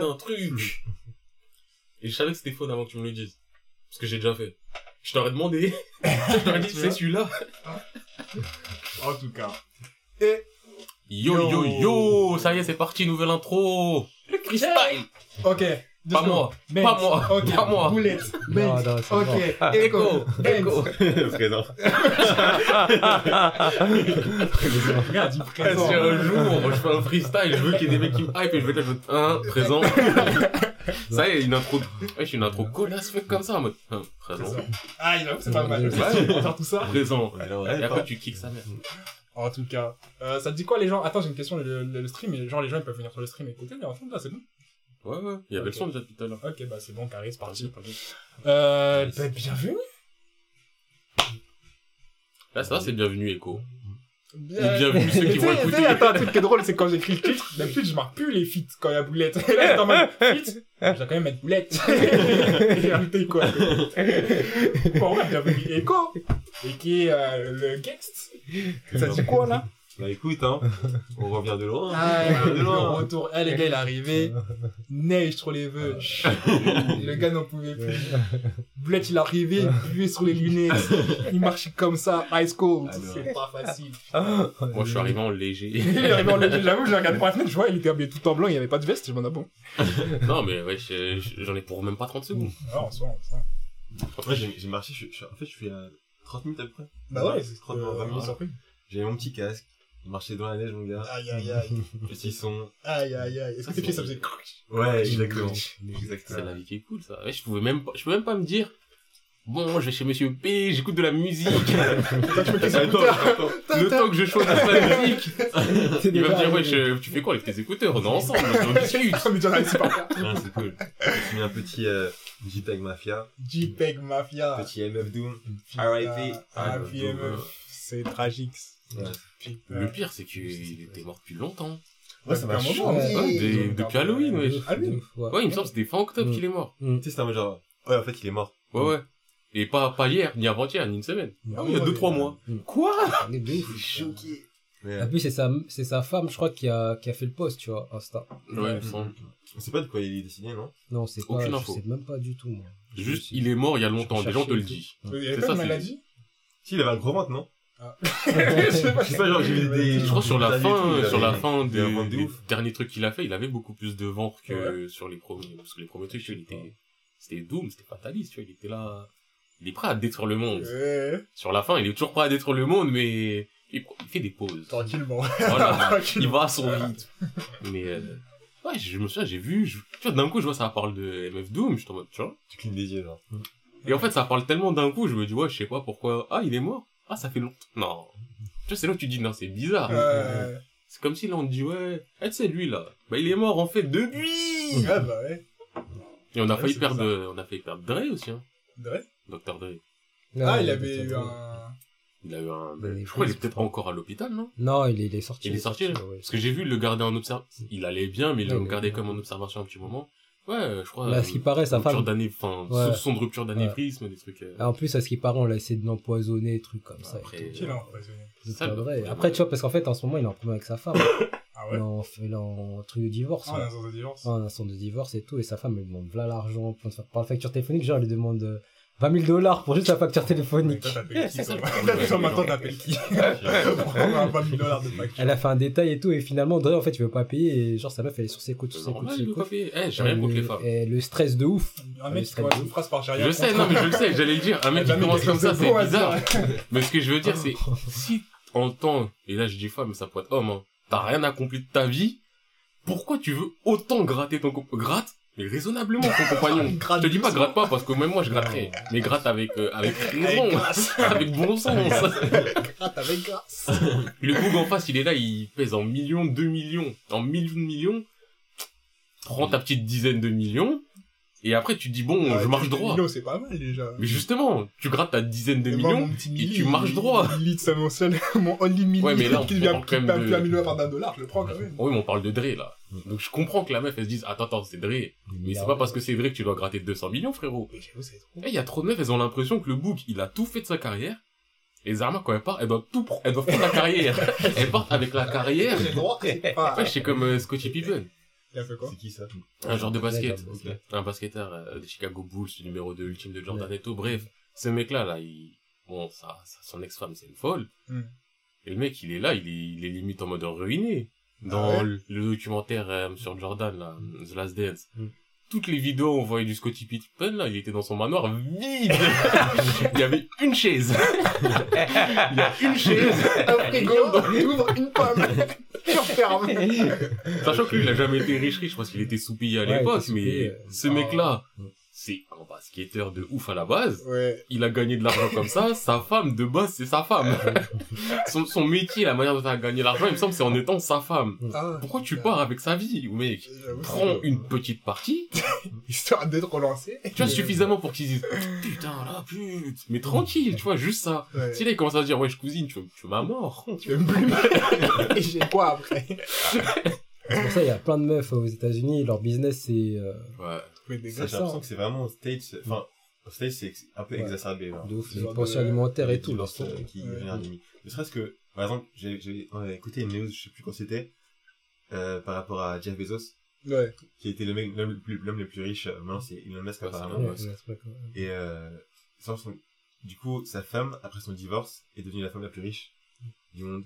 un truc. Et je savais que c'était faux avant que tu me le dises. Parce que j'ai déjà fait. Je t'aurais demandé. je t'aurais dit, c'est celui-là. En tout cas. Et, Yo, yo, yo, ça y est, c'est parti, nouvelle intro. Le freestyle. ok. Deux Pas moi, Benz. pas moi, Ok. pas moi. Boulette. Non, Benz. non, c'est ok. bon. Echo. Echo. Présent. Regarde, il Eh, présente. Si un jour, je fais un freestyle, je veux qu'il y ait des mecs qui me hype et je vais dire, un, présent. Ça y est, une intro, ouais, je suis une intro colasse faite comme ça, en mode, un, présent, Ah, il a- c'est pas mal. Ouais. On va faire tout ça. présent. Et après, pas- tu kicks sa mère. En tout cas. Euh, ça te dit quoi, les gens? Attends, j'ai une question, le, le, le stream, et genre, les gens, ils peuvent venir sur le stream et écouter, mais en fait, là, c'est bon. Ouais, ouais, il y avait Ok. le son déjà depuis tout à l'heure. Ok, bah, c'est bon, carré, c'est parti. Euh, bah, bienvenue. Là, ça, c'est bienvenu, Echo. Euh, bienvenue ceux qui vont écouter. Attends, un truc qui est drôle, c'est quand j'écris le titre, d'habitude, je marque plus les feats quand il y a boulette. Et là, dans ma feat, je dois quand même mettre boulette. Et j'ai rajouté quoi? Bon, ouais, bienvenue Echo. Et qui est euh, le guest. Ça dit quoi, là? Bah écoute, hein, on revient de loin. Ah, on revient de le loin. retour. Ah, les gars, il est arrivé. Neige sur les vœux. Le gars n'en pouvait plus. Bled, il est arrivé, il buvait sur les lunettes. Il marchait comme ça, high school. Alors. C'est pas facile. Moi, je suis arrivé en léger. Il est arrivé en léger, j'avoue, j'ai regardé par la fenêtre, je vois, il était habillé tout en blanc, il n'y avait pas de veste, je m'en ai bon. non, mais ouais, je- je- j'en ai pour même pas 30 secondes. Ah, on sent, on sent. Après, j'ai j'ai marché, je, je- en fait, je fais euh, 30 minutes à peu près. Bah ouais, c'est 30 euh, 20 minutes. surpris. J'avais mon petit casque, je marchais dans la neige, mon gars. Aïe, aïe, aïe. Petit son. Aïe, aïe, aïe. Est-ce que tes pieds, ça faisait Ouais, exactement. C'est Exactement. la vie qui est cool, ça. Ouais, je pouvais même pas, je peux même pas me dire, bon, je vais chez Monsieur P, j'écoute de la musique. Attends, attends. Le temps que je choisisse la musique. C'est Il va me dire, ouais, je- tu fais quoi avec tes écouteurs? On est ensemble, on discute. On est déjà là, c'est pas grave. Non, c'est cool. J'ai mis un petit euh, JPEG Mafia, JPEG Mafia. petit MF Doom. RIP. C'est tragique. Ouais. Le pire, c'est qu'il était mort depuis longtemps. Ouais, ça m'a chaud. moment, Ouais, hein. Des- depuis Halloween, ouais. Ah ouf, ouais. Ouais, il me semble que c'était fin octobre Mm. qu'il est mort. Mm. Tu sais, c'était un genre, ouais, en fait, il est mort. Ouais, ouais. Et pas, pas hier, ni avant-hier, ni une semaine. Ah il y a ouais, 2-3 ouais. mois. Quoi? De ouf. choqué. En plus, c'est sa, c'est sa femme, je crois, qui a, qui a fait le post, tu vois, Insta. Ouais, il me semble. on sait pas de quoi il est dessiné, non? Non, c'est pas, Aucune je info. sais même pas du tout, moi. Juste, il est mort il y a longtemps, Je déjà on te le dit. Il avait pas ça, une maladie? Si, il avait un gros ventre, non? Je sais pas, Je sais pas, genre, j'ai vu des- Je crois sur la Des fin, il sur la fin il des, des derniers trucs qu'il a fait, il avait beaucoup plus de ventre que sur les premiers. Parce que les premiers trucs, tu vois, il était, c'était Doom, c'était fataliste, tu vois, il était là, il est prêt à détruire le monde. Ouais, Sur la fin, il est toujours prêt à détruire le monde, mais il, il fait des pauses. tranquillement. Voilà. il Tranquillement. va à son rythme. Mais, euh, ouais, je me souviens, j'ai vu, je- tu vois, d'un coup, je vois ça parle de MF Doom, je suis en mode, tu vois. Tu clignes des yeux, genre. Et en fait, ça parle tellement d'un coup, je me dis, ouais, je sais pas pourquoi, ah, il est mort. Ah, ça fait longtemps. Non. Tu vois, c'est là où tu dis, non, c'est bizarre. Euh, C'est comme si là on te dit ouais, eh, tu sais lui là, bah il est mort en fait depuis. ouais, bah ouais. Et on a Ouais, failli c'est perdre, bizarre. on a failli perdre Dre aussi, hein, De vrai Dr Dre. Ah, il avait eu un... Il a eu un, Mais je crois qu'il est peut-être je encore à l'hôpital, non? Non, il est, il est sorti. Il est sorti, là ouais. Parce que j'ai vu le garder en observation. Il allait bien, mais il gardé allait comme en observation un petit moment. Ouais, je crois. Là, à ce qui paraît, sa rupture femme. d'année, enfin, Ouais. soupçon de rupture d'anévrisme, des trucs. euh, Ah, en plus, à ce qui paraît, on l'a essayé de l'empoisonner, trucs comme ça. Après, tout. Qui l'a empoisonné? C'est pas vrai. Après, tu vois, parce qu'en fait, en ce moment, il est en problème avec sa femme. Ah Il ouais est en, il est en truc de divorce. Ah, là. un sens de divorce? Ah, un instant de divorce et tout, et sa femme, elle demande voilà l'argent par la facture téléphonique, genre, elle lui demande euh, 20 000 dollars pour juste la facture téléphonique. toi, t'appelles qui C'est ça, toi le problème. Toi, maintenant, t'appelles qui Pour avoir 20 000 dollars de facture. Elle a fait un détail et tout, et finalement, Dre, en fait, il veut pas payer, et genre, sa meuf, elle est sur ses coudes, sur ses il veut pas payer. Eh, j'ai rien contre les femmes. Et le stress de ouf. Un mec qui commence une phrase par. Je sais, non, mais je le sais, j'allais le dire. Un mec qui commence comme ça, c'est bizarre. Mais ce que je veux dire, c'est, si, en temps, et là je dis femme, mais ça peut être homme, hein, t'as rien accompli de ta vie, pourquoi tu veux autant gratter ton compagnon Gratte, mais raisonnablement ton compagnon. Je te dis pas gratte pas, parce que même moi je gratterais. Mais gratte avec, euh, avec raison, Avec bon sens. Gratte avec grâce. Le boug en face, il est là, il pèse en millions, deux millions, en millions de millions. Prends ta petite dizaine de millions, et après tu dis bon, je marche droit. Millions, c'est pas mal déjà. Mais justement, tu grattes ta dizaine de Et moi, millions, mon petit et tu marches droit. Milli, c'est mon seul, mon only milli Ouais, mais là, on qui devient parle quand qui même paye de- plus un million par d'un dollar, je le prends quand même. Oui, mais on parle de Dre, là. Donc je comprends que la meuf, elle se dise, attends, attends, c'est Dre. Mais c'est pas parce que c'est Dre que tu dois gratter 200 millions, frérot. Mais j'avoue, c'est trop. Eh, il y a trop de meufs, elles ont l'impression que le book, il a tout fait de sa carrière. Et Zarma, quand elle part, elle doit tout prendre, elle doit prendre la carrière. elle part avec la carrière. J'ai droit, c'est pas. Ouais, c'est comme euh, Scottie Pippen. Il a fait quoi C'est qui ça Un genre de basket. Un basketteur euh, des Chicago Bulls, le numéro 2 ultime de Jordan et tout. Bref, ce mec-là, là, il... Bon, ça, ça- son ex-femme, c'est une folle. Hmm. Et le mec, il est là, il est, il est limite en mode ruiné. Dans Ah ouais le, documentaire euh, sur Jordan, là, The Last Dance. Hmm. Toutes les vidéos, on voyait du Scottie Pippen, là, il était dans son manoir vide. il y avait une chaise. il y a une chaise. Un frigo, t'ouvres une pomme. Sachant que lui, il a jamais été riche riche parce qu'il était soupillé à l'époque, mais euh. ce Ah. mec-là, Mm. C'est un basketteur de ouf à la base. Ouais. Il a gagné de l'argent comme ça, sa femme, de base, c'est sa femme. son, son métier, la manière dont il a gagné l'argent, il me semble, c'est en étant sa femme. Ah, Pourquoi tu pars avec sa vie, mec? J'avoue, Prends une petite partie, Histoire d'être relancé. tu vois, suffisamment pour qu'ils disent Putain, là, pute Mais tranquille, tu vois, juste ça. Ouais. Si là, il commence à se dire Ouais, je cousine, tu veux, tu veux ma mort Tu veux plus Et j'ai quoi après? C'est pour ça, il y a plein de meufs aux États-Unis, leur business, c'est euh, Ouais. Des Ça, gars. J'ai l'impression que c'est vraiment aux States. Enfin, aux States, c'est un peu Ouais. exacerbé. genre. de ouf, les pensions de- alimentaires et Les tout. laisse euh, qui Ouais. Ne serait-ce que, par exemple, j'ai j'ai écouté une news, je sais plus quand c'était, euh, par rapport à Jeff Bezos, Ouais. qui était le mec, l'homme le plus, l'homme le plus riche. euh, Maintenant, c'est Elon Musk apparemment. Et euh, sans son- du coup, sa femme, après son divorce, est devenue la femme la plus riche du monde.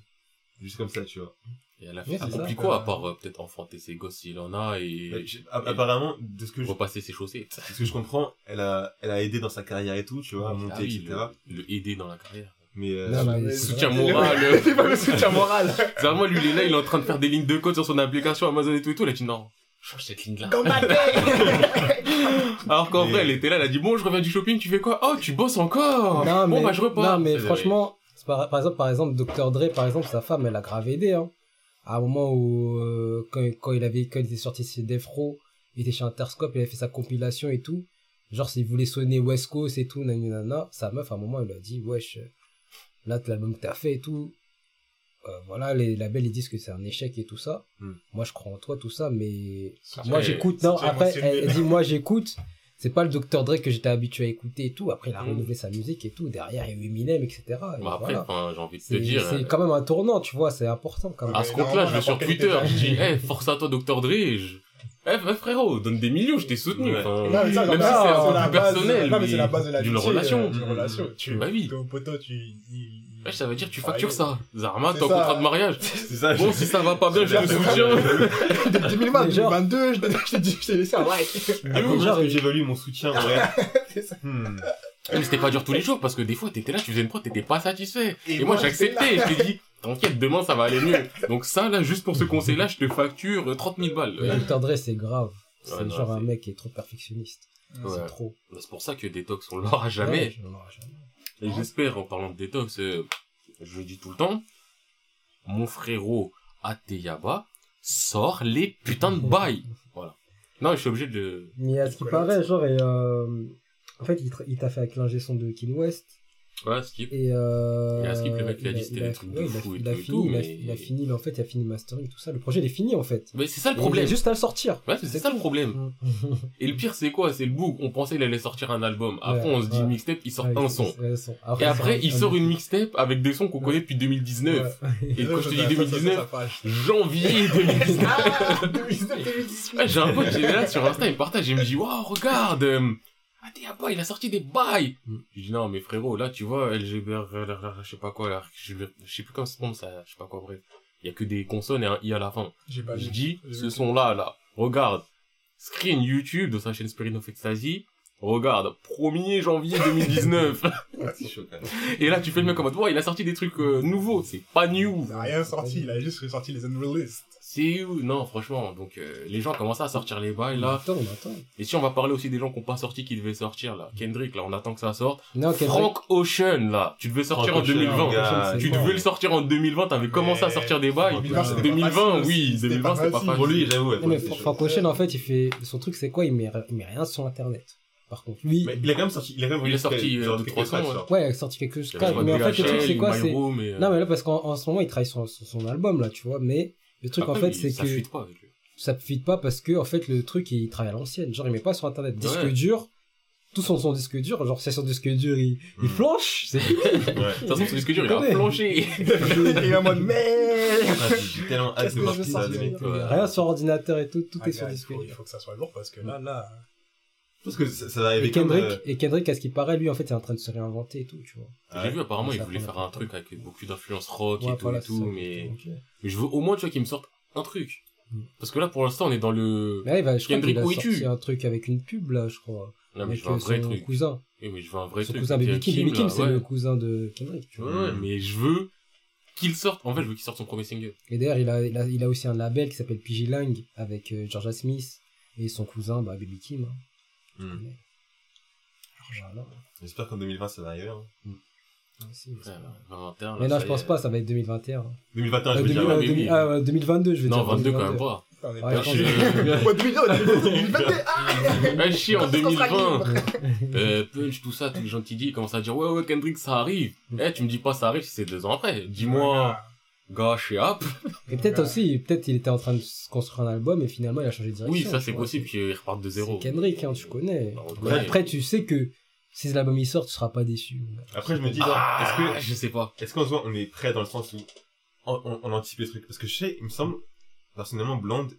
Juste comme ça, tu vois. Et elle a fait accompli ça. quoi, à part euh, peut-être enfanter ses gosses s'il en a et, Euh, je- apparemment, de ce que je, repasser ses chaussettes. de ce que je comprends, elle a, elle a aidé dans sa carrière et tout, tu vois, à monter, Ah oui, etc. le, le aider dans la carrière. Mais, euh, Non, mais soutien moral. C'est pas le soutien moral. C'est vraiment lui, il est là, il est en train de faire des lignes de code sur son application Amazon et tout et tout. Elle a dit non, change cette ligne-là. Alors qu'en Mais- vrai, elle était là, elle a dit bon, je reviens du shopping, tu fais quoi? Oh, tu bosses encore Non, Bon, mais, bah, je repars. non, mais franchement, par exemple, par exemple, Dr. Dre, par exemple, sa femme, elle a grave aidé, hein. À un moment où, euh, quand, quand il avait, quand il était sorti chez Death Row, il était chez Interscope, il avait fait sa compilation et tout. Genre, s'il voulait sonner West Coast et tout, nanana, sa meuf, à un moment, elle lui a dit, wesh, euh, là, l'album que t'as fait et tout, euh, voilà, les labels, ils disent que c'est un échec et tout ça. Hmm. Moi, je crois en toi, tout ça, mais moi, j'écoute, non, après, elle dit, moi, j'écoute. C'est pas le Dr. Dre que j'étais habitué à écouter et tout. Après, il a Mm. renouvelé sa musique et tout. Derrière, il y a eu Eminem, etc. Et Bah après, voilà. enfin, j'ai envie de te C'est dire. c'est euh, quand même un tournant, tu vois. C'est important quand même. À ce compte-là, je vais sur Twitter, je dis, hey, force à toi, Dr. Dre, je... Eh, eh, frérot, donne des millions, je t'ai soutenu. Ouais. Enfin, Non, mais ça, même non, si c'est c'est un la peu plus base- personnel, non, mais c'est mais la base de la relation. euh, D'une relation. Tu, Bah oui. Ton poteau, tu, il- Ouais, ça veut dire tu Ah, factures ça. Zarma, ça. contrat de mariage. ça. Bon, si ça va pas bien, je te soutiens. de 2020, Mais genre- 2022, je t'ai- je t'ai dit- je t'ai laissé un like. À combien genre, est-ce que il- j'évalue mon soutien ça. Hmm. Mais c'était pas dur tous les jours parce que des fois t'étais là, tu faisais une prod, t'étais pas satisfait. Et Et, moi moi, j'acceptais, je t'ai dit, t'inquiète, demain ça va aller mieux. Donc ça là, juste pour ce conseil-là, je te facture euh, 30 000 balles. Mais Dr. Dre, c'est grave. C'est Ouais, genre un mec qui est trop perfectionniste. Ouais. C'est trop. C'est pour ça que Détox, on l'aura jamais. Ouais, je l'aurai jamais. Et j'espère, en parlant de Détox, euh, je le dis tout le temps, mon frérot Ateyaba sort les putains de bails. Voilà. Non, je suis obligé de... Mais à ce qui paraît, genre, et, euh, en fait, il t'a fait avec l'ingé son de King West. Ouais, skip. Et euh, Et à Skip, le mec, il a c'était des trucs de fou et il a tout fini, il a- mais- il a fini, en fait, il a fini mastering, tout ça. Le projet, il est fini, en fait. Mais c'est ça le problème. Il a juste à le sortir. Ouais, c'est ça le problème. Et le pire, c'est quoi C'est le bout. On pensait qu'il allait sortir un album. Après, Ouais, on se dit ouais. mixtape, il sort Ouais, un son. Et après, il sort une un- mixtape avec des sons qu'on connaît depuis 2019. Ouais. Et quand je te dis Ça, ça, ça, 2019, ça fâche. janvier 2019. Ah, 2019, 2018. Ouais, j'ai un pote qui est là sur Insta, il partage, il me dit, waouh, regarde, euh, ah, t'es pas, il a sorti des bails. Mm. Je dis, non, mais frérot, là, tu vois, LGBT, je sais pas quoi, là, je sais plus comment ça se prononce, ça, je sais pas quoi, bref. Il y a que des consonnes et un i à la fin. J'ai pas Je dis, ce son-là, là, regarde, screen YouTube de sa chaîne Spirit of Ecstasy, regarde, 1er janvier 2019. C'est chaud quand même. et là, tu fais le mec en mode, ouais, il a sorti des trucs euh, nouveaux, c'est pas new. Il n'a rien sorti, il a juste sorti les unreleased. C'est où? Non, franchement, donc euh, les gens commencent à sortir les bails, On là. attend, on attend. Et si on va parler aussi des gens qui n'ont pas sorti, qui devaient sortir, là. Kendrick, là, on attend que ça sorte. Non, Kendrick- Frank Ocean, là, tu devais sortir Frank en Ocean, 2020. gars, c'est Tu bon. devais le sortir en 2020, t'avais commencé à sortir des bails. 2020, c'était pas 2020, facile oui, aussi, c'était 2020, pas c'est pas facile. facile. Pour lui, j'avoue, ouais, mais. Frank Ocean, en fait, il fait, son truc, c'est quoi? Il met, il met rien sur Internet. Par contre, lui, Mais il a quand même sorti, il a quand même Il est sorti, genre euh, trois sons, ouais. il a sorti quelques avait Mais en fait, le truc, c'est quoi? C'est, euh, non, mais là, parce qu'en en ce moment, il travaille sur, sur son album, là, tu vois, mais le truc, après, en fait, c'est que fuite pas avec lui. ça ne fit pas parce que, en fait, le truc, il travaille à l'ancienne. Genre, il met pas sur Internet. Disque Ouais. dur, tout son, son disque dur, genre, si son disque dur, il, il Mm. flanche, c'est fini. Ouais. De toute façon, c'est ce que je dis, il connais. a planché. Il est en mode merde. Ah, J'ai tellement hâte de voir ça. Rien sur ordinateur et tout, tout Ah, est sur disque faut, il dur. faut que ça soit lourd parce que là, là. Je pense que ça, ça va arriver Et comme... Kendrick, euh, et Kendrick, à ce qui paraît, lui, en fait, il est en train de se réinventer et tout, tu vois. ah J'ai ouais. vu, apparemment, il voulait faire un truc avec beaucoup d'influence rock Ouais, et tout voilà, et tout, ça. mais, Ok. mais je veux au moins, tu vois, qu'il me sorte un truc. Mm. Parce que là, pour l'instant, on est dans le... Mais là, il va, je crois Kendrick, qu'il a un truc avec une pub, là, je crois. Non, mais avec je veux un euh, vrai son truc. cousin. Oui, mais je veux un vrai Son truc. cousin Baby Kim. Baby Kim, c'est ouais. le cousin de Kendrick, tu Ouais, vois. ouais, mais je veux qu'il sorte. En fait, je veux qu'il sorte son premier single. Et d'ailleurs, il a, il, a, il a aussi un label qui s'appelle PG Lang avec euh, Georgia Smith et son cousin, bah, Baby Kim. hein. Voilà. J'espère qu'en 2020, ça va arriver. Hein. Aussi, Ouais, j'espère. 21, là, Mais non, je pense est. pas, ça va être 2021. 2021, je Euh, veux 2000, dire. euh, mais 2000, oui. ah, euh, 2022, je veux Non, dire. 22 quand même 2022. pas. Est Ouais, pas je 2022, 2022, ah chier, en Quand est-ce qu'on sera 2020. libre Euh, Punch, tout ça, tous les gens qui disent, ils commencent à dire, ouais, ouais, Kendrick, ça arrive. Mm. Eh, tu me dis pas ça arrive si c'est deux ans après. Dis-moi, chez App. Et peut-être aussi, peut-être il était en train de se construire un album et finalement il a changé de direction. Oui, ça, c'est possible qu'ils repartent de zéro. C'est Kendrick, hein, tu connais. Bah, connaît. après, tu sais que si l'album il sort, tu seras pas déçu. Après, je me dis, Ah, est-ce que je sais pas. Est-ce qu'en soi, on est prêt dans le sens où on, on, on anticipe les trucs? Parce que je sais, il me semble, personnellement, Blonde,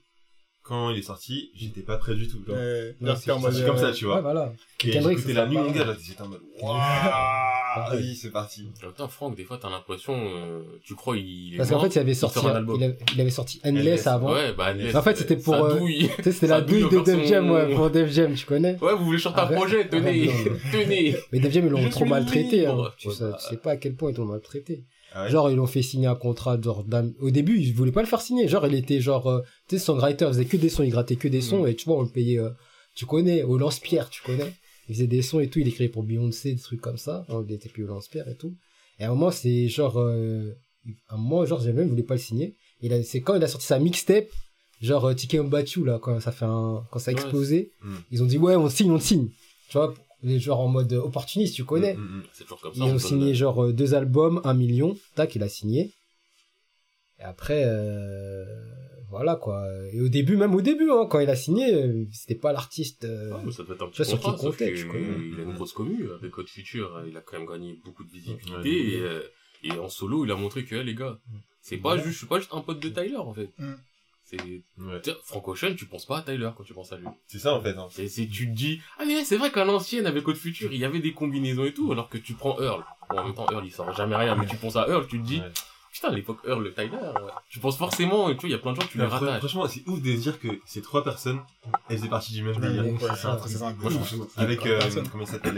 quand il est sorti, j'étais pas prêt du tout. genre. Euh, Ouais, c'est comme ça, tu Ouais, vois. voilà. Et Kendrick, j'écoutais c'est la nuit, mon gars, j'étais en mode, waouh, Pareil. oui, c'est parti. En même temps, Franck, des fois, t'as l'impression, euh, tu crois, il est Parce qu'en fait, il avait sorti, sort un album. il avait, il avait sorti Endless Endless, avant. Ouais, bah, laisse, En fait, c'était pour, euh, douille. Tu sais, c'était la douille de Def Jam, ouais, pour Def Jam, tu connais. Ouais, vous voulez chanter un Arrête. projet, tenez, non. tenez. Mais Def Jam, ils l'ont trop maltraité, hein. libre. Tu Ouais, sais, tu sais pas à quel point ils l'ont maltraité. Ah ouais Genre, ils l'ont fait signer un contrat, genre, au début, ils voulaient pas le faire signer. Genre, il était genre, euh, tu sais, songwriter, il faisait que des sons, il grattait que des sons, Mm. et tu vois, on le payait, euh, tu connais, au lance-pierre, tu connais. Il faisait des sons et tout, il écrivait pour Beyoncé, des trucs comme ça. Donc, il était plus au lance-pierre et tout. Et à un moment, c'est genre, euh, à un moment, genre, même, il voulait pas le signer. A, c'est quand il a sorti sa mixtape, genre, euh, Tiki Mbatu, là, quand ça fait un, quand ça a explosé. Mm. Ils ont dit, ouais, on signe, on signe. Tu vois, les genre en mode opportuniste, tu connais. Mm, mm, mm. C'est toujours comme ça. Ils on ont donne- signé genre euh, deux albums, un million. Tac, il a signé. Et après, euh, voilà quoi. Et au début, même au début, hein, quand il a signé, euh, c'était pas l'artiste. euh, Ah, mais ça doit être un petit sur contrat, qui il sauf comptait, que tu connais. il a une grosse commu avec Code Future, il a quand même gagné beaucoup de visibilité Ouais, et, euh, et en solo il a montré que les gars, c'est pas juste, je suis pas juste un pote de Tyler en fait. C'est Ouais. Frank Ocean, tu penses pas à Tyler quand tu penses à lui. C'est ça, en fait. Hein. C'est tu te dis ah mais c'est vrai qu'à l'ancienne avec Code Future il y avait des combinaisons et tout alors que tu prends Earl. Bon, en même temps Earl il sort jamais rien mais tu penses à Earl, tu te dis Ouais. putain à l'époque Earl le Tyler, ouais. tu penses forcément tu vois il y a plein de gens tu les rattaches. Franchement, c'est ouf de se dire que ces trois personnes, elles faisaient partie du même délire. Avec, euh, comment il s'appelle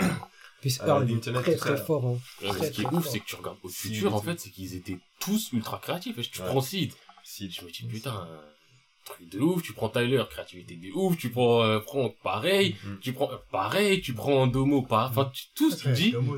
Puis Euh, Earl, est Internet, très très fort. Hein. Ouais, mais Très, ce qui est ouf c'est que tu regardes Code Si, Future en fait c'est qu'ils étaient tous ultra créatifs et tu prends Sid Si, Je me dis, putain, truc de ouf, tu prends Tyler, créativité de ouf, tu prends euh, Franck, pareil, Mm. tu prends, euh, pareil, tu prends Domo, pas, enfin, tu, tous, tu Ouais, dis. Domo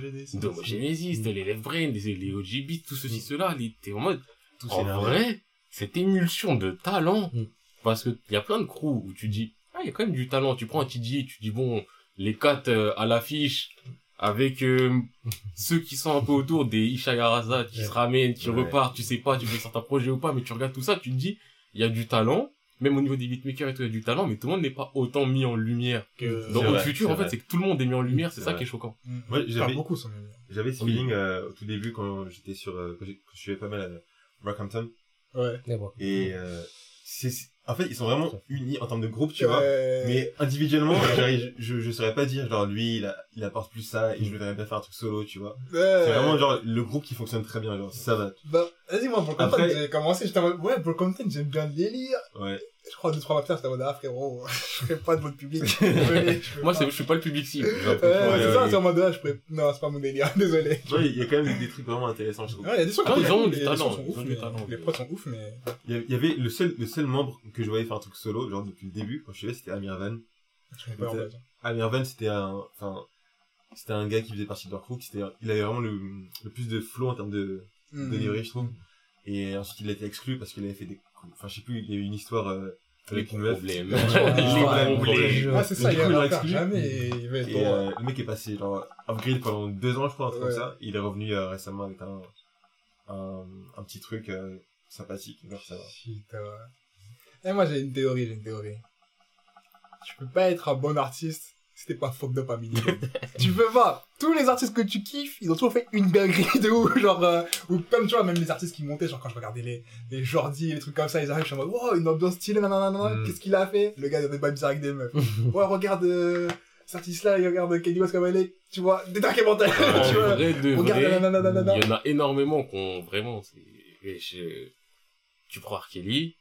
Genesis, les Left Brain, les, les OG Beats, tout ceci, cela, les- t'es en mode, tout en vrai, cette émulsion de talent, Mm. parce que y a plein de crews où tu dis, ah, il y a quand même du talent, tu prends un TJ, tu dis, bon, les quatre euh, à l'affiche, avec euh, ceux qui sont un peu autour des Isha Yaraza qui Ouais. se ramènent, qui Ouais. repartent, tu sais pas, tu fais certains projets ou pas, mais tu regardes tout ça, tu te dis, il y a du talent, même au niveau des beatmakers et tout, il y a du talent, mais tout le monde n'est pas autant mis en lumière. Que- Dans C'est le futur, en fait, c'est que tout le monde est mis en lumière, c'est C'est ça vrai. qui est choquant. Mm. Moi, j'avais- beaucoup. J'avais ce Oui. feeling euh, au tout début quand j'étais sur, euh, quand je suivais pas mal à Rockhampton. Ouais. Et euh, c'est- en fait, ils sont vraiment unis en termes de groupe, tu vois. Mais individuellement, je, je saurais pas dire, genre, lui, il, a, il apporte plus ça, et je voudrais bien faire un truc solo, tu vois. Ouais. C'est vraiment, genre, le groupe qui fonctionne très bien, genre, ça va. Bah, vas-y, moi, Brockhampton, Après- j'ai commencé, j'étais en mode, ouais, Brockhampton, j'aime bien le délire. Ouais. Je crois, deux, trois j'étais en mode, ah, frérot, je ferai pas de votre public. Désolé, je peux Moi, c'est, je suis pas le public cible. Ouais, c'est ça, c'est en mode, ah, je pourrais, non, c'est pas mon délire, désolé. Ouais, il y a quand même des trucs vraiment intéressants, je trouve. Ouais, il y a des sons qui ils sont ont du les talent, sons sont ils ouf, ont du mais- talent. Les prods sont ouf, mais. Il y avait le seul, le seul membre que je voyais faire un truc solo, genre, depuis le début, quand je suis là, c'était Amir Van. Je connais pas en fait. Amir Van, c'était un, enfin, c'était un gars qui faisait partie de leur crew, qui c'était, il avait vraiment le, le plus de flow en termes de, de delivery, je trouve. Et ensuite, il a été exclu parce qu'il avait fait des, enfin, je sais plus, il y a eu une histoire, euh, Les avec une meuf. problèmes. Les problèmes. ouais. Ah, c'est ça, Du il coup, exclu. jamais, il va être Et droit. euh, le mec est passé genre upgrade pendant deux ans, je crois, un truc Ouais. comme ça. Il est revenu euh, récemment avec un, un, un petit truc euh, sympathique. Genre, ça va. Putain. Et moi, j'ai une théorie, j'ai une théorie. Tu peux pas être un bon artiste c'était pas fucked up à minimum. tu peux pas. Tous les artistes que tu kiffes, ils ont toujours fait une dinguerie de ouf. Genre, euh, ou comme tu vois, même les artistes qui montaient, genre quand je regardais les, les Jordi et les trucs comme ça, ils arrivent, je suis en mode, wow, une ambiance stylée, nanana, Mm. qu'est-ce qu'il a fait? Le gars, il avait pas bizarre avec des meufs. ouais, regarde, euh, cet artiste-là, il regarde Kenny West comme elle est. Tu vois, des. En tu vois. vrai de Regarde, vrai, nanana, nanana. il y en a énormément qu'on vraiment, je- tu prends R. Kelly.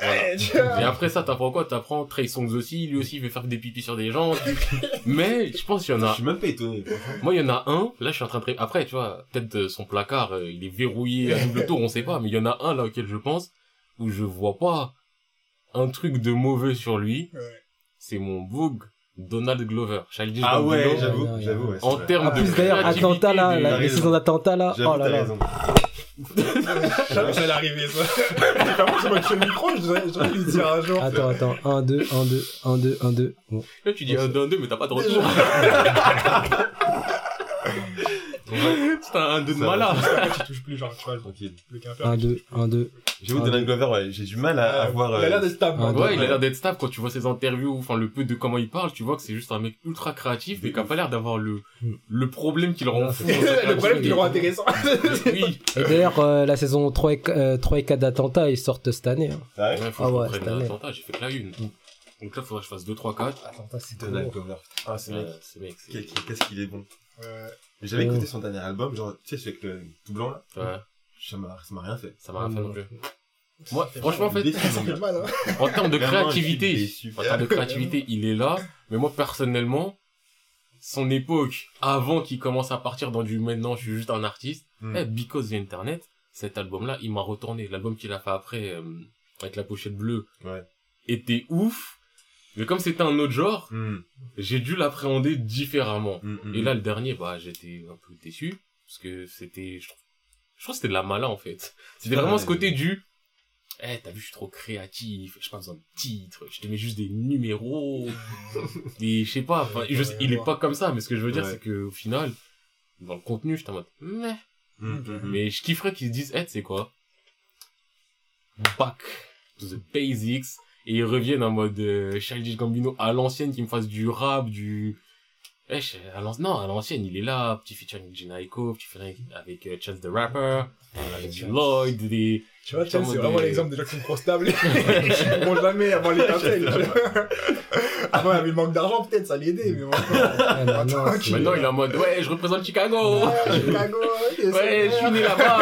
Voilà. Et après ça, t'apprends quoi? T'apprends Trey Songs aussi, lui aussi il veut faire des pipis sur des gens. Mais je pense qu'il y en Je a. suis même pas étonné. Moi, il y en a un. Là, je suis en train de. Après, tu vois, peut-être euh, son placard, euh, il est verrouillé à double tour, on sait pas. Mais il y en a un là auquel je pense où je vois pas un truc de mauvais sur lui. Ouais. C'est mon boug Donald Glover. Childish Ah Gambino. ouais, j'avoue, ouais, j'avoue, ouais. c'est En termes En de plus, d'ailleurs, Atlanta, là, la, raison. saisons d'Atlanta, là, oh là là. Jamais ça allait arriver, ça. J'ai pas forcément tué le micro, devrais lui dire un jour. Attends, attends, 1, 2, 1, 2, 1, 2, 1, 2. Bon. Là, tu dis un 2 2 mais t'as pas de retour. C'est un 2 de malade. Tu touches plus, genre, tu vois, le, Tranquille. le quimper. 1, 2, 1, 2. J'avoue, Ah, Donald Glover, ouais, j'ai du mal à, à voir. Il a l'air euh, d'être stable, Ah, man. Ouais, il a Ouais. l'air d'être stable quand tu vois ses interviews, enfin le peu de comment il parle, tu vois que c'est juste un mec ultra créatif mais qui a pas l'air d'avoir le Hmm. le problème qui le rend Non, fou. c'est le problème qui le rend intéressant. Oui. Et d'ailleurs, euh, la saison 3 et, euh, 3 et 4 d'Atlanta, ils sortent cette année. Hein. arrive Ouais, faut Ah que ouais, je cette année. l'attentat, j'ai fait que la une. Hmm. Donc là, faudrait que je fasse 2, 3, 4. Atlanta, c'est Donald Glover. Ah, ce mec. ce mec, c'est... Qu'est- Qu'est-ce qu'il est bon. J'avais Ouais. écouté son dernier album, genre, tu sais, celui avec le tout blanc là. Ouais, Ça m'a ça m'a rien fait. ça m'a rien fait non non. plus. Moi, franchement, en fait, Déçu, ça mon fait gars. mal, hein. en termes de créativité, en termes de créativité, il est là, mais moi, personnellement, son époque, avant qu'il commence à partir dans du maintenant, je suis juste un artiste, Hmm. Eh, Because the Internet, cet album-là, il m'a retourné. L'album qu'il a fait après, euh, avec la pochette bleue, Ouais. était ouf. Mais comme c'était un autre genre, Hmm. j'ai dû l'appréhender différemment. Hmm, hmm, Et là, le dernier, bah, j'étais un peu déçu. Parce que c'était, je trouve, je trouve que c'était de la malin, en fait. C'était Ah, vraiment ouais. ce côté du, eh, t'as vu, je suis trop créatif, j'ai pas besoin de titres, je te mets juste des numéros, des, je sais pas, enfin, je sais- il est pas comme ça, mais ce que je veux dire, Ouais. c'est que, au final, dans le contenu, j'étais en mode, meh. Hmm, hmm, hmm. Mais je kifferais qu'ils se disent, eh, c'est quoi? Back to the basics. Et ils reviennent en mode euh, Childish Gambino à l'ancienne, qui me fasse du rap, du... Eh, je- à l'an- non, à l'ancienne, il est là, petit feature avec Gina Echo, petit feature avec euh, Chance the Rapper, avec du Lloyd, des... Tu vois, Chelsea, Comment c'est vraiment l'exemple des gens qui sont trop stables. Ils pourront jamais avoir l'étincelle. tu vois. Avant, il y avait le manque d'argent, peut-être, ça l'aidait, mais maintenant. Ouais, maintenant, Attends, c'est- Maintenant, il est en mode, ouais, je représente Chicago! Ouais, Chicago, Ouais, je suis né là-bas!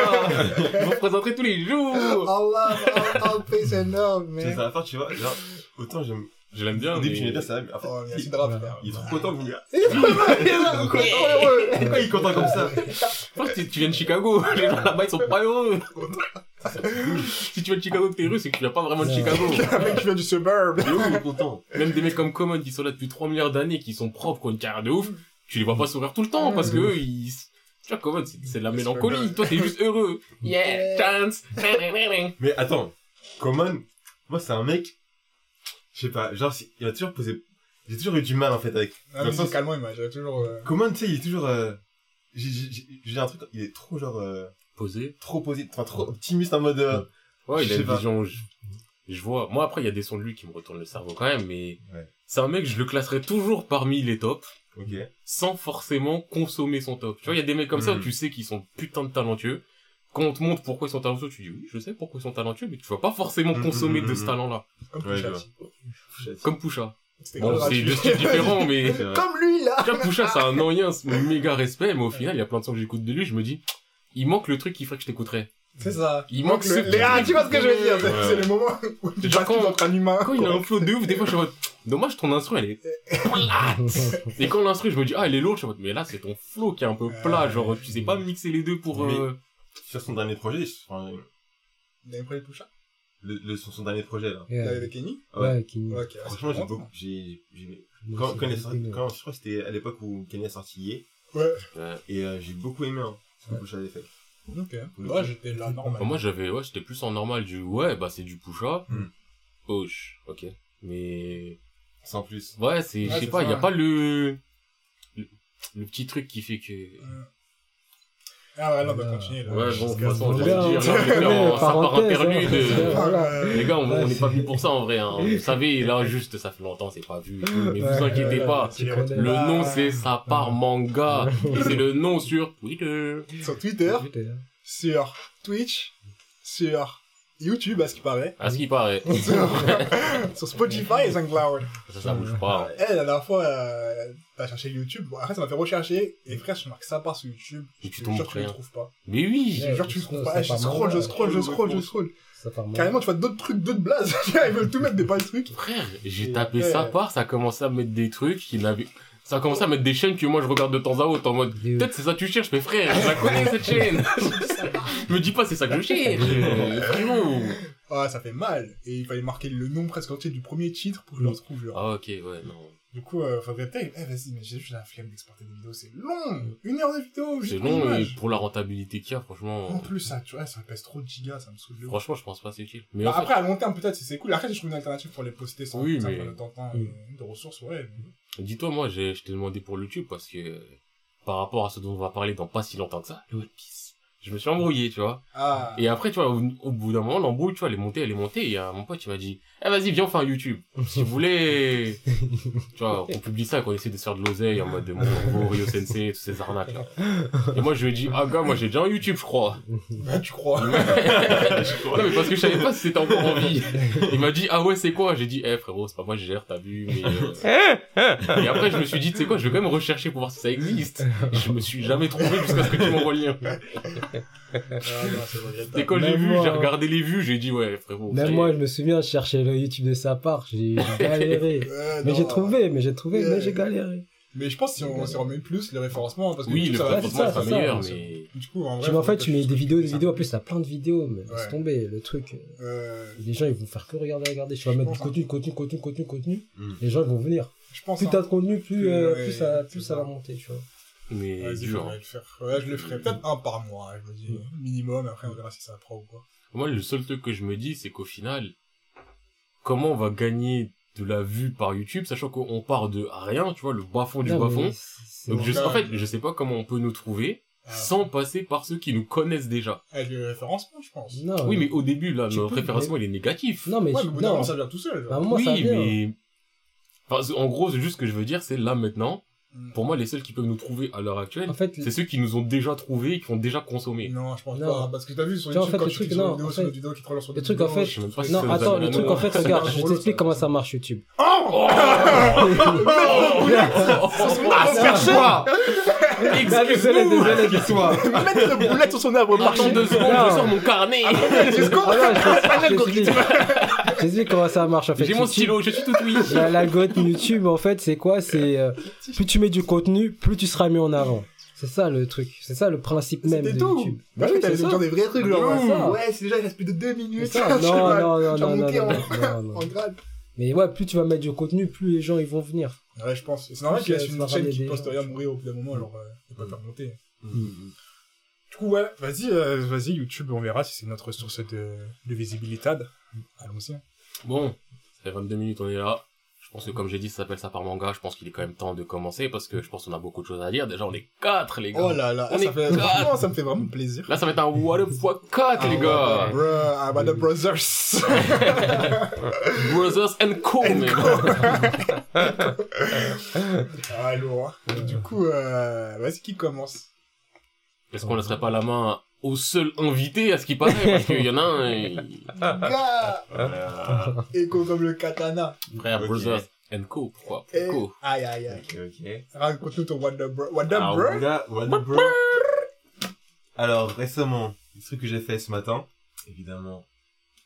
Je vous représenterai tous les jours! Allah, all, all peace and love, C'est ça à faire, tu vois, genre, autant j'aime. Je l'aime bien, Au début, mais- j'aimais bien ça, mais en fait, Oh, il, il est trop content, mon gars. heureux. Pourquoi il est content comme ça Pourquoi tu, tu viens de Chicago Les gens là-bas, ils sont pas heureux. si tu viens de Chicago que t'es heureux, c'est que tu viens pas vraiment de. Chicago. Un mec qui vient du suburb. Il est content Même des mecs comme Common qui sont là depuis 3 milliards d'années, qui sont propres, qui ont une carrière de ouf, tu les vois pas sourire tout le temps parce que eux, ils... Tu vois, Common, c'est c'est de la mélancolie. Toi, t'es juste heureux. Yeah, chance. Mais attends, Common, moi c'est un mec, je sais pas, genre il a toujours posé, j'ai toujours eu du mal en fait avec. Ah, mais sens- il m'a toujours. euh, Common, tu sais, il est toujours, euh, j'ai- j'ai j'ai un truc, il est trop genre, euh, Posé. trop posé, enfin trop optimiste en mode, euh, Ouais, il Je a une pas. vision, je, je vois. Moi, après, il y a des sons de lui qui me retournent le cerveau quand même, mais Ouais. c'est un mec, je le classerais toujours parmi les tops. ok. sans forcément consommer son top. Tu vois, il y a des mecs comme ça où Mhm. tu sais qu'ils sont putain de talentueux. Quand on te montre pourquoi ils sont talentueux, tu dis oui, je sais pourquoi ils sont talentueux, mais tu vas pas forcément Mhm, consommer mhm, de ce talent-là. Comme Pusha T. Comme Pusha. Bon, c'est deux styles différents, mais... Comme lui, là. Pusha, c'est un ancien, c'est mon méga respect, mais au final, il y a plein de sons que j'écoute de lui, je me dis, il manque le truc qui ferait que je t'écouterais. C'est ça. Il manque le... ce les- Ah, tu vois ce que je veux dire. C'est Ouais. c'est le moment où tu bascules quand- entre un humain. Quand il a un flow de ouf, des fois, je suis en mode, dommage, ton instru, elle est plate. Et quand l'instru, je me dis, ah, elle est lourde, je suis en mode, mais là, c'est ton flow qui est un peu plat, genre, tu sais pas mixer les deux pour, Mais- euh, Sur son dernier projet, enfin, Vous avez pris Pusha le, le, sur son dernier projet là. Ouais, avec Kenny ouais, qui... Ok. ah, Franchement, j'ai beaucoup, j'ai, j'ai, quand, quand, il est sorti- quand, je crois que c'était à l'époque où Kenny a sorti Ye, Ouais. ouais. et euh, j'ai beaucoup aimé, hein, ce que Ouais. Pusha avait fait. Ok. Ouais, j'étais là, normal. Enfin, moi, j'avais, ouais, j'étais plus en normal du, ouais, bah, c'est du push-up. Hmm. Push, ok. Mais, Sans plus. ouais, c'est, Ouais, je sais pas, il y a ouais. pas le, le, le petit truc qui fait que, Ah ouais, là, on va Voilà. continuer. là. Ouais, bon, de toute façon, je dire, ça part hein, de... Les gars, on Ouais, on n'est pas venu pour ça en vrai. Hein. Vous savez, là, juste, ça fait longtemps, c'est pas vu. Mais Ouais, vous inquiétez ouais, pas. Le nom, c'est Ça part manga. Et c'est le nom sur Twitter. Sur Twitter, sur Twitch, sur YouTube, à ce qui paraît, À ce qui paraît. sur, Spotify et SoundCloud. Ça, ça bouge pas. Eh, la dernière fois, euh, t'as cherché YouTube. Bon, après, ça m'a fait rechercher. Et frère, je marque ça part sur YouTube. Et Je tu te tombes tu le trouves pas. Mais oui. Je te jure, tu le trouves pas. Je scroll, je scroll, je scroll, je scroll. Carrément, tu vois d'autres trucs, d'autres blazes. Ils veulent tout mettre des pas de trucs. Frère, j'ai tapé ça part, ça a commencé à mettre des trucs qui n'avaient... Ça a commencé à mettre des chaînes que moi je regarde de temps à autre en mode peut-être c'est ça que tu cherches mais frère je la connais cette chaîne. Me dis pas c'est ça que je cherche frérot. Ah, ça fait mal. Et il fallait marquer le nom presque entier du premier titre pour que je le retrouve, genre. ah ok ouais non Du coup, euh, faudrait peut-être, eh, vas-y, mais j'ai juste la flemme d'exporter des vidéos, c'est long! Une heure de vidéo, c'est long image. pour la rentabilité qu'il y a En franchement plus, ça, tu vois, ça pèse trop de gigas, ça me saoule. franchement je pense pas c'est utile mais Bah, fait, après, à long terme, peut-être, si c'est cool. Après, je trouve une alternative pour les poster sans Oui, mais- temps, Mm. euh, de ressources, ouais. dis-toi moi j'ai je t'ai demandé pour YouTube parce que euh, par rapport à ce dont on va parler dans pas si longtemps que ça le One Piece je me suis embrouillé tu vois Ah. Et après, tu vois, au, au bout d'un moment, l'embrouille, tu vois, elle est montée, elle est montée, et mon pote, il m'a dit, eh, vas-y, viens, on fait un YouTube. Si vous voulez, tu vois, on publie ça, qu'on essaie de se faire de l'oseille, en mode, mon nouveau Rio Sensei, toutes ces arnaques, là. Et moi, je lui ai dit, ah, gars, moi, j'ai déjà un YouTube, je crois. Bah, tu crois. non, mais parce que je savais pas si c'était encore en vie. Il m'a dit, ah ouais, c'est quoi? J'ai dit, eh, frérot, c'est pas moi, je gère, t'as vu, mais, euh, Et après, je me suis dit, tu sais quoi, je vais quand même rechercher pour voir si ça existe. Et je me suis jamais trouvé jusqu'à ce que tu m'envoies le lien. Ah. Et quand j'ai vu, j'ai hein. regardé les vues, j'ai dit, ouais, frérot. Même moi, je me souviens, je cherchais le YouTube de sa part, j'ai galéré. Ouais, mais j'ai trouvé, mais j'ai trouvé, Ouais. mais j'ai galéré. Mais je pense que si on s'y remet plus, le référencement, parce que Oui, YouTube, le référencement ça, sera meilleur, mais... Du coup, en vrai. Fait, tu je- mets des vidéos, des vidéos, en plus, t'as plein de vidéos, mais laisse Ouais. tomber, le truc. euh, Les gens, ils vont faire que regarder, regarder. Tu vas Je mettre du pense, contenu, contenu, contenu, contenu, contenu. Mm. Les gens, ils vont venir. je pense. Plus hein. t'as de contenu, plus, Plus, euh, ouais, plus ça, plus ça va monter, tu vois. Mais Vas-y, dur. faudrait le faire. Ouais, je le ferai. Peut-être un par mois, je me dis. Mm. Minimum, après, on verra si ça prend ou quoi. Moi, le seul truc que je me dis, c'est qu'au final, comment on va gagner de la vue par YouTube, sachant qu'on part de rien, tu vois, le bas-fond du Non, mais bas-fond. c'est- c'est Donc, je, en fait, je sais pas comment on peut nous trouver Ah. sans passer par ceux qui nous connaissent déjà. Avec le référencement, je pense. Non, Oui, mais au début, là, peux, référencement, il est négatif. Non, mais Ouais, tu- mais au bout d'un non. moment, ça vient tout seul. Ça oui, vient. mais... Enfin, en gros, c'est juste ce que je veux dire, c'est là, maintenant. Pour moi, les seuls qui peuvent nous trouver à l'heure actuelle, En fait, c'est ceux qui nous ont déjà trouvés et qui ont déjà consommé. Non, je pense Non. pas. Parce que t'as vu sur Tu vois, en YouTube, fait, quand le tu truc, non, vidéo, en fait, une vidéo qui relance sur le truc, en fait, Je sais même pas si non, ça attends, le truc, en fait, regarde, c'est je t'explique comment ça marche YouTube. Oh Ah, désolé, désolé, Excuse-moi. Mettre le boulette sur son arbre Attends deux secondes, Non. je sors mon carnet. Ah t'explique comment ça marche en fait. J'ai mon stylo, je suis tout oui. la- L'algorithme YouTube, en fait, c'est quoi? C'est euh, plus tu mets du contenu, plus tu seras mis en avant. C'est ça le truc. C'est ça le principe même de tout. YouTube. Bah oui, c'est genre des vrais trucs, genre, Ouais, c'est déjà, il reste plus de deux minutes. C'est ça. Non, non, non, non, non, non, en- non, non. en grade. Mais ouais, plus tu vas mettre du contenu, plus les gens ils vont venir. Ouais, je pense. C'est normal qu'il Ça laisse une chaîne qui poste rien mourir au bout d'un moment, alors, euh, il peut pas monter. Mm. Du coup, ouais, vas-y, euh, vas-y, YouTube, on verra si c'est notre source de, de visibilité. Allons-y. Bon, ça fait 22 minutes, on est là. Je pense que comme j'ai dit, ça s'appelle ça par manga. Je pense qu'il est quand même temps de commencer parce que je pense qu'on a beaucoup de choses à dire. Déjà, on est quatre, les gars. Oh là là, On ça, est fait, quatre. franchement, ça me fait vraiment plaisir. Là, ça va être un what the fuck 4, les Ah, gars. Bruh, ah, bah, the brothers. Brothers and Co, And mais ah, lourd. hein. Du coup, euh, vas-y, qui commence? Est-ce qu'on ne laisserait pas la main au seul invité, à ce qui paraît? Parce qu'il y en a un, il- Gars Écho comme le katana. frère, Ok. Brothers and Co. Pourquoi? Eh, Co. Aïe, aïe, aïe. Ok, ok. Raconte-nous ton the bro. What the Alors, bro? Alors, récemment, le truc que j'ai fait ce matin, évidemment,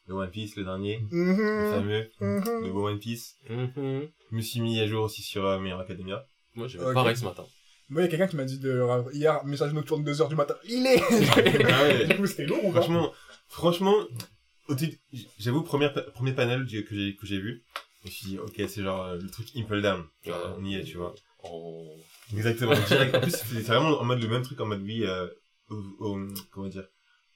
le One Piece, le dernier, le Mhm, fameux, mhm. le beau One Piece. Mhm. Je me suis mis à jour aussi sur euh, Meilleur Academia. Moi, j'ai Ok. pareil ce matin. Moi, il y a quelqu'un qui m'a dit de, hier, message nocturne 2h du matin. Il est Ah ouais. Du coup, c'était lourd ou pas Franchement, franchement, au début, j'avoue, premier, pa- premier panel que j'ai, que j'ai vu, je me suis dit, ok, c'est genre euh, le truc Impel Down. On y est, tu vois. Oh. Exactement, direct. En plus, c'est c'est vraiment en mode le même truc, en mode, oui, euh, au- au- comment dire,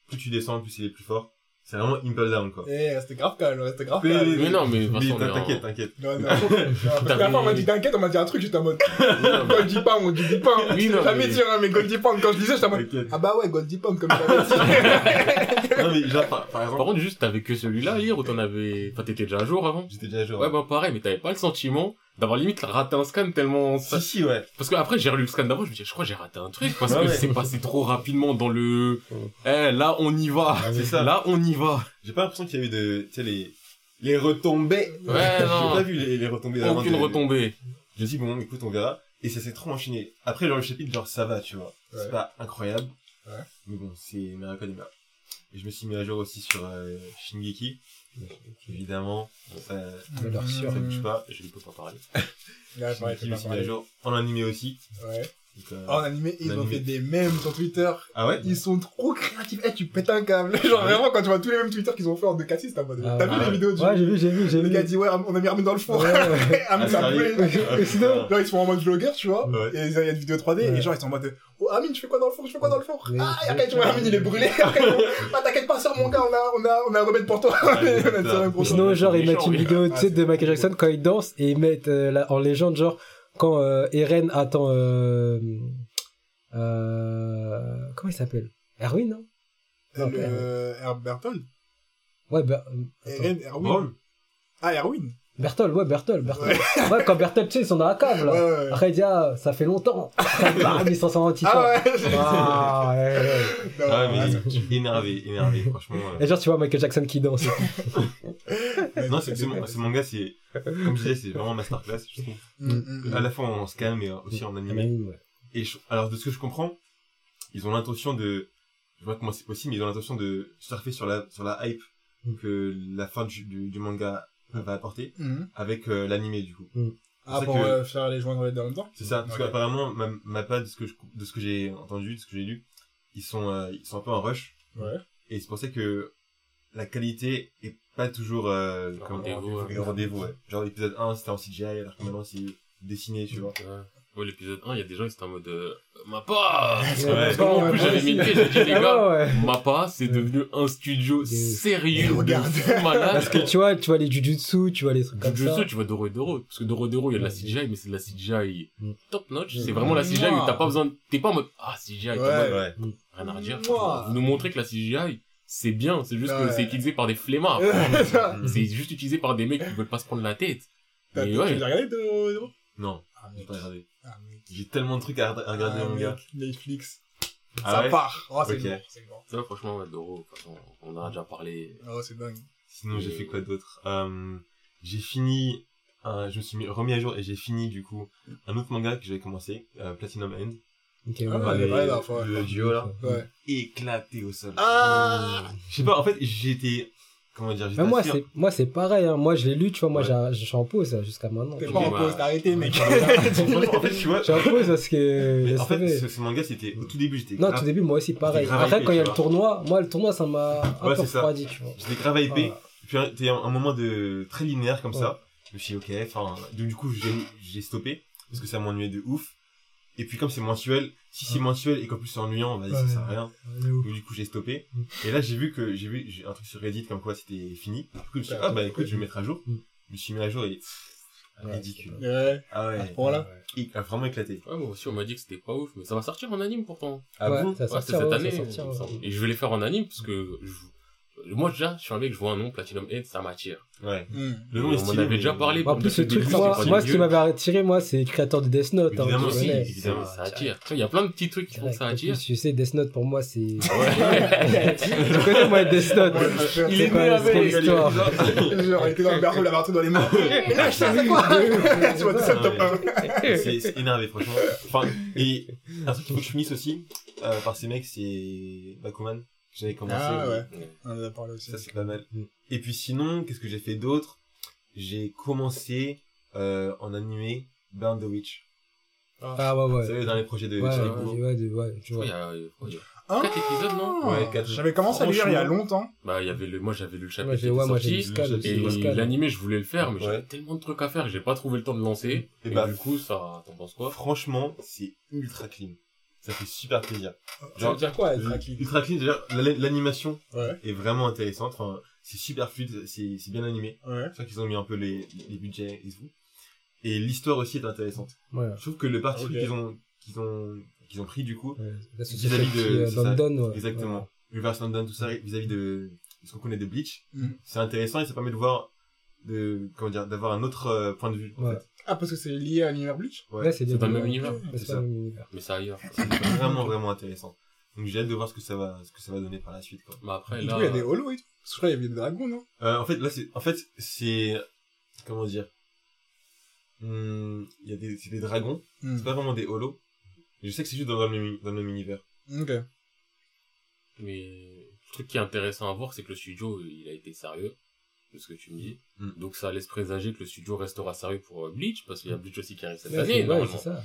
plus tu descends, plus il est plus fort. C'est vraiment Impel Down, quoi. Eh, c'était grave calme, ouais, c'était grave Mais- calme. Mais non, mais Mais t'inquiète, t'inquiète. Non, non. Parce que la fois, on m'a dit t'inquiète, on m'a dit un truc, j'étais en mode, Goldie Pound, on dit Goldie Pound. Oui, non, jamais mais- dire, hein, mais Goldie Pound, quand je disais, j'étais en mode, T'inquiète. ah bah ouais, Goldie Pound, comme il avait dit. Non, mais genre, par, par Par exemple, contre, juste, t'avais que celui-là hier ou t'en avais, enfin, t'étais déjà à jour avant? j'étais déjà genre. Ouais, bah, pareil, mais t'avais pas le sentiment d'avoir limite raté un scan tellement. Si, si, ouais. Parce que après, j'ai relu le scan d'avant, je me dis, je crois que j'ai raté un truc parce que ouais. c'est passé trop rapidement dans le, eh, là, on y va. C'est ça. Là, on y va. J'ai pas l'impression qu'il y a eu de, tu sais, les, les retombées. Ouais, J'ai pas vu les, les retombées d'avant Aucune de- retombée. Je me dis, bon, écoute, on verra. Et ça s'est trop enchaîné. Après, genre, le chapitre, genre, ça va, tu vois. Ouais. C'est pas incroyable. Ouais. Mais bon, c'est Miracle. Et je me suis mis à jour aussi sur euh, Shingeki. Évidemment, ça, sûr. ça bouge pas. Je ne peux pas parler. Ouais, pareil, Shingeki, je me suis mis à jour. En animé aussi. Ouais. Donc, euh, En animé, ils ont fait des mèmes sur Twitter. Ah ouais Ils sont trop créatifs. Eh, tu pètes un câble. Genre, vraiment, quand tu vois tous les mêmes Twitter qu'ils ont fait en 2 c'est en mode, Ah, t'as vu ah les vidéos du, Ouais, j'ai vu, j'ai vu, j'ai le vu. gars dit, ouais, on a mis Armin dans le four. Ouais, ouais. Armin, Ah, ça. Et sinon, Genre, ils sont en mode vlogger, tu vois. Ouais. Et il y a une vidéo 3D, Ouais. et genre, ils sont en mode, oh, Armin, tu fais quoi dans le four? Je fais quoi dans le four? Ah, et après, tu vois, Armin, il est brûlé. Ah, t'inquiète pas, sœur, mon gars, on a, on a, on a un remède pour toi. Ah, sinon, genre, ils mettent une vidéo, tu Ah, sais, de Michael Jackson quand il danse et ils mettent euh, la- en légende, genre, quand euh, Eren attend, euh, euh, comment il s'appelle? Erwin, non? Non, pas Erwin. Le, Her- Berthold? Ouais. Eren, Erwin. Ah, Erwin. Bertol, ouais, Bertol, Bertol. Ouais, quand Bertol, tu sais, ils sont dans la cave, là. Ouais, ouais. Après, il dit, ah, ça fait longtemps. Bam, ils sont sans anti Ah ouais. Ah, ouais, ouais. Non, Ah, ah, mais énervé, énervé, franchement. euh. Et genre, tu vois Michael Jackson qui danse. Non, c'est, c'est mon, ce manga, c'est, comme je disais, c'est vraiment masterclass, je trouve. Mm, mm, mm. À la fois en scan, mais aussi en animé. Ouais. Et je- alors, de ce que je comprends, ils ont l'intention de, je vois comment c'est possible, mais ils ont l'intention de surfer sur la, sur la hype que la fin du, du, du manga va apporter Mhm. avec euh, l'animé, du coup. Ah, C'est pour que- euh, faire les joindre les deux en même temps C'est ça, parce Ok. qu'apparemment, ma, ma pas de ce que je, de ce que j'ai entendu, de ce que j'ai lu, ils sont, euh, ils sont un peu en rush. Ouais. Et c'est pour ça que la qualité est pas toujours, euh, rendez-vous, ouais. Genre l'épisode 1, c'était en CGI, alors que maintenant c'est dessiné, tu vois. Ouais. Ouais, l'épisode 1, il y a des gens qui étaient en mode, euh, Mappa! Ouais, Parce que moi, en plus, ouais, j'avais mis une pièce, j'ai dit, les Ah gars, ouais, ouais. Mappa, c'est devenu un studio sérieux, regarde. malade. Parce que tu vois, tu vois les Jujutsu, tu vois les trucs comme ça. Jujutsu, tu vois Doro et Doro. Parce que Doro et Doro, il y a de la. CGI, mais c'est de la CGI Mm. top notch. Mm. C'est vraiment la CGI où t'as pas besoin, de- t'es pas en mode, ah, CGI, Ouais. Ouais. rien à redire. Vous nous montrez que la CGI, c'est bien. C'est juste Ouais. que c'est utilisé par des flemmards. C'est juste utilisé par des mecs qui veulent pas se prendre la tête. T'as ouais. l'as regardé de... Non, Ah, j'ai pas regardé. Ah. J'ai tellement de trucs à, à regarder, Ah, mon gars. mec, Netflix. Ah ça ouais part. Oh, c'est Ok. lourd, c'est lourd. Ça, franchement, ouais, Doro, façon, on en a déjà parlé. Oh, c'est dingue. Sinon, j'ai fait quoi d'autre? Euh, J'ai fini, euh, je me suis mis, remis à jour et j'ai fini du coup un autre manga que j'avais commencé, euh, Platinum End, Ok, Ah, ouais. les- la fois, le duo là, Ouais. éclaté au sol. Ah Je sais pas, en fait, été, comment dire, Mais moi, c'est, moi, c'est pareil, hein. Moi, je l'ai lu, tu vois, moi, Ouais. j'ai, je suis en pause, jusqu'à maintenant. T'es Je pas en pause, t'as arrêté, mec. Franchement, en fait, tu vois, suis en pause parce que, mais en fait, ce, ce manga, c'était, au tout début, j'étais Non, grave, tout début, moi aussi, pareil. Après, hypé, quand il y a le tournoi, moi, le tournoi, ça m'a un Ouais, peu c'est ça. refroidi, tu vois. j'étais grave hypé, Voilà. puis il y a un, un moment de, très linéaire comme Ouais. ça, je me suis dit, ok, enfin, donc, du coup, j'ai, j'ai stoppé, parce que ça m'ennuyait de ouf, et puis comme c'est mensuel, si c'est mensuel et qu'en plus c'est ennuyant, vas-y, ça sert à rien. Donc du coup j'ai stoppé. Mm. Et là j'ai vu que j'ai vu j'ai un truc sur Reddit comme quoi c'était fini. Du coup je me suis dit, ah bah écoute je vais me mettre à jour. Mm. Je me suis mis à jour et Ouais, ridicule. Ouais. Ah ouais. Voilà. Il a vraiment éclaté. Ouais, moi aussi, on m'a dit que c'était pas ouf, mais ça va sortir en anime pourtant. Ah Ouais, bon ça Ouais, va c'est sortir, cette ouais, année. Et je vais les faire en anime parce que je- moi déjà, je suis un mec, je vois un nom, Platinum Head, ça m'attire. Ouais. Hmm. Le Et nom est On stylé. m'en avait déjà parlé. En pour plus, le truc, moi, moi, ce qui m'avait attiré, moi, c'est le créateur de Death Note. hein, Évidemment, tu aussi, connais. évidemment, ça attire. Il y a plein de petits trucs qui font que ça En attire. tu sais, Death Note, pour moi, c'est... Ouais. tu connais, moi, Death Note. Il est né avec. histoire Genre, il était dans le berceau, il avait un truc dans les mains. Mais là, je sais c'est quoi Tu vois, ça, le top 1. c'est énervé franchement. Enfin et un truc qu'il faut que je finisse aussi euh, par ces mecs c'est Bakuman j'avais commencé. Ah, mais ouais. On en a parlé aussi. Ça c'est pas mal. Mm. Et puis sinon qu'est-ce que j'ai fait d'autre? J'ai commencé euh, en animé Burn the Witch. Ah, ouais, Vous ouais. savez le dernier projet de Ouais, ouais, ouais, de- ouais, tu vois. Il y a, euh, il y a- Ah, Quatre épisodes, non? Ouais, quatre. J'avais commencé à lire il y a longtemps. Bah, il y avait le, moi, j'avais lu le chapitre était ouais, moi, j'ai. Et l'animé, je voulais le faire, mais Ouais. j'avais tellement de trucs à faire que j'ai pas trouvé le temps de lancer. Et Et, bah, du coup, ça, t'en penses quoi? Franchement, c'est ultra clean. Ça fait super plaisir. Ça veut Genre, dire quoi, être clean Ultra clean, c'est-à-dire la- l'animation Ouais, est vraiment intéressante. Enfin, c'est super fluide, c'est c'est bien animé. ouais. C'est qu'ils ont mis un peu les, les budgets et tout. Et l'histoire aussi est intéressante. Ouais. Je trouve que le parti Ok. qu'ils ont, qu'ils ont, qu'ils ont pris du coup, Vis-à-vis de- euh, c'est ça, London, ouais. exactement, Reverse London, tout ça, vis-à-vis de, de ce qu'on connaît de Bleach, Mm. c'est intéressant et ça permet de voir, de, comment dire, d'avoir un autre euh, point de vue. en Ouais. fait. Ah, parce que c'est lié à l'univers Bleach? Ouais, c'est C'est dans le même univers. Mais C'est ça. Mais c'est ailleurs. C'est vraiment, vraiment intéressant. Donc j'ai hâte de voir ce que ça va, ce que ça va donner par la suite, quoi. Mais après, Et là. coup, il y a des holos et tout. Parce que je crois qu'il y avait des dragons, non? Euh, en fait, là, c'est, en fait, c'est, comment dire, Hum, il y a des, c'est des dragons, Hmm. c'est pas vraiment des holos. Je sais que c'est juste dans le même, dans le même univers. Ok. Mais le truc qui est intéressant à voir, c'est que le studio, il a été sérieux, de ce que tu me dis. Mm. Donc ça laisse présager que le studio restera sérieux pour euh, Bleach, parce qu'il y a Bleach aussi qui arrive cette Ouais, année, c'est ouais, c'est ça.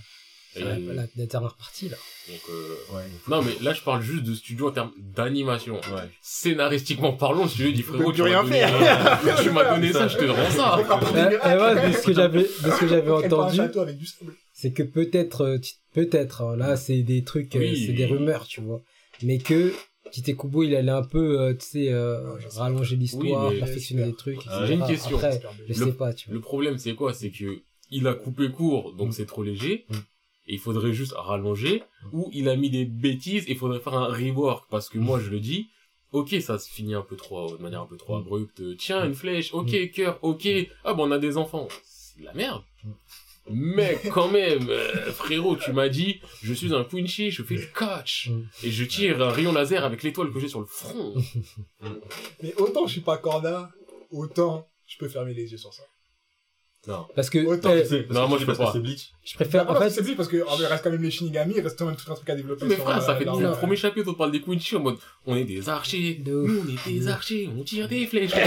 Et- Ouais, La, la dernière partie, là. donc, euh, Ouais. Non, mais là, je parle juste de studio en termes d'animation. Ouais. Scénaristiquement parlant, le studio dit frérot, tu m'as rien donné, faire. euh, tu m'as donné ça, je te rends ça. Et, et moi, de ce que j'avais, de ce que j'avais Elle part un entendu, c'est que peut-être, euh, peut-être, hein, là, c'est des trucs, Oui. c'est des rumeurs, tu vois. Mais que Tite Kubo, il allait un peu, euh, tu sais, euh, rallonger l'histoire, Oui, perfectionner des trucs. Ah, j'ai une question. Après, je Le- sais pas, tu Le vois. problème, c'est quoi? C'est que il a coupé court, donc Mm. c'est trop léger. Mm. Et il faudrait juste rallonger. Ou il a mis des bêtises, et il faudrait faire un rework. Parce que moi, je le dis, ok, ça se finit un peu trop, de manière un peu trop Mm. abrupte. Tiens, une flèche, ok, cœur, ok. Ah, bon, on a des enfants. C'est de la merde. Mais quand même, euh, frérot, tu m'as dit, je suis un Quincy, je fais le catch. Mm. Et je tire un rayon laser avec l'étoile que j'ai sur le front. Mais autant je suis pas corda, autant je peux fermer les yeux sur ça. Non. Parce que, Autant tu sais, Non, moi, je peux pas. C'est Bleach. je préfère, en fait, c'est lui parce que en vrai, il reste quand même les Shinigami, il reste quand même tout un truc à développer. Mais sur, frère, ça euh, fait tout le euh, premier chapitre, on parle des Quincy en mode, on est des archers, De nous on est des archers, on tire des flèches. Moi,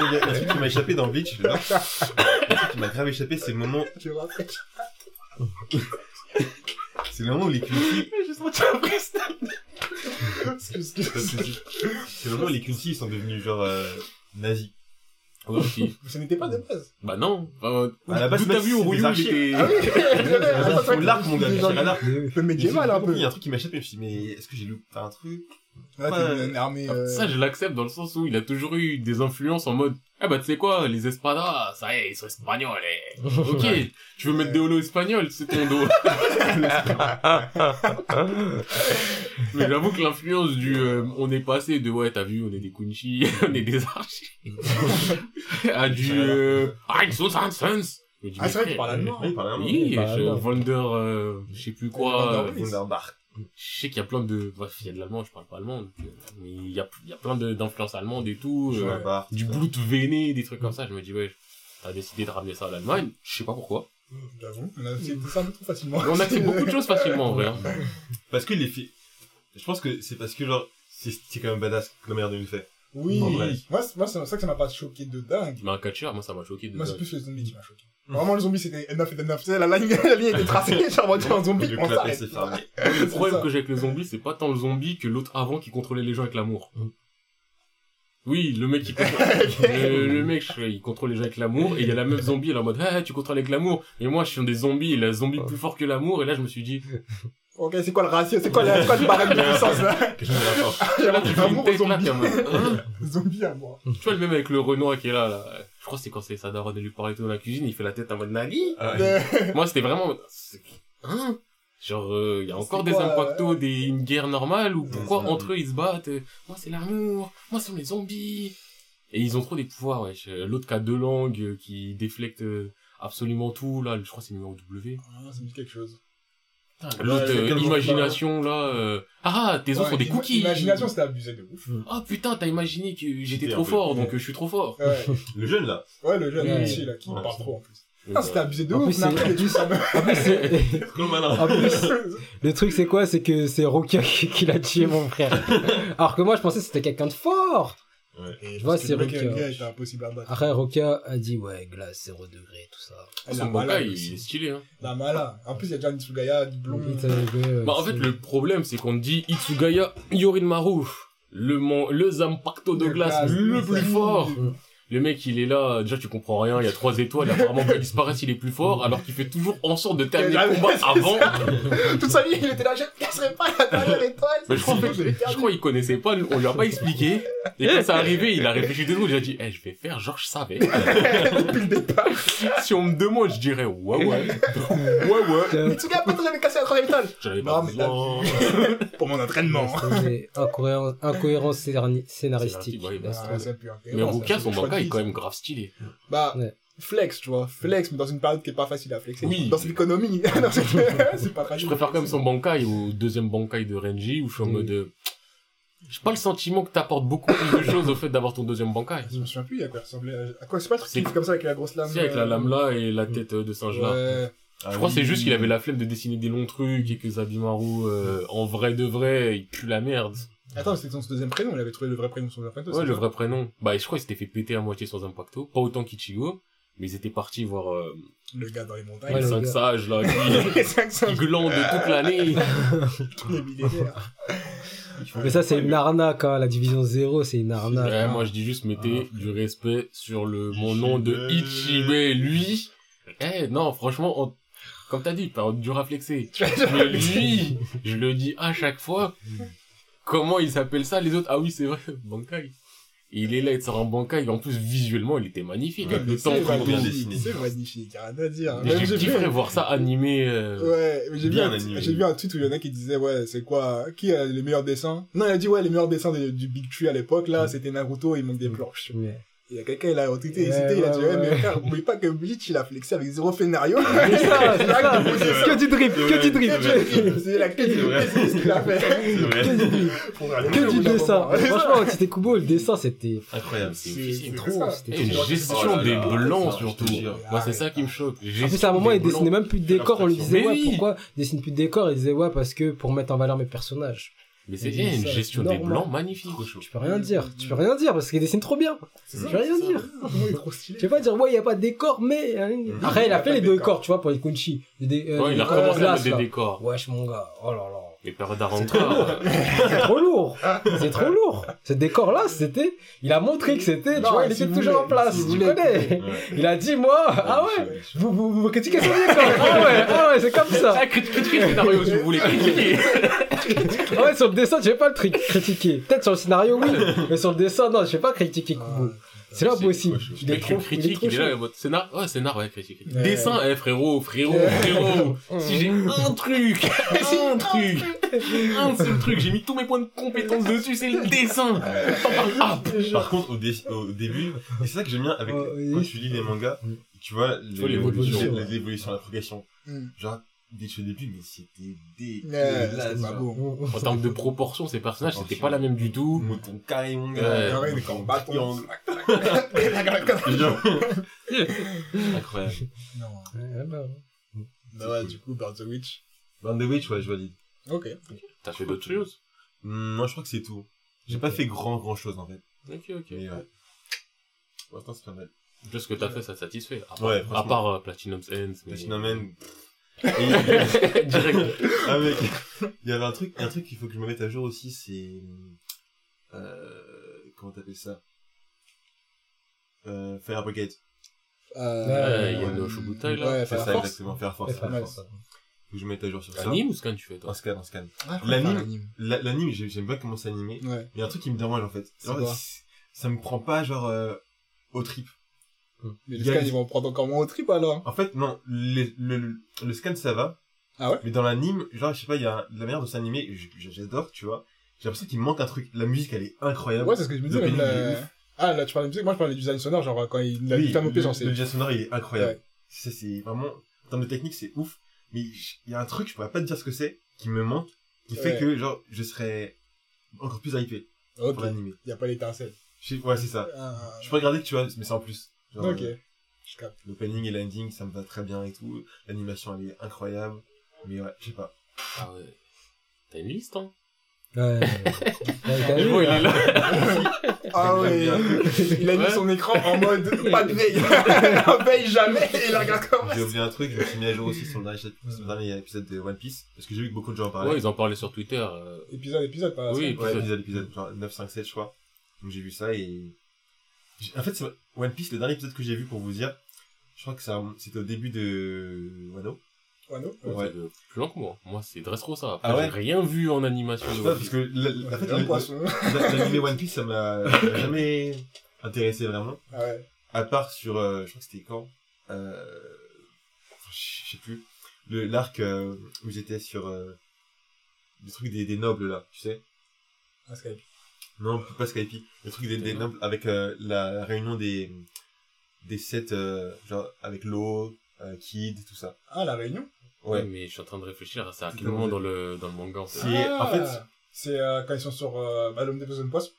il y a un truc qui m'a échappé dans Bleach, qui m'a grave échappé, c'est le moment, c'est le moment où les Quincy, c'est le moment où les Quincy, sont devenus genre, euh, nazis. Ouais, ok. Ce n'était pas de base. Bah non. Enfin, À la base, t'as vu c'est au il était... Ah oui l'arc, mon gars, l'arc. Le médiéval un peu. Il y a un truc qui m'a échappé, je me suis dit, mais est-ce que j'ai loupé un truc? Une armée. euh, Ça, je l'accepte dans le sens où il a toujours eu des influences en mode, ah bah tu sais quoi, les espadas, ça y est, ils sont espagnols, eh. Ok, tu veux mettre des holos espagnols, c'est ton dos. Mais j'avoue que l'influence du, euh, on est passé de, ouais, t'as vu, on est des Kunchi, on est des archers, à du, euh, Ah, c'est vrai qu'il parle allemand. Oui, par là, Oui, Bah, je- non. Wonder, euh, je sais plus quoi, Wonder euh, Wunderbar. Je sais qu'il y a plein de, bref, il y a de l'allemand, je parle pas allemand, donc, euh, mais il y a, il y a plein de- d'influences allemandes et tout, euh, du blut véné, des trucs comme ça. Je me dis, ouais, t'as décidé de ramener ça à l'Allemagne. Je sais pas pourquoi. J'avoue, on a accepté ça un peu trop facilement. On a fait beaucoup de choses facilement, en vrai. hein. Parce que les filles, je pense que c'est parce que genre, c'est quand même badass que la manière dont il le fait. Oui, moi, c'est moi, c'est ça que ça m'a pas choqué de dingue. Mais un catcheur, moi, ça m'a choqué de Moi, c'est plus les zombies qui m'a choqué. Vraiment, les zombies, c'était 9 et 9. Tu sais, la ligne, la ligne était tracée, genre, on un zombie, Le on s'arrête. Le problème que j'ai avec le zombie, c'est pas tant le zombie que l'autre avant qui contrôlait les gens avec l'amour. Oui, le mec qui le, le mec, il contrôle les gens avec l'amour, et il y a la même zombie, elle est en mode, ah, tu contrôles avec l'amour. Et moi, je suis un des zombies, et la zombie plus fort que l'amour, et là, je me suis dit, Ok, c'est quoi le ratio? C'est quoi, le- c'est quoi le barème de puissance, là? Que je me rappelle. J'avais tu fais une amour aux tête là, mode, hein? Zombie à moi. Tu vois, le même avec le Renoir qui est là, là. Je crois que c'est quand c'est sa daronne de lui parler tout dans la cuisine, il fait la tête en mode Nani. Ah. Euh, Moi, c'était vraiment, hein? Genre, euh, il y a encore des quoi, impactos, des, une guerre normale, ou pourquoi entre eux ils se battent? euh, Moi, c'est l'amour. Moi, ce sont les zombies. Et ils ont trop des pouvoirs, ouais. L'autre qui a deux langues, euh, qui déflecte euh, absolument tout, là. Je crois que c'est numéro W. Ah, ça me dit quelque chose. L'autre, Ouais, euh, imagination, là, euh, ah, tes os Ouais, sont des cookies. Imagination, c'était abusé de ouf. Ah, putain, t'as imaginé que j'étais trop fort, donc euh, je suis trop fort. Ouais, Le jeune, là. ouais le jeune ici, là, qui Ouais. parle trop, en plus. Donc, Ah, c'était abusé de En ouf, plus, plus, en plus, le truc c'est quoi? C'est que c'est Rokia qui, qui l'a tué, mon frère. Alors que moi, je pensais que c'était quelqu'un de fort. Et je vois, c'est battre. Après, Rokia a dit, ouais, glace, 0 degré, tout ça. Elle Son a malade Bankai, aussi. il est stylé, hein. La mala. En plus, il y a déjà Nitsugaya, du blond. Euh, Bah, en fait, le problème, c'est qu'on dit Itsugaya Yorinmaru, le, mon, le Zampacto de De glace glace, le plus fort. Le mec, il est là, déjà tu comprends rien, il y a trois étoiles, apparemment quand il disparaît, il est plus fort, alors qu'il fait toujours en sorte de terminer le combat avant. Toute sa vie, il était là, je ne casserai pas la dernière étoile. Mais je crois, je crois qu'il connaissait pas, on lui a pas expliqué. Et quand c'est arrivé, il a réfléchi deux secondes, il a dit, eh, je vais faire genre je savais. Depuis le départ. si on me demande, je dirais, ouais, ouais. Ouais, ouais. Mitsuga, pourquoi t'avais cassé la troisième étoile? J'en avais Non, pas mais besoin. Pour mon entraînement. Incohérence, incohérence scénari- scénaristique. Laisse Ah, ça. Mais Ruka, Ça, son c'est choix est quand même grave stylé. Bah, Ouais. flex, tu vois. Flex, mais dans une période qui est pas facile à flexer. Oui. Dans cette économie. Dans cette- c'est pas facile. Je préfère quand même son Bankai au deuxième Bankai de Renji, où je suis en Oui. mode, euh, j'ai pas le sentiment que t'apportes beaucoup plus de choses au fait d'avoir ton deuxième Bankai. Je me souviens plus à quoi il ressemblait. À quoi c'est pas le truc C'est- qui comme ça avec la grosse lame. Si, avec la euh, lame là et la tête euh, de singe là. Ouais. Ah Je crois que c'est oui. juste qu'il avait la flemme de dessiner des longs trucs et que Zabimaru, euh, en vrai de vrai, il pue la merde. Attends, c'était son deuxième prénom. Il avait trouvé le vrai prénom deuxième prénom. Ouais, le vrai prénom. Bah, je crois qu'il s'était fait péter à moitié sans impacto. Pas autant qu'Ichigo. Mais ils étaient partis voir euh, Le gars dans les montagnes. Ouais, les le cinq gars. sages là qui, Les 500 qui glandent toute l'année. les millénaires. Mais ça, c'est une arnaque, hein. La division 0, c'est une arnaque. Ouais, hein. moi je dis juste mettez Ah, du respect sur le mon nom de Ichibe. Lui, eh non, franchement, on- comme t'as dit, période dur à flexer. Mais lui, je le dis à chaque fois. Comment il s'appelle ça les autres? Ah oui, c'est vrai, Bankai. Et il est là, il sort en Bankai. En plus, visuellement, il était magnifique. Ouais, le C'est temps. C'est magnifique, y a rien à dire. J'ai kiffé voir ça animé. euh, Ouais, mais j'ai vu, Bien un, animé. j'ai vu un tweet où il y en a qui disaient, ouais, c'est quoi, qui a les meilleurs dessins? Non, il a dit, ouais, les meilleurs dessins de- du Big Tree à l'époque, là, c'était Naruto, il manque des planches. Il y a quelqu'un, il a retweeté, il, a dit, ouais, mais frère, oubliez pas que Bleach, il a flexé avec zéro scénario? C'est ça, c'est ça. Que du drip, que du drip. C'est la quête C'est vrai. c'est ce qu'il a fait. C'est vrai. Que du drip. Que du dessin. Franchement, c'était Kubo, le dessin, c'était Incroyable. C'est trop, c'était une gestion Oh des blancs surtout. Moi, c'est ça qui me choque. En plus, à un moment, il dessinait même plus de décor. On lui disait, ouais, oui. pourquoi? Il dessine plus de décor Il disait, ouais, parce que pour mettre en valeur mes personnages. Mais c'est eh, une ça, gestion des blancs magnifique. Tu peux rien dire. Tu peux rien dire parce qu'il dessine trop bien. Ça. peux rien dire. Tu peux pas dire, ouais, il y a pas de décor, mais. hein. Après, il a fait les deux décors, tu vois, pour les Kunchi. Des- euh, Ouais, il a décors recommencé à mettre des décors. Wesh, mon gars. Oh là là. Les périodes d'Aranka. C'est trop lourd. C'est trop lourd. Ce décor-là, c'était. Il a montré que c'était. Tu vois, il si était toujours en place. tu connais. Ouais. Il a dit, moi. Ah ouais. Vous, vous, vous critiquez son décor. Ah ouais, ah ouais, c'est comme ça. Ah, critiquez le scénario si vous voulez critiquer. Ah ouais, sur le dessin, tu vais pas le critiquer. Peut-être sur le scénario, oui. Mais sur le dessin, non, je vais pas critiquer Kubo. C'est c'est- possible. Il est Mais trop, tu critique, il est là, en mode scénar, ouais, scénar, ouais, critique. Ouais. Dessin, eh, frérot, frérot, frérot. si j'ai un truc, un truc, un seul truc, j'ai mis tous mes points de compétence dessus, c'est le dessin. Ah, Par contre, au, dé- au début, et c'est ça que j'aime bien avec Oh, oui. quand tu lis les mangas, Mm. tu vois l'évolution, la progression. Mm. Genre, que au début, mais c'était dégueulasse. En termes de proportion, ces personnages, c'était pas la même du tout. Mouton carré, mon Ouais. gars. Ah ouais, mais quand on bat, on- Genre. Incroyable. Non. Ouais, bah, ouais, du coup, Bird the Witch. Band of Witch, ouais, je valide. Ok. T'as fait d'autres choses? Hmm, Moi, je crois que c'est tout. J'ai pas fait grand, grand chose, en fait. Ok, ok. Mais ouais. Pour l'instant, c'est pas mal. Juste ce que t'as fait, ça satisfait. À part, Ouais, à franchement. part euh, Platinum's Ends. Direct. Ah mec, il y avait un truc, un truc qu'il faut que je me mette à jour aussi, c'est euh, comment t'appelles ça? Euh, Fire Brigade. Euh, il y a le Shubutai, là. Ouais, C'est ça Force. exactement, Fire Force. Mal. Force. Faut que je me mette à jour sur ça. Anime ou scan tu fais, toi? Un scan, un scan. Ah, L'anime- j'aime bien comment c'est animé. Ouais. Il y a un truc qui me dérange en fait. Genre, ça me prend pas genre euh, au trip. Mais scans, les- ils vont prendre encore moins au trip, alors. En fait, non, les- le, le, le scan ça va. Ah ouais? Mais dans l'anime, genre, je sais pas, il y a la manière de s'animer, j'adore, tu vois. J'ai l'impression qu'il manque un truc. La musique, elle est incroyable. Ouais, c'est ce que je me disais, Le la... Ah, là, tu parles de musique. Moi, je parle du design sonore, genre, quand il a Oui, le, genre, le jazz sonore, il est incroyable. Ouais. Ça, c'est vraiment, en termes de technique, c'est ouf. Mais il y a un truc, je pourrais pas te dire ce que c'est, qui me manque, qui fait Ouais. que, genre, je serais encore plus hypé Ok. pour l'animer. Y a pas l'étincelle. Ouais, c'est ça. Ah, Je peux regarder, tu vois, mais c'est en plus. Genre, Ok. euh, Je capte. L'opening et l'ending, ça me va très bien et tout. L'animation, elle est incroyable. Mais ouais, je sais pas. Ah ouais. T'as une liste, hein? Ouais. Ouais, t'as vu, Bon, il est là. Ah ouais. bien. Il a mis Ouais. son écran en mode pas de veille. On veille jamais et il regarde comme J'ai oublié un truc, je me suis mis à jour aussi sur le dernier, sur le dernier épisode de One Piece. Parce que j'ai vu que beaucoup de gens en parlaient. Ouais, ils en parlaient sur Twitter. euh, Épisode, épisode, pas Oui, semaine. Ouais, épisode. épisode, épisode, genre 9, 5, 7, je crois. Donc j'ai vu ça et En fait, c'est- One Piece, le dernier épisode que j'ai vu pour vous dire, je crois que ça, c'était au début de Wano. Wano Ouais. Plus lent que moi. Moi, c'est Dressrosa. Après, Ah ouais j'ai rien vu en animation. Je sais pas, parce que la- en fait, Ouais, la- un poisson. la- l'anime One Piece, ça m'a ça m'a jamais intéressé vraiment. Ah ouais. À part sur, euh, je crois que c'était quand euh, Je sais plus. Le L'arc euh, où j'étais sur euh, le truc des, des nobles là, tu sais Ah, Skype. Non, pas Skype. Le truc des, des nobles avec euh, la réunion des des sept, euh, genre avec l'eau, euh, Kid, tout ça. Ah, la réunion? Ouais, Ouais. mais je suis en train de réfléchir à ça. À quel moment dans le, dans le manga, en fait. C'est- en fait- Ah, C'est euh, quand ils sont sur euh, bah, l'homme des besoins de poisson.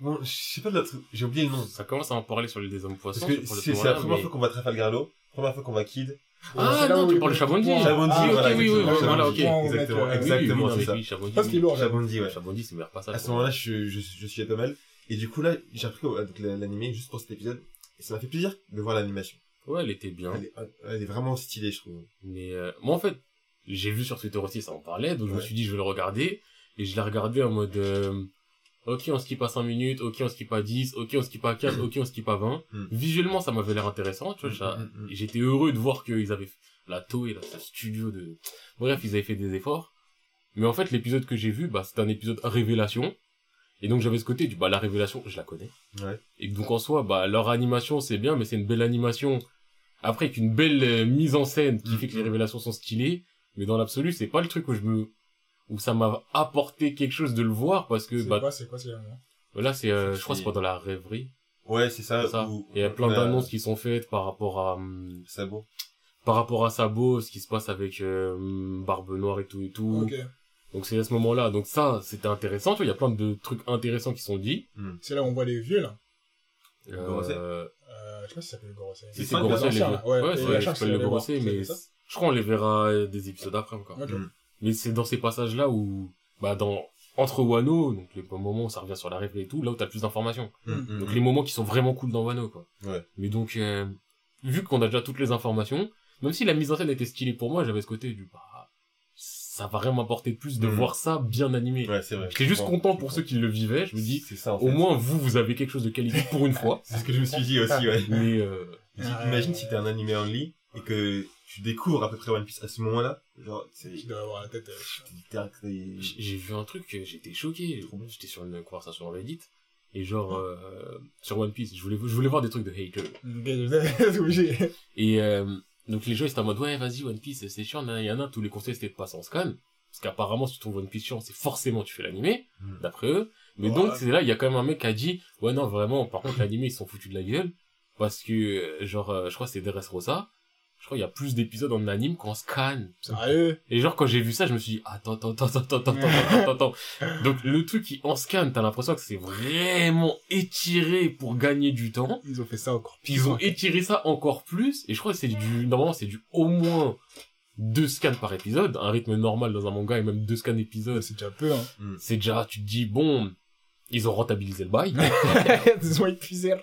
Bon, je sais pas de l'autre, j'ai oublié le nom. Ça commence à en parler sur les des hommes poissons. Parce que c'est c'est la première mais- fois qu'on va Trafalgar Law, première fois qu'on va Kid. Ah, non, tu parles de Chabondi. Chabondi, Ah, ok, voilà, oui, oui, voilà, ok. Exactement, Oui, oui, exactement, oui, c'est ça. Chabondi. Parce qu'il est lourd, Chabondi, ouais. Chabondi, c'est le meilleur passage. À ce moment-là, je, je, je suis pas mal. Et du coup, là, j'ai appris l'animé juste pour cet épisode. Et ça m'a fait plaisir de voir l'animation. Ouais, elle était bien. Elle, est- elle est vraiment stylée, je trouve. Mais euh, moi, en fait, j'ai vu sur Twitter aussi, ça en parlait, donc je me Ouais. suis dit, je vais le regarder. Et je l'ai regardé en mode, euh, ok, on skip à 5 minutes, ok, on skip à 10, ok, on skip à 15, ok, on skip à 20. Mm. Visuellement, ça m'avait l'air intéressant, tu vois. ça- Mm, mm. J'étais heureux de voir qu'ils avaient la Toei, là, ce studio de... Bref, ils avaient fait des efforts. Mais en fait, l'épisode que j'ai vu, bah, c'était un épisode révélation. Et donc, j'avais ce côté du, bah, la révélation, je la connais. Ouais. Et donc, en soi, bah, leur animation, c'est bien, mais c'est une belle animation. Après, avec une belle euh, mise en scène qui Mm. fait que les révélations sont stylées. Mais dans l'absolu, c'est pas le truc où je me, où ça m'a apporté quelque chose de le voir parce que, C'est bah, quoi, c'est quoi, c'est moment là, c'est, euh, je crois, C'est- c'est pendant la rêverie. Ouais, c'est ça. C'est ça. où- Il y a plein on d'annonces qui sont faites par rapport à, hum, Sabot. par rapport à Sabo, ce qui se passe avec euh, hum, Barbe Noire et tout et tout. Ok. Donc c'est à ce moment-là. Donc ça, c'était intéressant. Tu vois, il y a plein de trucs intéressants qui sont dits. C'est là où on voit les vieux, là. Euh, Gorosei. Euh, je sais pas si ça s'appelle le Gorosei. si C'est Gorosei, les vieux. là. Ouais, Ouais, c'est le Gorosei, mais je crois qu'on les verra euh, des épisodes après encore. Mais c'est dans ces passages-là où, bah, dans, entre Wano, donc les moments où ça revient sur la rêve et tout, là où t'as plus d'informations. Mm, mm, Donc mm. les moments qui sont vraiment cool dans Wano, quoi. Ouais. Mais donc, euh, vu qu'on a déjà toutes les informations, même si la mise en scène était stylée pour moi, j'avais ce côté du, bah, ça va vraiment m'apporter plus de voir ça bien animé. Ouais, c'est vrai. J'étais juste content pour ceux qui le vivaient, je me dis, c'est ça, en au moins vous, vous avez quelque chose de qualité pour une fois. C'est ce que je me suis dit aussi, ouais. Mais, euh, Imagine si t'es un animé en lit et que tu découvres à peu près One Piece à ce moment-là. Genre. Tu dois avoir la tête. euh, J'ai vu un truc, euh, j'étais choqué. J'étais sur une conversation en Reddit. Et genre, euh, sur One Piece, je voulais, je voulais voir des trucs de hater. C'est obligé. Et euh, donc les gens, ils étaient en mode, ouais, vas-y, One Piece, c'est chiant, il y en a, tous les conseils, c'était de passer en scan. Parce qu'apparemment, si tu trouves One Piece chiant, c'est forcément tu fais l'animé, Mm. d'après eux. Mais Ouais. donc, c'est là, il y a quand même un mec qui a dit, ouais, non, vraiment, par contre, l'animé, ils se sont foutus de la gueule. Parce que, euh, genre, euh, je crois que c'est Dressrosa je crois qu'il y a plus d'épisodes en anime qu'en scan. Sérieux? Et genre, quand j'ai vu ça, je me suis dit, attends, attends, attends, attends, attends, attends, attends, Donc, le truc qui, en scan, t'as l'impression que c'est vraiment étiré pour gagner du temps. Ils ont fait ça encore plus. Ils ont étiré ça encore plus. Et je crois que c'est du, normalement, c'est du au moins deux scans par épisode. Un rythme normal dans un manga et même deux scans épisode. C'est déjà peu, hein. Hmm. C'est déjà, tu te dis, bon, ils ont rentabilisé le bail. ils ont épuisé.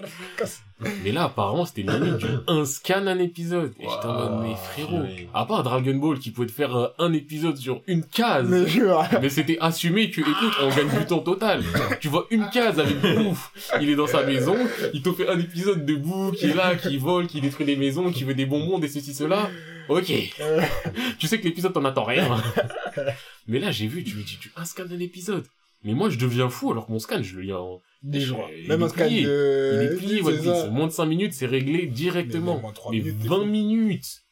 Mais là, apparemment, c'était limite du un scan un épisode. Et j'étais en mode, mais frérot. purée. À part Dragon Ball qui pouvait te faire euh, un épisode sur une case. Mais c'était assumé que, écoute, on gagne du temps total. Tu vois une case avec Bouf, il est dans sa maison, il te fait un épisode de Bouf qui est là, qui vole, qui détruit des maisons, qui veut des bonbons, des ceci, cela. Ok. Euh, Tu sais que l'épisode t'en attends rien. Mais là, j'ai vu, tu me dis, tu un scan d'un épisode. Mais moi, je deviens fou alors que mon scan, je le lis en... Des jours. il Même est un scan plié. de... Il est plié. Moins de 5 minutes, c'est réglé directement. Mais moins trois Mais minutes, t'es 20 fou. minutes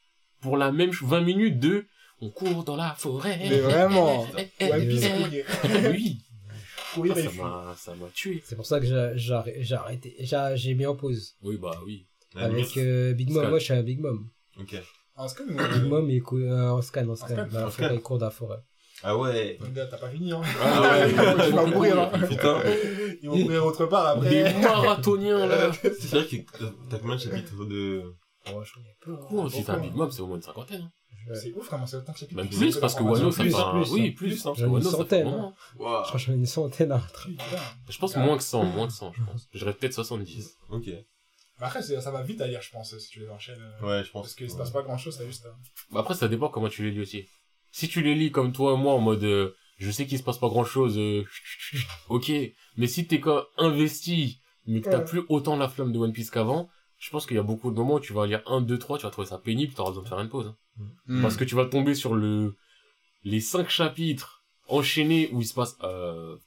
pour la même ch- 20 minutes de on court dans la forêt. Mais vraiment. Eh, eh, One Piece, eh, courir. eh. Oui. Courir et Ça m'a, ça m'a tué. C'est pour ça que j'ai j'ai arrêté- j'ai mis en pause. Oui, bah oui. La Avec euh, Big Mom. Scan. Moi, je suis un Big Mom. Ok. En scan, Big Mom, il cou- euh, en scan, en scan. en forêt, scan. il court dans la forêt. Ah ouais. T'as pas fini, hein. Ah ouais, Tu vas mourir, hein. Putain. Ils vont courir autre part Des après. marathoniens, là. C'est vrai que t'as combien de chapitres de. Oh, je connais pas. Quoi, si t'as un Big Mom, c'est au moins une cinquantaine. hein. C'est ouf, comment c'est autant de chapitres. Même Tu plus, parce que Wano, ça plus, Oui, hein. plus, hein, une ça centaine, hein. Je crois que j'en ai une centaine à rattraper. Putain. Je pense moins que 100, moins que 100, je pense. J'irais peut-être 70. Ok. Mais Après, ça va vite à lire, je pense, si tu les enchaînes. euh, Ouais, je pense. Parce qu'il se passe pas grand chose, t'as juste. Bah Après, ça dépend comment tu les lis aussi. Si tu les lis comme toi, moi, en mode, euh, je sais qu'il se passe pas grand chose, ok. Mais si t'es quand investi mais que t'as Ouais. plus autant la flamme de One Piece qu'avant, je pense qu'il y a beaucoup de moments où tu vas lire 1, 2, 3, tu vas trouver ça pénible, t'auras besoin de faire une pause. hein. Mm. Parce que tu vas tomber sur le les cinq chapitres enchaînés où il se passe euh,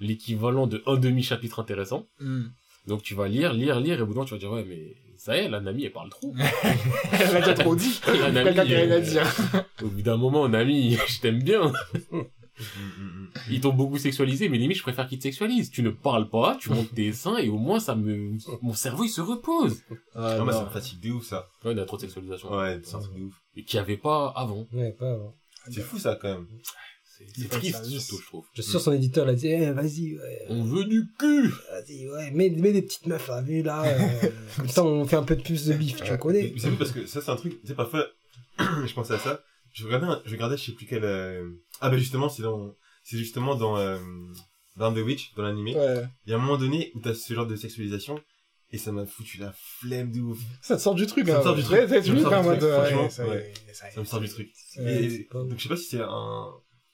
l'équivalent de un demi-chapitre intéressant. Mm. Donc tu vas lire, lire, lire, et au bout d'un moment, tu vas dire, ouais, mais ça y est, la Nami, elle parle trop. Elle a déjà trop dit. La Nami, Quelqu'un qui a rien à euh, dire. Au bout d'un moment, Nami, je t'aime bien. Mm, mm, mm. Ils t'ont beaucoup sexualisé, mais limite, je préfère qu'ils te sexualisent. Tu ne parles pas, tu montes tes seins, et au moins, ça me, mon cerveau, il se repose. Ah, Non, mais ça me fatigue de ouf, ça. Ouais, il y a trop de sexualisation. Ouais, c'est un truc de ouf. Et qu'il n'y avait pas avant. Ouais, pas avant. C'est fou, ça, quand même. C'est triste, surtout, je trouve. Je suis sûr son éditeur l'a dit, eh, vas-y, ouais, On veut du cul! vas-y, ouais, mets, mets des petites meufs à vue là, euh, comme ça on fait un peu de plus de bif, tu connais. C'est parce que ça, c'est un truc, tu sais, parfois, je pensais à ça. Je regardais, un- je regardais, je sais plus quel, euh... ah, bah, justement, c'est dans, c'est justement dans, euh, dans The Witch, dans l'animé. Ouais. Il y a un moment donné où t'as ce genre de sexualisation, et ça m'a foutu la flemme de ouf. Ça te sort du truc, Ça me hein. sort du Ouais, truc. ouais, Ça me sort du truc, ça me sort du truc. Et- donc je sais pas si c'est un,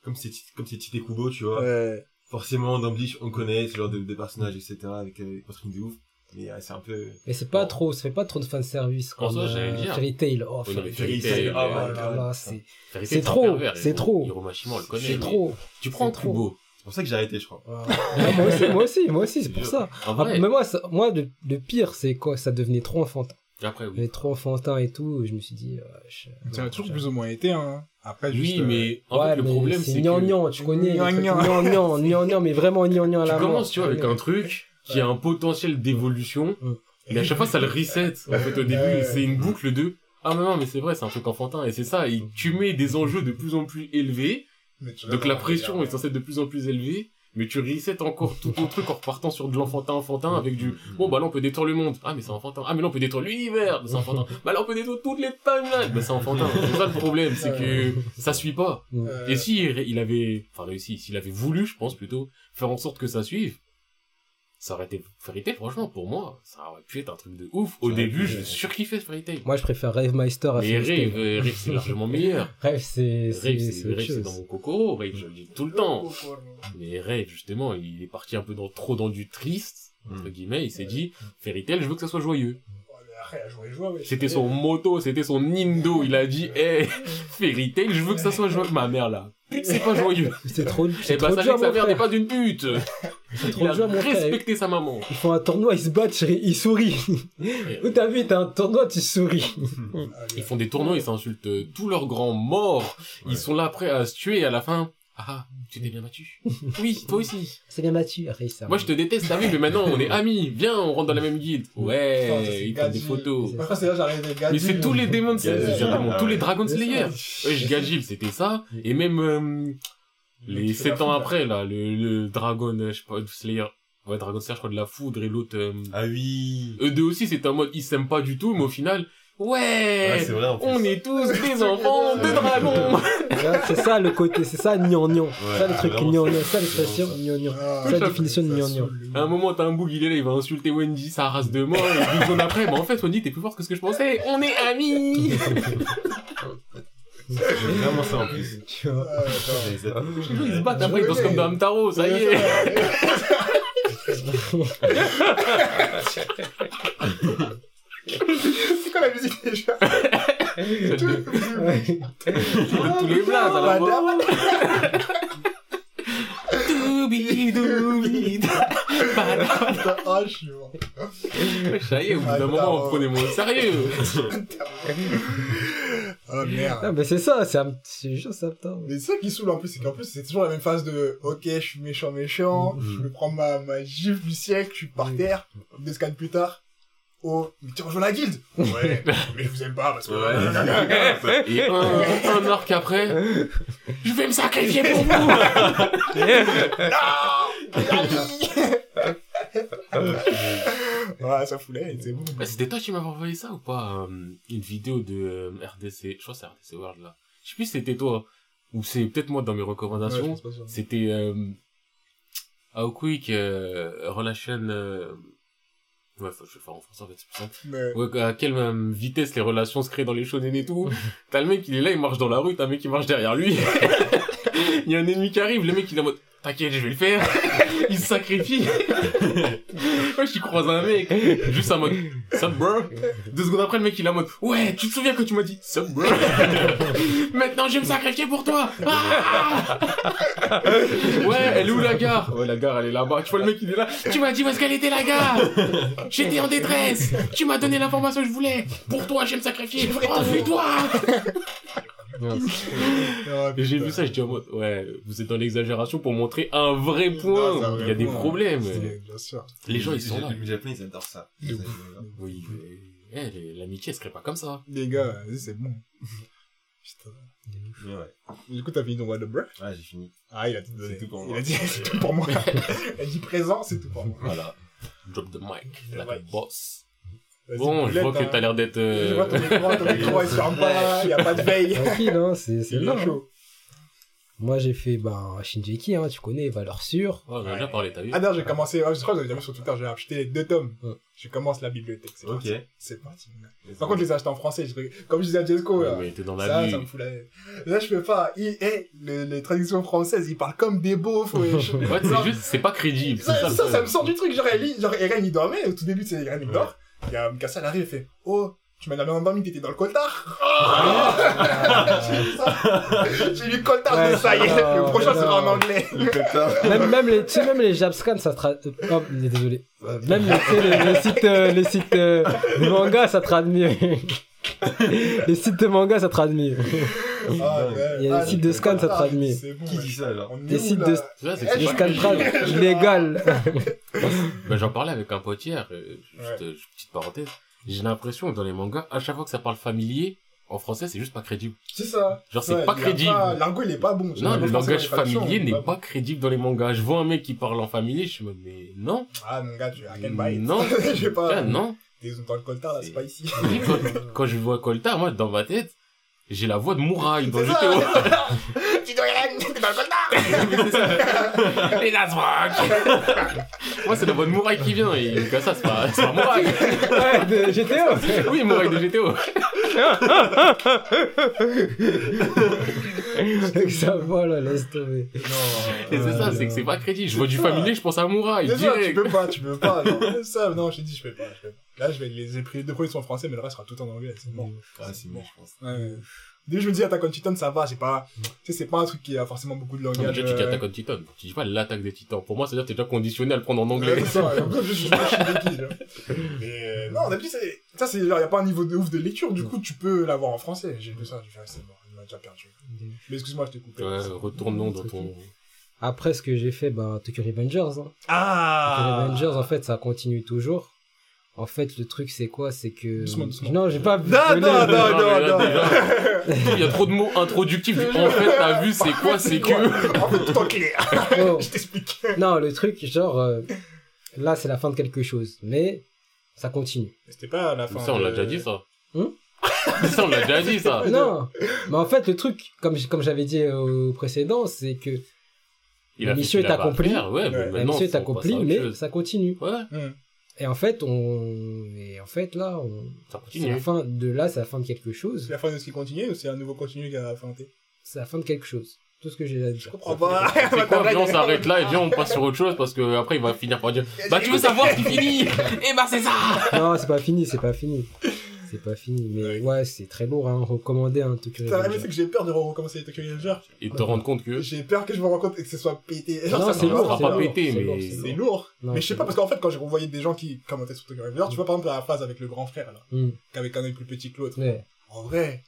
comme c'est, comme c'est Tite Kubo, tu vois. Ouais. Forcément, dans Bleach, on connaît ce genre de, de personnages, etc., avec, euh, des poitrines de ouf. Mais, euh, c'est un peu, Mais c'est pas Bon. trop, ça fait pas trop de fanservice En comme soi, j'allais euh, dire. Fairy Tail. Oh, Oui, non, Fairy mais Tail. Fairy Tail, Oh euh, là là, c'est trop, c'est trop. Hiromashima, on le connaît. c'est trop. Tu prends. Kubo. c'est pour ça que j'ai arrêté, je crois. Ouais, moi aussi, moi aussi, moi aussi, c'est pour ça. Mais moi, ça- moi, le, le pire, c'est quoi? Ça devenait trop enfantin. Après, oui. devenait trop enfantin et tout. Je me suis dit, euh, je- Ça a non, toujours plus ou moins été, hein. Après, juste. Oui, euh, mais en ouais, fait, le mais problème, c'est que gnangnan, tu connais. Gnangnan. Gnangnan, mais vraiment gnangnan à tu la mort, commences, tu vois, avec un truc qui a un potentiel d'évolution, mais à chaque fois, ça le reset. En fait, au début, c'est une boucle de ah mais non, mais c'est vrai, c'est un truc enfantin, et c'est ça, et tu mets des enjeux de plus en plus élevés, mais tu donc la pression est censée être de plus en plus élevée, mais tu resets encore tout ton truc en repartant sur de l'enfantin enfantin avec du bon bah là on peut détruire le monde. Ah mais c'est enfantin. Ah mais là on peut détruire l'univers c'est enfantin bah là on peut détruire toutes les timelines. Bah c'est enfantin. C'est ça le problème c'est que ça suit pas. Et si il avait enfin réussi s'il avait voulu je pense plutôt faire en sorte que ça suive ça aurait été Fairy Tail franchement pour moi ça aurait pu être un truc de ouf. Au début je surkiffais Fairy Tail Moi, je préfère Rave Meister à mais Fairy Tail. Rave euh, Rave c'est largement meilleur. Rave, c'est, Rave c'est, dans mon coco Rave je le dis tout le temps. Mais Rave, justement, il est parti un peu dans, trop dans du triste, entre Mm. guillemets, il s'est dit, Fairy Tail, je veux que ça soit joyeux. C'était son motto, c'était son indo, il a dit, eh, Fairy Tail, je veux que ça soit joyeux. Ma mère, là, c'est pas joyeux. C'est trop, c'est Eh trop sachez que sa mère n'est pas d'une pute. C'est trop dur, mon respecté sa maman. Ils font un tournoi, ils se battent, ils sourient. Où t'as vu, t'as un tournoi, tu souris. Ils font des tournois, ils s'insultent tous leurs grands morts. Ils sont là prêts à se tuer et à la fin, ah, tu t'es bien battu. Oui, toi aussi. C'est bien battu, Rave, ça. Moi, je te déteste, t'as vu, mais maintenant, on est amis. Viens, on rentre dans la même guilde. Putain, ça, Ouais, c'est ils prennent des photos. Après, c'est là, j'arrive gars. Mais c'est tous les démons de Gadget. c'est- c'est démons, Ah tous ouais. les Dragon Slayer. Ouais, Ouais, je Gagil, c'était ça. Et même euh, les C'est la 7 ans foudre. après, là, le, le Dragon, euh, je sais pas, Slayer. Ouais, Dragon Slayer, je crois, de la foudre et l'autre... Euh, Ah oui. eux deux aussi, c'était en mode, ils s'aiment pas du tout, mais au final, ouais, vrai, on est tous des enfants de dragons. C'est ça le côté, c'est ça, gnangnan. Ouais, ça le truc, gnangnan. c'est- Ça l'expression, gnangnan. Ah, C'est la définition de gnangnan. À un moment, t'as un boug, il est là, il va insulter Wendy, sa race de mort, et une seconde après, bah en fait, Wendy, t'es plus forte que ce que je pensais, on est amis C'est vraiment ça, en plus. Tu vois. Ah, Ils se battent après, ils dansent comme dans Hamtaro, ça y est La musique déjà tous les blazes à la fois. Doubi, doubi, Ah, je suis mort. Ça y est, au bout d'un moment, putain, prenez-moi au sérieux. Oh merde. mais c'est ça, c'est un, ça, putain. Mais c'est ça qui saoule en plus, c'est qu'en plus c'est toujours la même phase de ok, je suis méchant, méchant, Mhm. je me prends ma, ma gifle du siècle, je suis par terre, deux scans plus tard. Oh, mais tu rejoins la guilde Ouais, mais je vous aime pas parce que. Ouais. Et un, un arc après, je vais me sacrifier pour vous. ouais, ça foulait, c'est bon. Ouais, C'était toi qui m'avais envoyé ça ou pas euh, Une vidéo de euh, RDC, je crois que c'est RDC World là. Je sais plus si c'était toi, ou c'est peut-être moi dans mes recommandations. C'était euh, How Quick euh, Relation... Ouais, faut, je vais faire en français en fait, c'est plus simple. Mais... Ouais, à quelle euh, vitesse les relations se créent dans les shonen et tout. T'as le mec, il est là, il marche dans la rue, t'as un mec qui marche derrière lui. il y a un ennemi qui arrive, le mec il est en mode, t'inquiète, je vais le faire. il se sacrifie. Moi, je croise un mec, juste en mode, sup bro? Deux secondes après, le mec, il est en mode, ouais, tu te souviens que tu m'as dit, sup bro? Maintenant, je vais me sacrifier pour toi. Ah ouais, elle est où la gare? Ouais, la gare, elle est là-bas. Tu vois le mec, il est là. Tu m'as dit où est-ce qu'elle était la gare? J'étais en détresse. Tu m'as donné l'information que je voulais. Pour toi, je vais me sacrifier. Oh, fais-toi! Ah, Et j'ai putain. vu ça, je dis en mode, ouais, vous êtes dans l'exagération pour montrer un vrai Non, point. un vrai Il y a des point. problèmes. C'est- Bien sûr. Les gens, ils sont là. Les Japonais, ils adorent ça. Ils- Oui, mais, eh, l'amitié, elle serait pas comme ça. Les gars, vas-y, c'est bon. Putain. Mais ouais. Du coup, t'as fini ton What the Bruh Ouais, j'ai fini. Ah, il a tout donné. C'est tout pour Il moi. a dit, c'est tout pour moi. il a dit présent, c'est tout pour moi. Voilà. Drop the mic, like a mic. boss. Bon, je vois que hein. t'as l'air d'être, Je vois ton euh... écran, ton écran, il se ferme pas, il y a pas de veille. Tranquille, hein, c'est c'est bien. bien hein. chaud. Moi, j'ai fait ben, Shinjeki, hein, tu connais, valeur sûre. Oh, on en a déjà parlé, t'as vu? Ah, d'ailleurs, j'ai commencé, ouais, je crois que avez déjà vu sur Twitter, j'ai acheté les deux tomes. Ouais. Je commence la bibliothèque. C'est Ok. parti. C'est parti. Par contre, je les ai achetés en français. Je... Comme je disais à Jesco, Ouais, là, mais t'es dans la ça, vie. ça me fout la Là, je peux pas. Il, eh, le- les traductions françaises, ils parlent comme des beaufs. wesh. Ouais, c'est juste, c'est pas crédible. Ça, ça, ça me sort du truc. Genre Eren, il dormait. Au tout début, c'est Eren, il dort. Il y a Mikasa, elle arrive et fait Oh, tu m'as jamais endormi, t'étais dans le coltard. J'ai lu coltard Ouais, de ça y est. Le prochain sera en anglais. Le. Même, même les, tu sais, même les Japscan, ça traduit, oh, désolé. Euh, Même les, les, les sites, euh, les sites, euh, manga, ça traduit mieux. les sites de manga, ça traduit mieux. Ah. Il y a Ah, des sites de scan, ça c'est bon, Qui dit ça, est Des sites là de- scan trad illégal. Ben, j'en parlais avec un pote hier, euh, juste, euh, petite parenthèse. J'ai l'impression que dans les mangas, à chaque fois que ça parle familier, en français, c'est juste pas crédible. C'est ça. Genre, c'est Ouais, pas crédible. L'argot, il est pas bon. Non, le langage familier n'est pas crédible dans les mangas. Je vois un mec qui parle en familier, je me dis, mais non, Ah, mon gars, tu as quel bail Non. Je sais pas. Ah, non. T'es dans le coltard, là, c'est pas ici. Et quand, quand je vois Colta, moi, dans ma tête, j'ai la voix de Mouraï dans GTO. Tu dois t'es dans le coltard. Et Nazrak Moi, c'est la voix de Mouraï qui vient, et comme ça, c'est pas, c'est pas Mouraï. Ouais, de GTO. Oui, Mouraï de GTO. Avec sa voix, là, laisse tomber. Non. Et c'est ça, c'est que c'est pas crédible. Je vois du familier, je pense à ça, tu peux pas, tu peux pas. Non, ça, non, je t'ai dit, je peux pas. je peux pas. Là, je vais les, les deux premiers sont en français, mais le reste sera tout en anglais. C'est bon. Ah, c'est bon, je pense. Ouais. Dès que je me dis Attack on Titan, ça va, c'est pas, tu sais, c'est pas un truc qui a forcément beaucoup de Non, langage. déjà, tu dis euh, attaque on Titan. Tu dis pas l'attaque des titans. Pour moi, c'est-à-dire que t'es déjà conditionné à le prendre en Ouais, anglais. c'est ça, je suis. Mais, euh, non, d'habitude, c'est, ça, c'est genre, y a pas un niveau de ouf de lecture, du coup, tu peux l'avoir en français. J'ai lu ça, j'ai fait, ah, c'est bon, il m'a déjà perdu. Mais excuse-moi, je t'ai coupé. Ouais, retournons dans ton... Après, ce que j'ai fait, ben, Tokyo Revengers, hein. Tokyo Ah! Revengers, en fait, ça continue toujours. En fait, le truc, c'est quoi? C'est que... Doucement, doucement. Non, j'ai pas... Non, non, non, non, non. déjà, Il y a trop de mots introductifs. En fait, t'as vu, c'est quoi? C'est que... En fait, tout en clair. oh. Je t'explique. Non, le truc, genre... euh, Là, c'est la fin de quelque chose. Mais, ça continue. C'était pas la fin. Ça, on l'a de- déjà dit, ça. Hum Ça, on l'a déjà dit, ça. Non Mais en fait, le truc, comme, comme j'avais dit au précédent, c'est que Il La mission est accomplie. Ouais, Ouais. la mission est accomplie, mais ça continue. Ouais, Hum. Et en fait, on... Et en fait, là, on... ça c'est continue. la fin de là, c'est la fin de quelque C'est chose. la fin de ce qui continue ou c'est un nouveau continu qui a feinté C'est la fin de quelque chose. Tout ce que j'ai à dire. Je comprends pas. C'est quoi, viens, on s'arrête là et viens, on passe sur autre chose parce que après il va finir par dire Bah, tu veux savoir ce qui finit? Eh bah, c'est ça Non, c'est pas fini, c'est pas fini. C'est pas fini, mais ouais, c'est très lourd, hein, recommandé, hein, Tokyo Putain, mais Revengers. c'est que j'ai peur de recommencer les Tokyo Revengers. Et te rendre compte que. J'ai peur que je me rende compte et que ce soit pété. Non, ça c'est lourd, sera c'est pas lourd, pété, mais- C'est lourd. Non, mais je sais pas, parce qu'en fait, quand j'ai revoyé des gens qui commentaient sur Tokyo Revengers, tu vois, par exemple, la phase avec le grand frère, là, Hmm. qu'avec un œil plus petit que l'autre. Ouais. En vrai.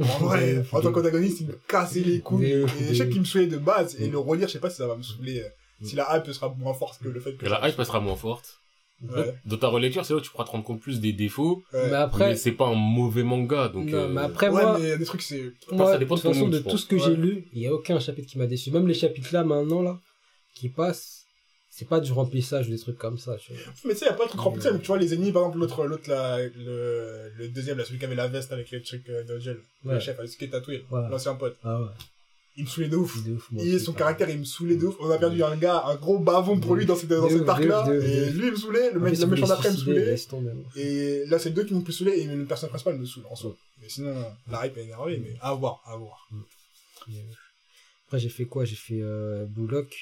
En vrai, en tant qu'antagoniste, il me cassait les couilles. Et je sais qu'il me saoulait de base. Et Mm. le relire, je sais pas si ça va me saouler. euh, Si la hype sera moins forte que le fait que. La hype sera moins forte. Ouais. Dans ta relecture, c'est là où tu pourras te rendre compte plus des défauts. Ouais. Mais après, Mais c'est pas un mauvais manga, donc. non, euh, mais après, Ouais, moi, mais il y a des trucs, c'est. moi, ça de dépend toute de ton façon, de tout pense. ce que j'ai lu, il y a aucun chapitre qui m'a déçu. Même les chapitres là, maintenant, là, qui passent, c'est pas du remplissage, des trucs comme ça, tu vois. Mais tu sais, y a pas de truc rempli. Tu sais, Tu vois, les ennemis, par exemple, l'autre, l'autre, là, le, le deuxième, là, celui qui avait la veste avec les trucs euh, de gel. Le chef, avec ce qui est tatoué. L'ancien pote. Ah ouais. Il me saoulait de ouf. De ouf, moi Et aussi, son caractère, il me saoulait de ouf. On a perdu un gars, un gros bavon pour lui dans, cette, dans cet arc-là. Et lui, il me saoulait. Le, mec, le il méchant d'après me saoulait. Et là, c'est le deux qui me plus saoulé et le personnage principal me saoule en soi. Mais sinon, la hype est énervée, mais à voir, à voir. Après, j'ai fait quoi? J'ai fait euh, Blue Lock,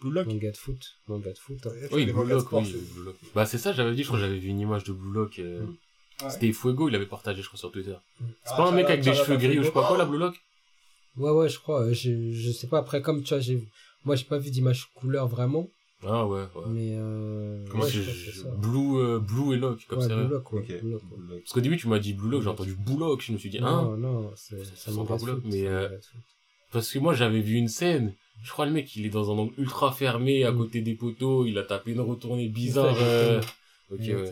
Blue Lock? manga de foot. Manga de foot. hein. Oui, Blue Lock, oui. c'est- Blue Lock. Bah, c'est ça, j'avais dit, je crois que j'avais vu une image de Blue Lock. euh, Ouais. C'était Fuego, il avait partagé, je crois, sur Twitter. C'est Ah, pas un mec avec des cheveux gris ou je sais pas quoi, là, Blue Lock? Ouais, ouais, je crois. euh, Je, je sais pas, après, comme tu vois, j'ai... Moi, j'ai pas vu d'image couleur vraiment, Ah ouais, ouais. mais euh... Comment ouais, c'est c'est. Blue, euh, Blue et Lock, comme Ouais, ça. Blue Lock, ouais. Blue Lock, ouais. Parce qu'au début, tu m'as dit Blue Lock, j'ai entendu Blue Lock, je me suis dit, hein Non, non, c'est Ça c'est sent pas mais, c'est euh. Parce que moi, j'avais vu une scène. Je crois le mec, il est dans un angle ultra fermé, à Mm. côté des poteaux, il a tapé une retournée bizarre. C'est euh. Ok, ouais.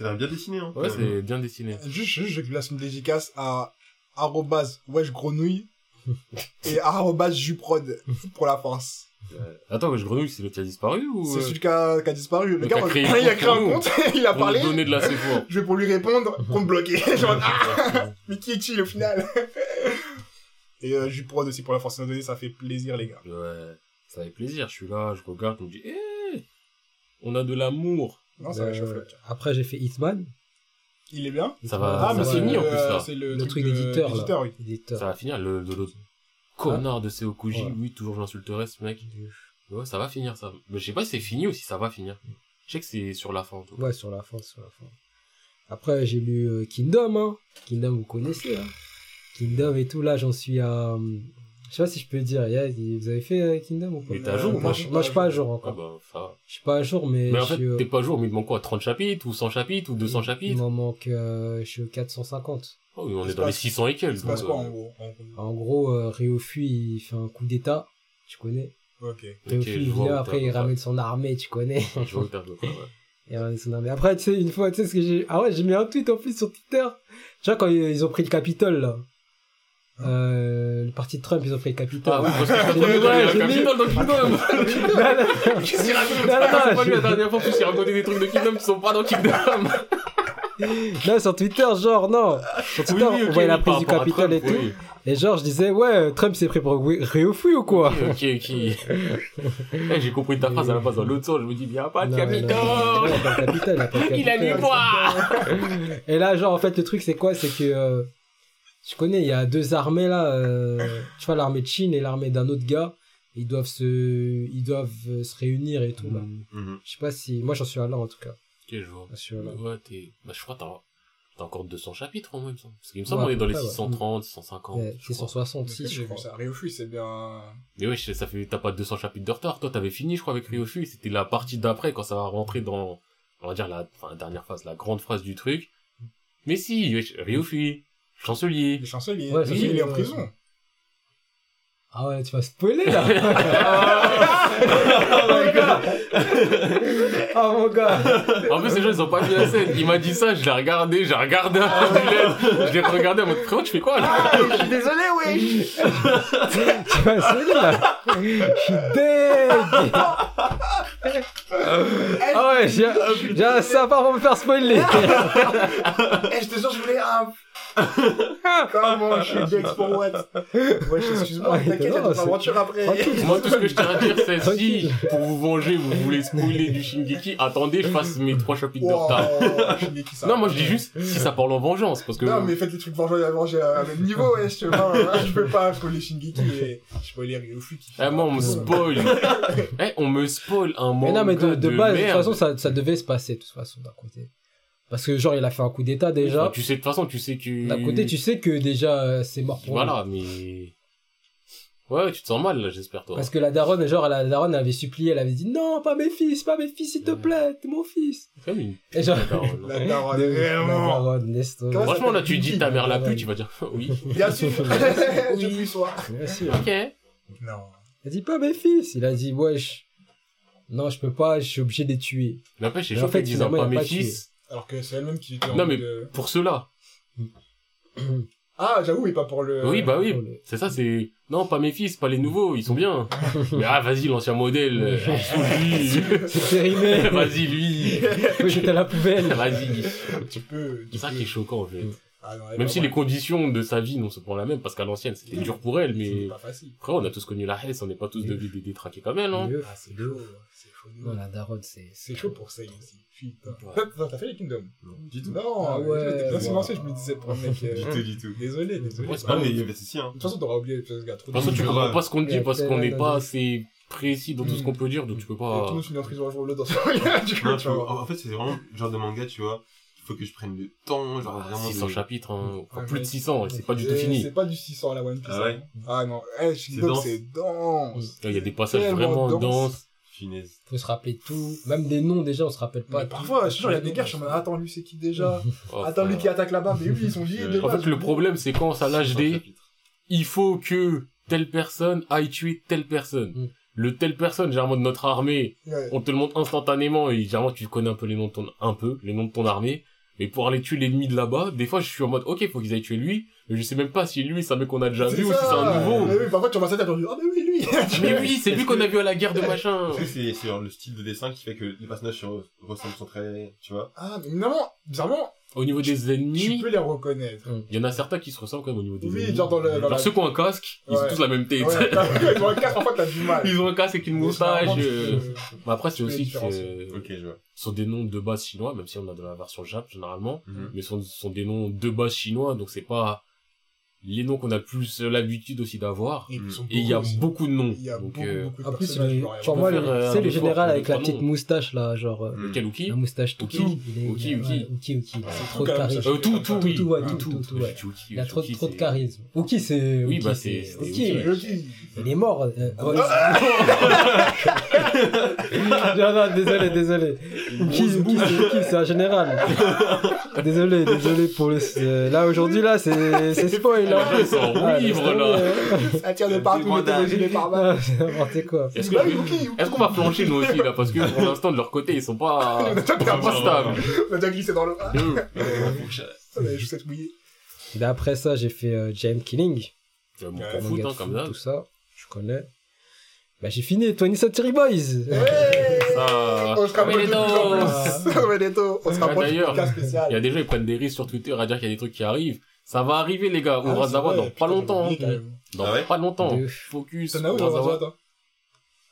L'air bien dessiné, hein. Ouais, c'est bien dessiné. Juste, juste, je place une dédicace à arrobase wesh grenouille et juprod pour la France. Euh, Attends, je grenouille, c'est le qui a disparu ou C'est euh, celui qui a, qui a disparu. Le gars, a créé il un a créé un compte il a parlé. donner de la C4 Je vais pour lui répondre, compte bloqué. Genre, ah, mais qui est chill au final Et euh, Juprod aussi pour la France donné, ça fait plaisir les gars. Ouais, ça fait plaisir. Je suis là, je regarde, on me dit, eh, on a de l'amour. Non, ça va Euh. Après, j'ai fait Hitman, Il est bien Ça va, Ah, ça mais finit en le- plus là. C'est le, le truc d'éditeur, oui. éditeur. Ça va finir, le, de l'autre connard de Seokuji. Ouais. Oui, toujours j'insulterai ce mec. Ouais, ça va finir ça. Mais je sais pas si c'est fini ou si ça va finir. Je sais que c'est sur la fin en tout cas. Ouais, sur la fin, sur la fin. Après, j'ai lu euh, Kingdom, hein. Kingdom, vous connaissez, hein. Kingdom et tout, là, j'en suis à... Je sais pas si je peux dire, yeah, vous avez fait euh, Kingdom ou pas? Mais t'es à jour ou Moi, pas je, moi, je suis pas à jour Ah encore. bah, ça va. Je suis pas à jour, mais, Mais en je fait, suis, t'es pas à jour, mais il te manque quoi 30 chapitres ou 100 chapitres ou 200 Il chapitres? m'en manque, euh, je suis au 450. Oh, oui, on Il est dans les passe- 600 et quelques. Il quoi euh, en gros en gros? Euh, Ryofu, il fait un coup d'état, tu connais? Ok. Ryofu, je il vient, après, il ramène son armée, tu connais? Je vois peu près, ouais. Il ramène son armée. Après, tu sais, une fois, tu sais ce que j'ai... Ah ouais, j'ai mis un tweet en plus sur Twitter. Tu vois, quand ils, ils ont pris le Capitole, là. Euh, le parti de Trump, ils ont pris le Capitole. Ah oui, parce que je ouais, le j'ai Capitole dans Kingdom. Non, non, Qu'est-ce qu'il raconte c'est pas lui la dernière fois, en plus il racontait des trucs de Kingdom qui sont pas dans Kingdom. non, sur Twitter, genre, non. Sur Twitter, Oui, oui, ok, on voyait la prise du Capitole et tout. oui. Et genre, je disais, ouais, Trump s'est pris pour Ryofu ou quoi? Ok, ok. Eh, J'ai compris ta phrase à la base dans l'autre sens, je me dis, il y a pas de Capitole. il a mis quoi Et là, genre, en fait, le truc, c'est quoi? C'est que, euh, tu connais, il y a deux armées, là. euh, tu vois, l'armée de Chine et l'armée d'un autre gars. Ils doivent se, ils doivent euh, se réunir et tout, là. Mhm. Je sais pas si, moi, j'en suis à là, en tout cas. Ok, je vois. J'en suis à là. Ouais, t'es... Bah, je crois que t'as... T'as encore 200 chapitres, au moins, il me semble. Parce qu'il me semble Ouais, qu'on est dans les à peu près, ouais. 630, 650. Ouais, je crois. 666, je J'ai vu crois. ça. Ryofu, c'est bien. Mais ouais, je- ça fait, t'as pas 200 chapitres de retard. Toi, t'avais fini, je crois, avec Ryofu. C'était la partie d'après, quand ça va rentrer dans, on va dire, la, enfin, la dernière phase, la grande phrase du truc. Mais si, Ryofu, chancelier. Les chanceliers. Ouais, Oui, il est en prison. Ah ouais, tu vas spoiler, là Oh mon gars En plus, les gens, ils ont pas vu la scène. Il m'a dit ça, je l'ai regardé, j'ai regardé un peu du LED. Je l'ai regardé en mode, frérot, tu fais quoi, là? Je suis désolé, oui. Tu vas spoiler, là Je suis deg Ah ouais, j'ai j'ai un sapin pour me faire spoiler Eh, je te jure, je voulais un. Comment je suis dex pour what Ouais, excuse-moi, t'inquiète, ton c'est- aventure après. Moi, tout ce que je tiens à dire, c'est si, pour vous venger, vous voulez spoiler du Shingeki, attendez, je fasse mes trois chapitres de retard. Shingeki, ça Non, moi, je dis juste, si ça parle en vengeance, parce que... Non, mais faites les trucs vengeants et venger à même niveau, vois. hein, Je peux pas spoiler Shingeki et spoiler Ryofu qui fait. Eh, moi, on me spoil. eh, on me spoil un moment. Mais non, mais de, de base, de toute façon, ça, ça devait se passer, de toute façon, d'un côté. Parce que, genre, il a fait un coup d'état déjà. Tu sais, de toute façon, tu sais que. D'un côté, tu sais que déjà, euh, c'est mort pour lui. Voilà, mais. Ouais, tu te sens mal, là, j'espère, toi. Parce que la daronne, genre, la daronne avait supplié, elle avait dit, non, pas mes fils, pas mes fils, s'il te plaît, t'es mon fils. C'est comme une. Et genre, La daronne, La hein. daronne, de- vraiment. la daronne, laisse tomber. Franchement, là, tu dis ta mère la pute, tu vas dire oui. Bien sûr. Je Oui. soir. Bien sûr. Ok. Non. Il a dit, pas mes fils. Il a dit, wesh. Non, je peux pas, je suis obligé de les tuer. N'empêche, fait, disant finalement, pas mes fils. Alors que c'est elle-même qui était en Non, mais- Pour ceux-là. Ah, j'avoue, et pas pour le. Oui, bah oui. le- C'est ça, c'est. Non, pas mes fils, pas les nouveaux, ils sont bien. mais ah, vas-y, l'ancien modèle. euh. C'est périmé. Vas-y, lui. Faut jeter à la poubelle. Vas-y. Tu peux. C'est ça qui est choquant, en fait. Ah, non, Même si les conditions de sa vie non se prend la même, parce qu'à l'ancienne, c'était dur pour elle, C'est mais pas facile. après, on a tous connu la Hesse, on n'est pas tous devenus des détraqués comme elle, hein. Ah, c'est chaud. Ouf. la daronne, c'est. C'est chaud pour Sei aussi. Putain. T'as fait les Kingdoms Non, du tout. Non, Ah ouais, je me disais pour un mec. euh, Du tout, du tout. Désolé, désolé. Ouais, c'est Ah, pas mais il y grave. avait ceci, hein. De toute façon, t'auras oublié ce gars. Trop De toute façon, tu comprends pas ce qu'on te dit parce qu'on n'est pas assez précis dans tout ce qu'on peut dire, donc tu peux Et Tout le pas... monde finit en prison un jour ou l'autre dans ce en fait, c'est vraiment le genre de manga, tu vois. Il faut que je prenne le temps, genre Ah, vraiment. 600 de- chapitres, hein. Enfin, Ouais, plus de mais- 600, et c'est pas du tout fini. C'est pas du 600 la One Piece. Ah ouais hein. Ah non, eh, Shingdom, dense. c'est dense. Il y a des passages vraiment dense. denses. Finesse. Faut se rappeler tout. Même des noms, déjà, on se rappelle pas. Mais parfois, je il y a des guerres, je suis en mode, attends, lui, c'est qui déjà Oh, Attends, lui qui attaque là-bas, mais oui, ils sont liés de En base. fait, le problème, c'est quand ça lâche 600 des... il faut que telle personne aille tuer telle personne. Mm. Le telle personne, généralement de notre armée, Ouais. on te le montre instantanément et généralement tu connais un peu les noms de ton, un peu, les noms de ton armée. Mais pour aller tuer l'ennemi de là-bas, des fois je suis en mode, ok, faut qu'ils aillent tuer lui, mais je sais même pas si lui c'est un mec qu'on a déjà vu ou si c'est un nouveau. Mais oui, parfois, tu ça, t'as dit, ah, mais oui, lui. Mais oui, c'est lui qu'on a vu à la guerre de machin. Tu sais, c'est c'est genre le style de dessin qui fait que les personnages se re- ressemblent sont très, tu vois. Ah, mais évidemment, bizarrement, Au niveau des tu ennemis, peux les reconnaître. il y en a certains qui se ressemblent quand même au niveau des Oui, ennemis. genre dans le- dans Genre la- ceux qui ont un casque, ils ont tous la même tête. Ouais, t'as- ils ont un casque, parfois, t'as du mal. ils ont un casque avec une moustache. généralement, tu euh. peux- Mais après, c'est les aussi différencier. que Ok, je vois. ce sont des noms de base chinois, même si on a de la version Jap généralement. Mhm. mais sont, ce sont des noms de base chinois, donc c'est pas les noms qu'on a plus l'habitude aussi d'avoir. Et il y a beaucoup aussi. beaucoup de noms. Il y a donc, beaucoup, euh, beaucoup de En plus, personnages, le- genre, il y a pour moi, euh, c'est le général avec la petite moustache, là, genre. euh, Mm. Lequel Uki La moustache tout Uki. Uki, il a- Uki. Uki, Uki. C'est trop de charisme. Euh, tout, tout, oui. Tout, ouais, Ah, tout, tout, tout, ouais. Il a trop, trop de c'est- charisme. Uki, c'est. Oui, bah, c'est. Uki. Il est mort. euh, non, non, désolé, désolé. Uki, c'est Uki, c'est un général. Désolé, désolé pour le. euh, Là, aujourd'hui, là, c'est c'est spoil. Les Hein. sont en roue libre, là. tomber, Ça tire de partout, gilets par balle. hein. Ah, C'est n'importe quoi. Est-ce Bah que- est-ce qu'on va flancher nous aussi là Parce que pour l'instant de leur côté ils sont pas, On a déjà ils sont pas stables. On a déjà glissé dans le. Ah, on avait juste être mouillé. Et après ça, j'ai fait euh, Jam Killing. euh, foot, Manga de hein, comme ça. Tout ça, je connais. Bah, j'ai fini 20 Century Boys. Ouais Ça, On se rapproche de plus en Benedetto. plus. Benedetto. On se Ah, rapproche d'ailleurs. Il y a des gens, ils prennent des risques sur Twitter à dire qu'il y a des trucs qui arrivent. Ça va arriver, les gars. Ah, Urasawa dans pas longtemps. hein. Dans Ah pas longtemps. Focus. T'en as où, Urasawa. Urasawa, toi?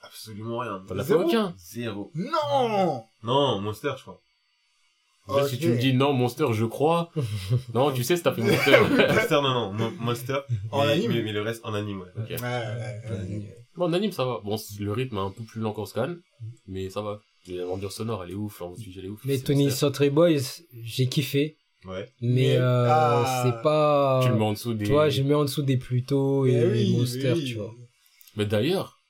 Absolument rien. T'en as fait Zéro aucun. Zéro. Non Non, Monster, je crois. Si tu me dis non, Monster, je crois. non, tu sais, c'est t'as fait Monster. Monster, non, non, Mon- Monster. En mais, anime mais, mais le reste en anime, ouais. Ok. Ouais, ouais, ouais. Bon, en anime, ça va. Bon, le rythme est un peu plus lent qu'en scan. Mais ça va. L'ambiance sonore, elle est ouf. L'ambiance visuelle est ouf. Mais C'est 20 Monster. Century Boys, j'ai kiffé. Ouais. Mais, Mais, euh, ah, c'est pas. Tu le mets en dessous des... Tu vois, j'ai mis en dessous des Pluto et Mais oui, Monster, oui. tu vois. Mais d'ailleurs,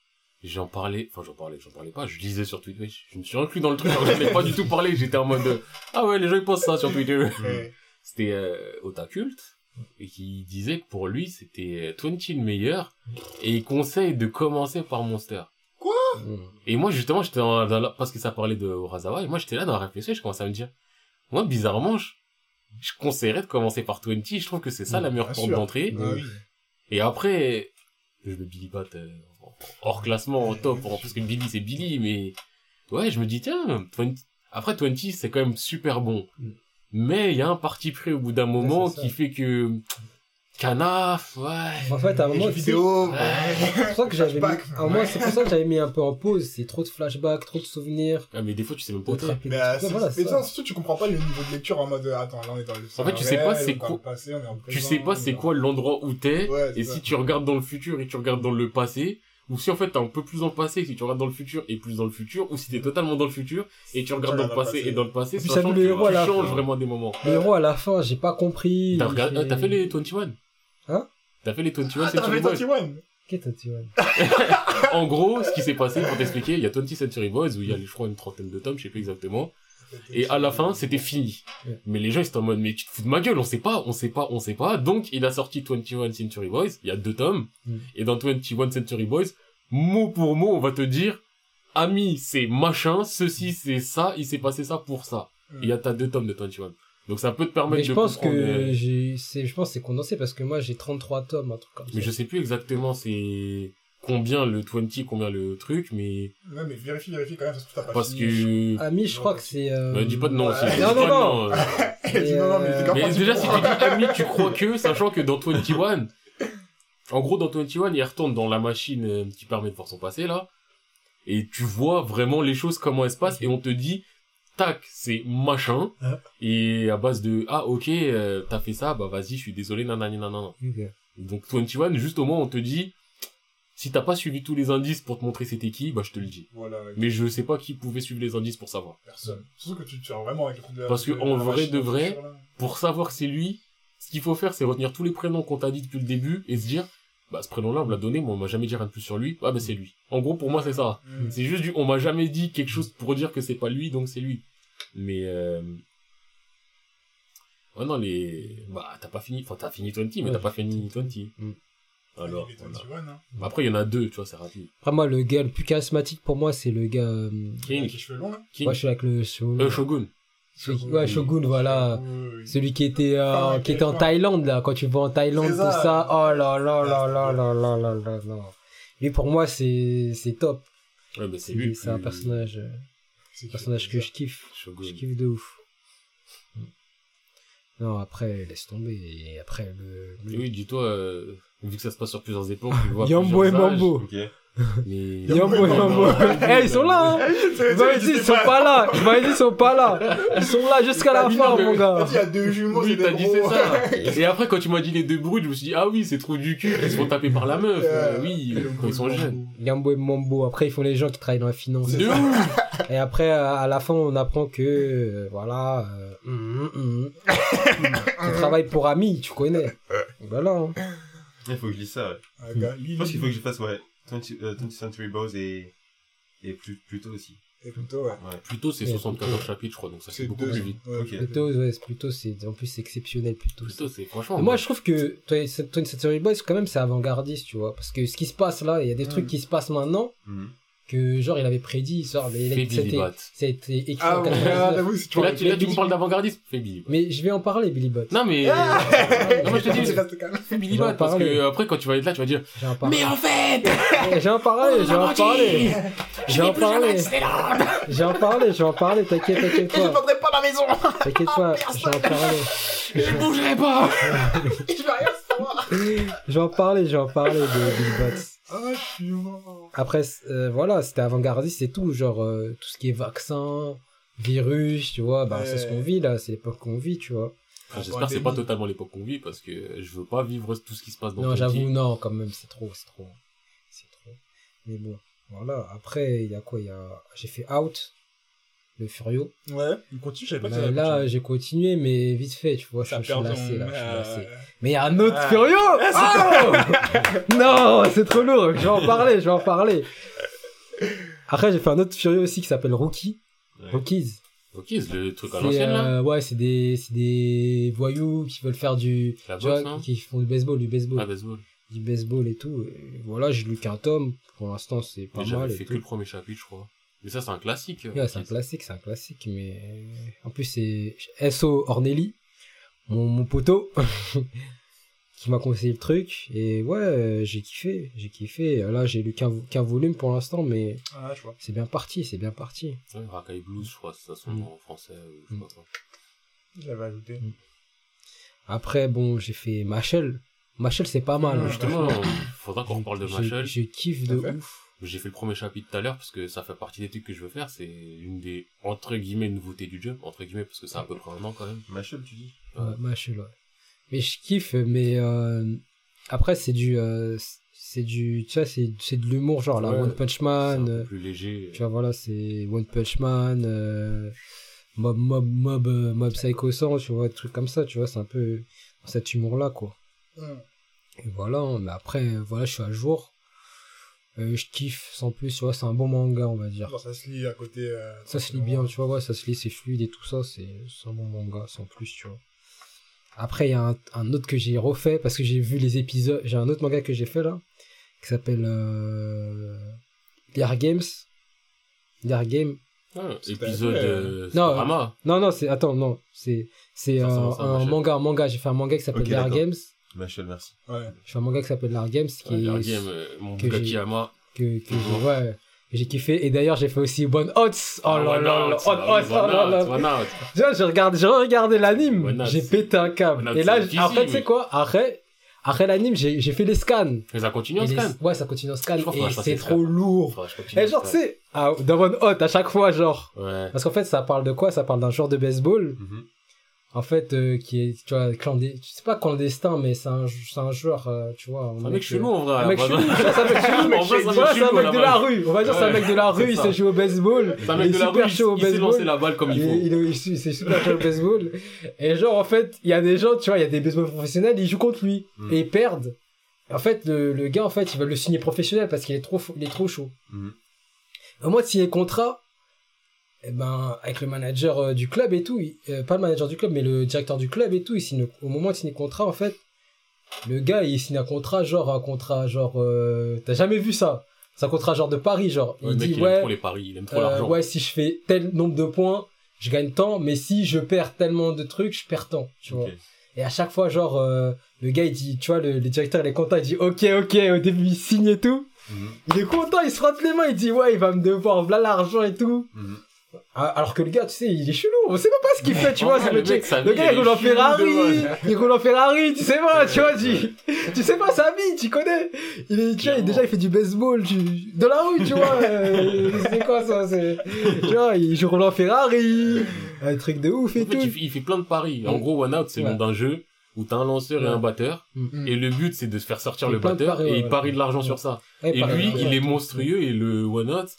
j'en parlais, enfin j'en parlais, j'en parlais pas, je lisais sur Twitter, je me suis inclus dans le truc, alors je n'ai pas du tout parlé, j'étais en mode, ah ouais, les gens ils pensent ça sur Twitter. Ouais. C'était euh, Otakult, et qui disait que pour lui c'était 20 le meilleur, et il conseille de commencer par Monster. Mm. Et moi justement, j'étais dans, dans la- parce que ça parlait de Urasawa, et moi j'étais là dans la réflexion, je commençais à me dire, moi bizarrement, je, je conseillerais de commencer par 20, je trouve que c'est ça la meilleure porte d'entrée. Ah oui. Et après, je le Billy Bat euh, hors classement, en top, hein, parce que Billy c'est Billy, mais ouais, je me dis, tiens, 20 après 20 c'est quand même super bon. Mm. Mais il y a un parti pris au bout d'un moment qui fait que Canaf, ouais. En fait, à un moment, jeux tu sais, vidéo. Ouais. c'est pour ça que j'avais mis, c'est pour ça que j'avais mis un peu en pause. C'est trop de flashbacks, trop de souvenirs. Ah, mais des fois tu sais même pas rappeler Mais euh, voilà, mais ça, surtout, tu comprends pas le niveau de lecture en mode, euh, attends, là, on est dans le. En fait, tu sais pas c'est quoi- le passé, on est en Tu présent, sais pas c'est quoi l'endroit où t'es, Ouais, et ça. si tu regardes dans le futur et tu regardes dans le passé, ou si en fait t'es un peu plus dans le passé, si tu regardes dans le futur et plus dans le futur, ou si t'es totalement dans le futur et tu regardes dans le passé et dans le passé, ça change, tu, changes vraiment des moments. Le héros, à la fin, j'ai pas compris. T'as regardé- J'ai- ah, t'as fait les 21 Hein T'as fait les 21 Ah, t'as Century fait Boys 21 Qu'est-ce que tu vois En gros, ce qui s'est passé, pour t'expliquer, il y a 20 Century Boys où il y a, je crois, une trentaine de tomes, je sais plus exactement. Et à la fin, c'était fini. Ouais. Mais les gens, ils étaient en mode, mais tu te fous de ma gueule, on sait pas, on sait pas, on sait pas. Donc, il a sorti 21 Century Boys, il y a deux tomes. Mm. Et dans 21 Century Boys, mot pour mot, on va te dire, ami, c'est machin, ceci, c'est ça, il s'est passé ça pour ça. Mm. Et il y a ta deux tomes de 21. Donc, ça peut te permettre Mais de je pense comprendre, que euh, j'ai, c'est, je pense que c'est condensé parce que moi j'ai 33 tomes, un truc comme ça. Mais je sais plus exactement, c'est combien le 20, combien le truc, mais Ouais, mais vérifie, vérifie quand même, t'as pas parce fini. que... Ami, je crois que c'est. euh, Euh, dis pas de non, Ouais. si- dis Non, non, de non. euh. Non, non, mais Euh, Mais déjà, si tu dis ami, tu crois que, sachant que dans 21, en gros, dans 21, il retourne dans la machine euh, qui permet de voir son passé, là, et tu vois vraiment les choses, comment elles se passent, et on te dit, tac, c'est machin, et à base de, ah, ok, euh, t'as fait ça, bah vas-y, je suis désolé, nanani, nanana. ok. Donc 21, juste au moment on te dit, si t'as pas suivi tous les indices pour te montrer c'était qui, bah je te le dis. Voilà, Mais je sais pas qui pouvait suivre les indices pour savoir. personne. Surtout que tu tiens vraiment avec le truc de la- Parce que de en vrai de vrai. Pour savoir que c'est lui, ce qu'il faut faire, c'est retenir tous les prénoms qu'on t'a dit depuis le début et se dire, bah ce prénom-là, on me l'a donné, mais on m'a jamais dit rien de plus sur lui. Ah bah c'est lui. En gros, pour moi, c'est ça. Mm. C'est juste du, on m'a jamais dit quelque chose pour dire que c'est pas lui, donc c'est lui. Mais euh... Ouais, non, les... Bah, t'as pas fini... Enfin, t'as fini 20, mais Ouais, t'as pas fini 20. Mm. Alors, Il est voilà. 21, hein. Après, il y en a deux, tu vois, c'est rapide. Après, moi, le gars le plus charismatique pour moi, c'est le gars. euh, King, Avec les cheveux longs, là. King, Moi, je suis avec le. Shogun. euh, Shogun. Celui- ouais, Shogun, voilà. Celui qui était, euh, Ah, qui était en. Thaïlande, là, quand tu vas en Thaïlande, C'est tout ça. ça. Oh là là là là là là là là là. Lui, pour moi, c'est, c'est top. Ouais, bah c'est lui. c'est un personnage, euh, C'est qui, personnage que ça je kiffe. Shogun. Je kiffe de ouf. Non, après, laisse tomber. Et après, le. Oui, dis-toi, euh, vu que ça se passe sur plusieurs époques, tu vois Yambo et Mambo. Ok. Mais... Yambo et Mambo. Eh, ils sont là, hein. C'est ils sont pas là. Dit, ils sont pas là. Ils sont là jusqu'à la fin, mon gars. il y a deux jumeaux, Oui, t'as dit c'est ça. Et après, quand tu m'as dit les deux bruits, je me suis dit, ah oui, c'est trop du cul, ils se font taper par la meuf. Euh, Euh, oui, quand ils sont jeunes. Yambo et Mambo. Après, ils font les gens qui travaillent dans la finance. De ouf Et après, à la fin, on apprend que, euh, voilà, euh, hum. tu travailles pour Ami, tu connais. Voilà. hein. Il faut que je lise ça, ouais. Ah, Je pense qu'il faut que je fasse, ouais, 20, euh, 20th Century Boys et, et plus, aussi. Et plutôt, ouais. Ouais. Plutôt, c'est Ouais, 74 chapitres, je crois, donc ça fait C'est beaucoup deux. plus vite. Ouais, ouais, c'est plutôt, c'est, en plus, c'est exceptionnel, plutôt. Plutôt, c'est franchement. Et moi, je trouve que Twenty Century Boys, quand même, c'est avant-gardiste, tu vois. Parce que ce qui se passe là, il y a des trucs Mm. qui se passent maintenant Mhm. Que, genre, il avait prédit, genre, mais Billy été- Bat. ça a été écrit Ah, en ouais, 99. j'avoue, c'est tu Là, vois. tu, là, tu me parles d'avant-gardiste Fais Billy. Mais je vais en parler, Billy Bot. Non, mais. Ah non, mais je te dis, fais Billy J'en Bat, parce parlais. que après, quand tu vas être là, tu vas dire, J'ai en parlé. mais en fait! J'ai en parlé, j'ai en parlé. J'ai en parlé. J'ai en parlé, j'ai en parlé, t'inquiète, t'inquiète Et je pas. vendrai pas ma maison T'inquiète pas, j'ai en parlé. Je bougerai pas! Je vais rien savoir J'ai en parlé, j'ai en parlé de Billy Bots. Ah, je suis mort Après, euh, voilà, c'était avant-gardiste, c'est tout, genre, euh, tout ce qui est vaccin, virus, tu vois, bah, c'est ce qu'on Ouais. vit, là, c'est l'époque qu'on vit, tu vois. J'espère que c'est pas totalement l'époque qu'on vit, parce que je veux pas vivre tout ce qui se passe dans non, ton j'avoue, non, quand même, c'est trop, c'est trop. C'est trop. Mais bon, voilà, après, il y a quoi, y a, j'ai fait Out, le Furio. Ouais, il continue, je savais pas que Bah, ça là, j'ai continué, mais vite fait, tu vois, je je suis perd lassé, là, je suis lassé. Mais il y a un autre Ah. Furio Oh Non, c'est trop lourd. Je vais en parler, je vais en parler. Après, j'ai fait un autre Furio aussi qui s'appelle Rookie. Ouais. Rookies. Ok, c'est le truc à l'ancienne, là. euh, ouais, c'est des, c'est des voyous qui veulent faire du, La vois, non qui font du baseball, du baseball, Ah, baseball. du baseball et tout. Et voilà, j'ai lu qu'un tome. Pour l'instant, c'est pas Mais j'avais mal. fait que le tout. premier chapitre, je crois. Mais ça, c'est un classique. Ouais, c'est un classique, c'est un classique, mais en plus c'est SO Ornelli, mon, mon poteau, qui m'a conseillé le truc, et ouais, euh, j'ai kiffé, j'ai kiffé. Là, j'ai lu qu'un qu'un volume pour l'instant, mais Ah, c'est bien parti, c'est bien parti. Ouais, Blues, je crois, c'est ça son Mm. nom en français. ou je sais Mm. pas quoi. J'avais ajouté. Après, bon, j'ai fait Machel. Machel, c'est pas mal. Ah, Justement, faudra qu'on reparle de Machel. Je kiffe de ouf. J'ai fait le premier chapitre tout à l'heure parce que ça fait partie des trucs que je veux faire. C'est une des, entre guillemets, nouveautés du jeu. Entre guillemets, parce que c'est à peu près un an quand même. Machel, tu dis Ouais. Ouais, Machel, ouais. Mais je kiffe, mais euh, après, c'est du, euh, c'est du, tu vois, c'est c'est de l'humour, genre la Ouais, One Punch Man. un euh, peu plus léger. Tu vois, voilà, c'est One Punch Man, euh, Mob, Mob, Mob, Mob Psycho 100, tu vois, des trucs comme ça, tu vois, c'est un peu cet humour-là, quoi. Et voilà, hein, mais après, voilà, je suis à jour. Euh, je kiffe, sans plus, tu vois, c'est un bon manga, on va dire. Ça se lit à côté. euh, Ça se lit bien, tu vois, ouais, ça se lit, c'est fluide et tout ça, c'est c'est un bon manga, sans plus, tu vois. Après, il y a un, un autre que j'ai refait, parce que j'ai vu les épisodes, j'ai un autre manga que j'ai fait, là, qui s'appelle, euh, Liar Games. Liar Game, Ah, épisode, euh, Non, Futurama. Non, non, c'est. Attends, non. C'est, c'est euh, un manga, un manga. J'ai fait un manga qui s'appelle Ok, Bear d'accord. Games. Machel, merci. Ouais. Je fais un manga qui s'appelle Lar Games, qui Ouais, est, game, euh, mon que Bugatti j'ai- Yama. que, que j'ai, ouais, que j'ai kiffé. Et d'ailleurs, j'ai fait aussi One Hot. Oh là là là, One Hot, oh là là. J'ai regardé, j'ai regardé l'anime, j'ai pété un câble. Et là, après, tu sais quoi, après, après l'anime, j'ai, j'ai fait les scans. Mais ça continue Et en les- scan? Ouais, ça continue en scan. Je Et c'est les trop lourd. Et en genre, tu sais, ah, dans One Hot, à chaque fois, genre. Ouais. Parce qu'en fait, ça parle de quoi? Ça parle d'un joueur de baseball, Mhm. En fait, euh, qui est, tu vois, clandestin. Sais pas clandestin, mais c'est un, c'est un joueur, euh, tu vois. C'est un mec chelou, en vrai. Un mec chelou, c'est un mec chelou. En vrai, c'est un mec c'est de la rue. On va dire, c'est un mec de la rue, c'est il sait jouer au baseball. C'est un Il mec de la super rue, chaud au il sait lancer la balle comme il faut. il est- il est super chaud au baseball. Et genre, en fait, il y a des gens, tu vois, il y a des baseball professionnels, ils jouent contre lui. Mm. Et ils perdent. En fait, le, le gars, en fait, il va le signer professionnel parce qu'il est trop, il est trop chaud. Mhm. Au moment de signer le contrat, eh ben, avec le manager euh, du club et tout, il- euh, pas le manager du club, mais le directeur du club et tout, il signe, au moment de signer le contrat, en fait, le gars, il signe un contrat, genre, un contrat, genre, euh, t'as jamais vu ça? C'est un contrat, genre, de Paris, genre. Ouais, il mec, dit, il aime ouais, trop les paris, il aime trop euh, l'argent. ouais, si je fais tel nombre de points, je gagne tant, mais si je perds tellement de trucs, je perds tant, tu vois. Et à chaque fois, genre, euh, le gars, il dit, tu vois, le, le directeur, il est content, il dit, ok, ok, au début, il signe et tout. Mhm. Il est content, il se frotte les mains, il dit, ouais, il va me devoir, voilà l'argent et tout. Mhm. Alors que le gars, tu sais, il est chelou, on sait même pas ce qu'il fait, tu vois, c'est le mec, le gars, il roule en Ferrari, il roule en Ferrari, tu sais pas, tu vois, tu, tu sais pas sa vie, tu connais. Il est, tu vois, déjà, il fait du baseball, tu, de la rue, tu vois, euh, c'est quoi ça, c'est, tu vois, il roule en Ferrari, un truc de ouf et En fait, tout. il fait, plein de paris. En gros, One Out, c'est le Ouais. nom d'un jeu où t'as un lanceur et un batteur. Mm. Et le but, c'est de se faire sortir le batteur paris, et ouais, il parie de l'argent sur ça. Et pareil, lui, il est monstrueux et le One Out,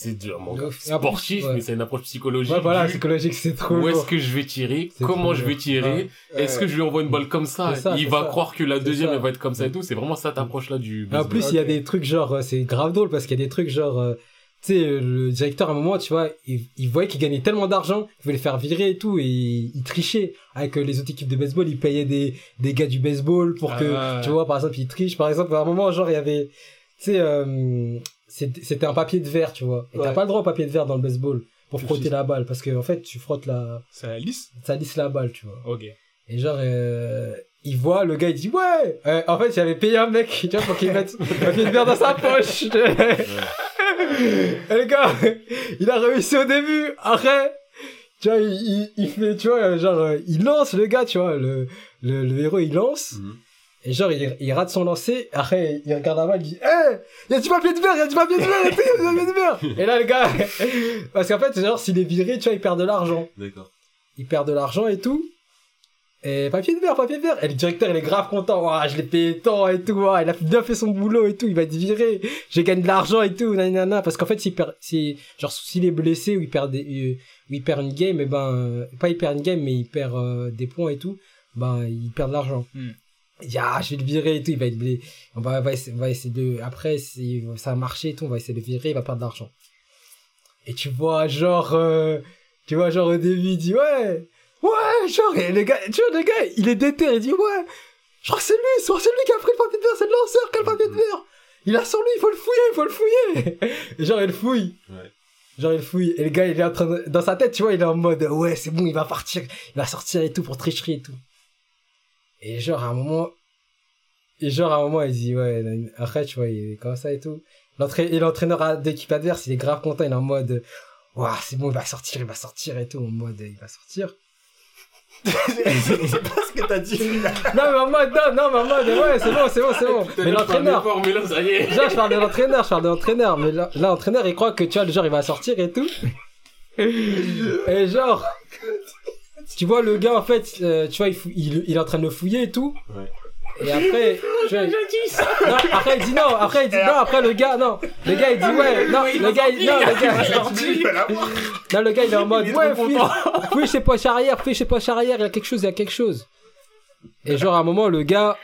c'est du- un manga sportif, ouais. mais c'est une approche psychologique. Ouais, voilà, du psychologique, c'est trop Où est-ce que je vais tirer Comment je vais tirer Ouais. Est-ce que je lui envoie une balle comme ça, ça, Il va ça. croire que la deuxième ça. elle va être comme ça et tout. C'est vraiment cette approche là du. En plus, il y a des trucs genre, euh, c'est grave drôle parce qu'il y a des trucs genre, euh, tu sais, euh, le directeur à un moment, tu vois, il, il voyait qu'il gagnait tellement d'argent, il voulait les faire virer et tout, et il, il trichait avec euh, les autres équipes de baseball, il payait des, des gars du baseball pour que, Ah. tu vois, par exemple, il triche. Par exemple, à un moment, genre, il y avait, tu sais, euh, c'était un papier de verre, tu vois. Et t'as pas le droit au papier de verre dans le baseball pour frotter la balle parce que, en fait, tu frottes la, C'est lisse? ça lisse la balle, tu vois. Ok. Et genre, euh, il voit, le gars, il dit, ouais! Euh, en fait, il avait payé un mec, tu vois, pour qu'il mette un papier de verre dans sa poche. Et le gars, il a réussi au début. Après, tu vois, il, il, il fait, tu vois, genre, il lance le gars, tu vois, le, le, le héros, il lance. Mhm. Et genre, il, il rate son lancer. Après, il regarde balle, il dit, hé, il y a du papier de verre, il y a du papier de verre, il y a du papier de verre. Et là, le gars, parce qu'en fait, genre, s'il est viré, tu vois, il perd de l'argent D'accord. il perd de l'argent et tout. Et papier de verre, papier de verre. Et le directeur, il est grave content. Ouah, je l'ai payé tant et tout. Ouah, il a bien fait son boulot et tout. Il va être viré. J'ai gagné de l'argent et tout. Nanana. Parce qu'en fait, s'il perd, si, genre, s'il est blessé ou il perd des, euh, ou il perd une game, et ben, euh, pas il perd une game, mais il perd euh, des points et tout, ben, il perd de l'argent. Hmm. Il dit, ah, je vais le virer et tout. Il va être blessé. On va, on va essayer, on va essayer de, après, si ça a marché et tout, on va essayer de le virer, il va perdre de l'argent. Et tu vois, genre, euh, tu vois, genre, au début, il dit, ouais, ouais, genre, et le gars, tu vois, le gars, il est déter, il dit, ouais, je crois que c'est lui, c'est c'est lui qui a pris le papier de verre, c'est le lanceur qui a le papier de verre. Il a sur lui, il faut le fouiller, il faut le fouiller. Et genre, il le fouille. Ouais. Genre, il le fouille. Et le gars, il est en train de, dans sa tête, tu vois, il est en mode, ouais, c'est bon, il va partir, il va sortir et tout pour tricherie et tout. Et genre, à un moment, et genre, à un moment, il dit, ouais, après, tu vois, il est comme ça et tout. Et l'entraîneur d'équipe adverse, il est grave content, il est en mode, Ouah, c'est bon, il va sortir, il va sortir et tout, en mode, il va sortir. c'est pas ce que t'as dit. Non, mais en mode, non, non, mais en mode, ouais, c'est bon, c'est bon, c'est bon. Mais l'entraîneur, Mais là, ça y est. Genre, je parle de l'entraîneur, je parle de l'entraîneur, mais là, là, l'entraîneur, il croit que, tu vois, le genre, il va sortir et tout. Et genre, tu vois, le gars, en fait, euh, tu vois, il, fou- il, il est en train de le fouiller et tout. Ouais. Et après, tu vois, non, après, il dit non, après, il dit non, après, le gars, non. Le gars, il dit ouais, non, le gars, il, non, le gars, non, le gars, il est en mode, ouais, fouille, fouille chez poches arrière, fouille chez poches arrière, il y a quelque chose, il y a quelque chose. Et genre, à un moment, le gars,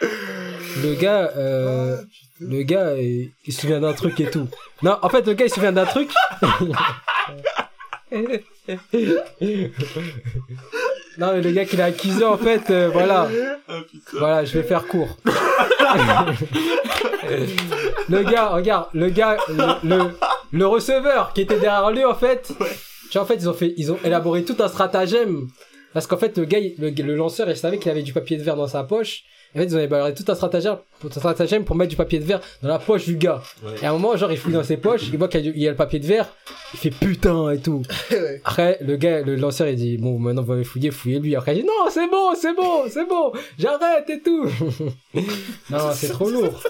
le gars, euh, le gars, il, il se souvient d'un truc et tout. Non, en fait, le gars, il se souvient d'un truc. non, mais le gars qui l'a accusé, en fait, euh, voilà. Voilà, je vais faire court. le gars, regarde, le gars, le, le, le receveur qui était derrière lui, en fait. Tu vois, en fait, ils ont fait, ils ont élaboré tout un stratagème. Parce qu'en fait, le gars, le, le lanceur, il savait qu'il avait du papier de verre dans sa poche. En fait, ils ont élaboré tout un stratagème, tout un stratagème pour mettre du papier de verre dans la poche du gars. Ouais. Et à un moment, genre, il fouille dans ses poches, il voit qu'il y, a du- il y a le papier de verre, il fait putain et tout. Ouais. Après, le gars, le lanceur, il dit, bon, maintenant, vous allez fouiller, fouillez lui. Après, il dit, non, c'est bon, c'est bon, c'est bon, j'arrête et tout. non, c'est trop lourd.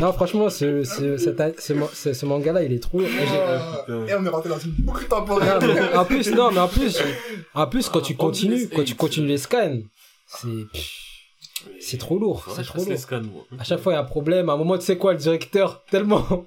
Non, franchement, ce, ce, cet- ce, man- ce- ce manga-là, il est trop lourd. Et j'ai- Ah, Et on est rentré dans une boucle non, temporelle. mais en plus, non, mais en plus, en plus, quand tu Ah, continues, quand tu continues les scans, c'est, c'est trop lourd, c'est je trop lourd. scans. À chaque fois, il y a un problème. À un moment, tu sais quoi, le directeur, tellement,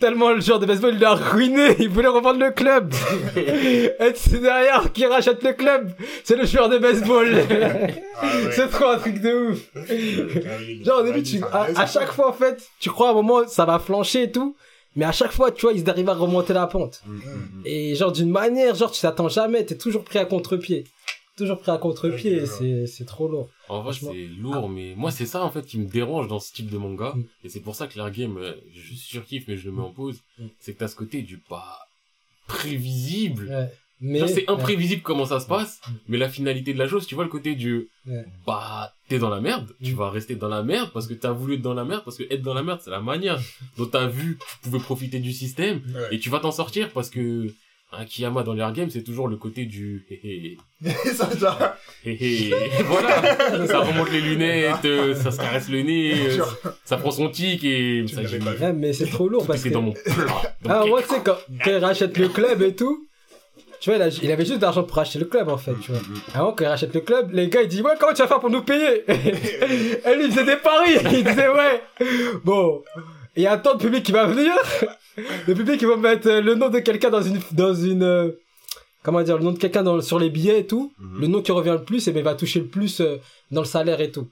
tellement le joueur de baseball, il l'a ruiné. Il voulait revendre le club. Et c'est derrière qui rachète le club. C'est le joueur de baseball. C'est trop un truc de ouf. Genre, au début, tu, à, à chaque fois, en fait, tu crois à un moment, ça va flancher et tout. Mais à chaque fois, tu vois, ils arrivent à remonter la pente. Mm, mm, mm. Et genre, d'une manière, genre, tu t'attends jamais. T'es toujours pris à contre-pied. Toujours pris à contre-pied. C'est trop lourd. En vrai, c'est lourd, mais moi, c'est ça, en fait, qui me dérange dans ce type de manga. Mm. Et c'est pour ça que l'air game, euh, je surkiffe, mais je le mets en pause. Mm. C'est que t'as ce côté du pas prévisible. Ouais. Mais, c'est imprévisible comment ça se passe, Mm. mais la finalité de la chose, tu vois le côté du, bah, t'es dans la merde, tu Mm. vas rester dans la merde parce que t'as voulu être dans la merde, parce que être dans la merde, c'est la manière dont t'as vu que tu pouvais profiter du système, et tu vas t'en sortir parce que, un Kiyama dans l'air game, c'est toujours le côté du, hé hé, ça, genre, hé hé, voilà, ça remonte les lunettes, euh, ça se caresse le nez, euh, ça prend son tic et ça. Ouais, mais c'est trop lourd parce que. dans mon plat. dans Ah, cake. tu sais, quand, quand il rachète le club et tout, tu vois, il, a- il avait juste d'argent pour acheter le club, en fait, tu vois. Avant, quand il rachète le club, les gars, ils disent, ouais, comment tu vas faire pour nous payer? et lui, il faisait des paris. Il disait, ouais, bon, il y a un temps de public qui va venir. Le public, ils vont mettre euh, le nom de quelqu'un dans une, dans une, euh, comment dire, le nom de quelqu'un dans, sur les billets et tout. Mhm. Le nom qui revient le plus, et ben, il va toucher le plus euh, dans le salaire et tout.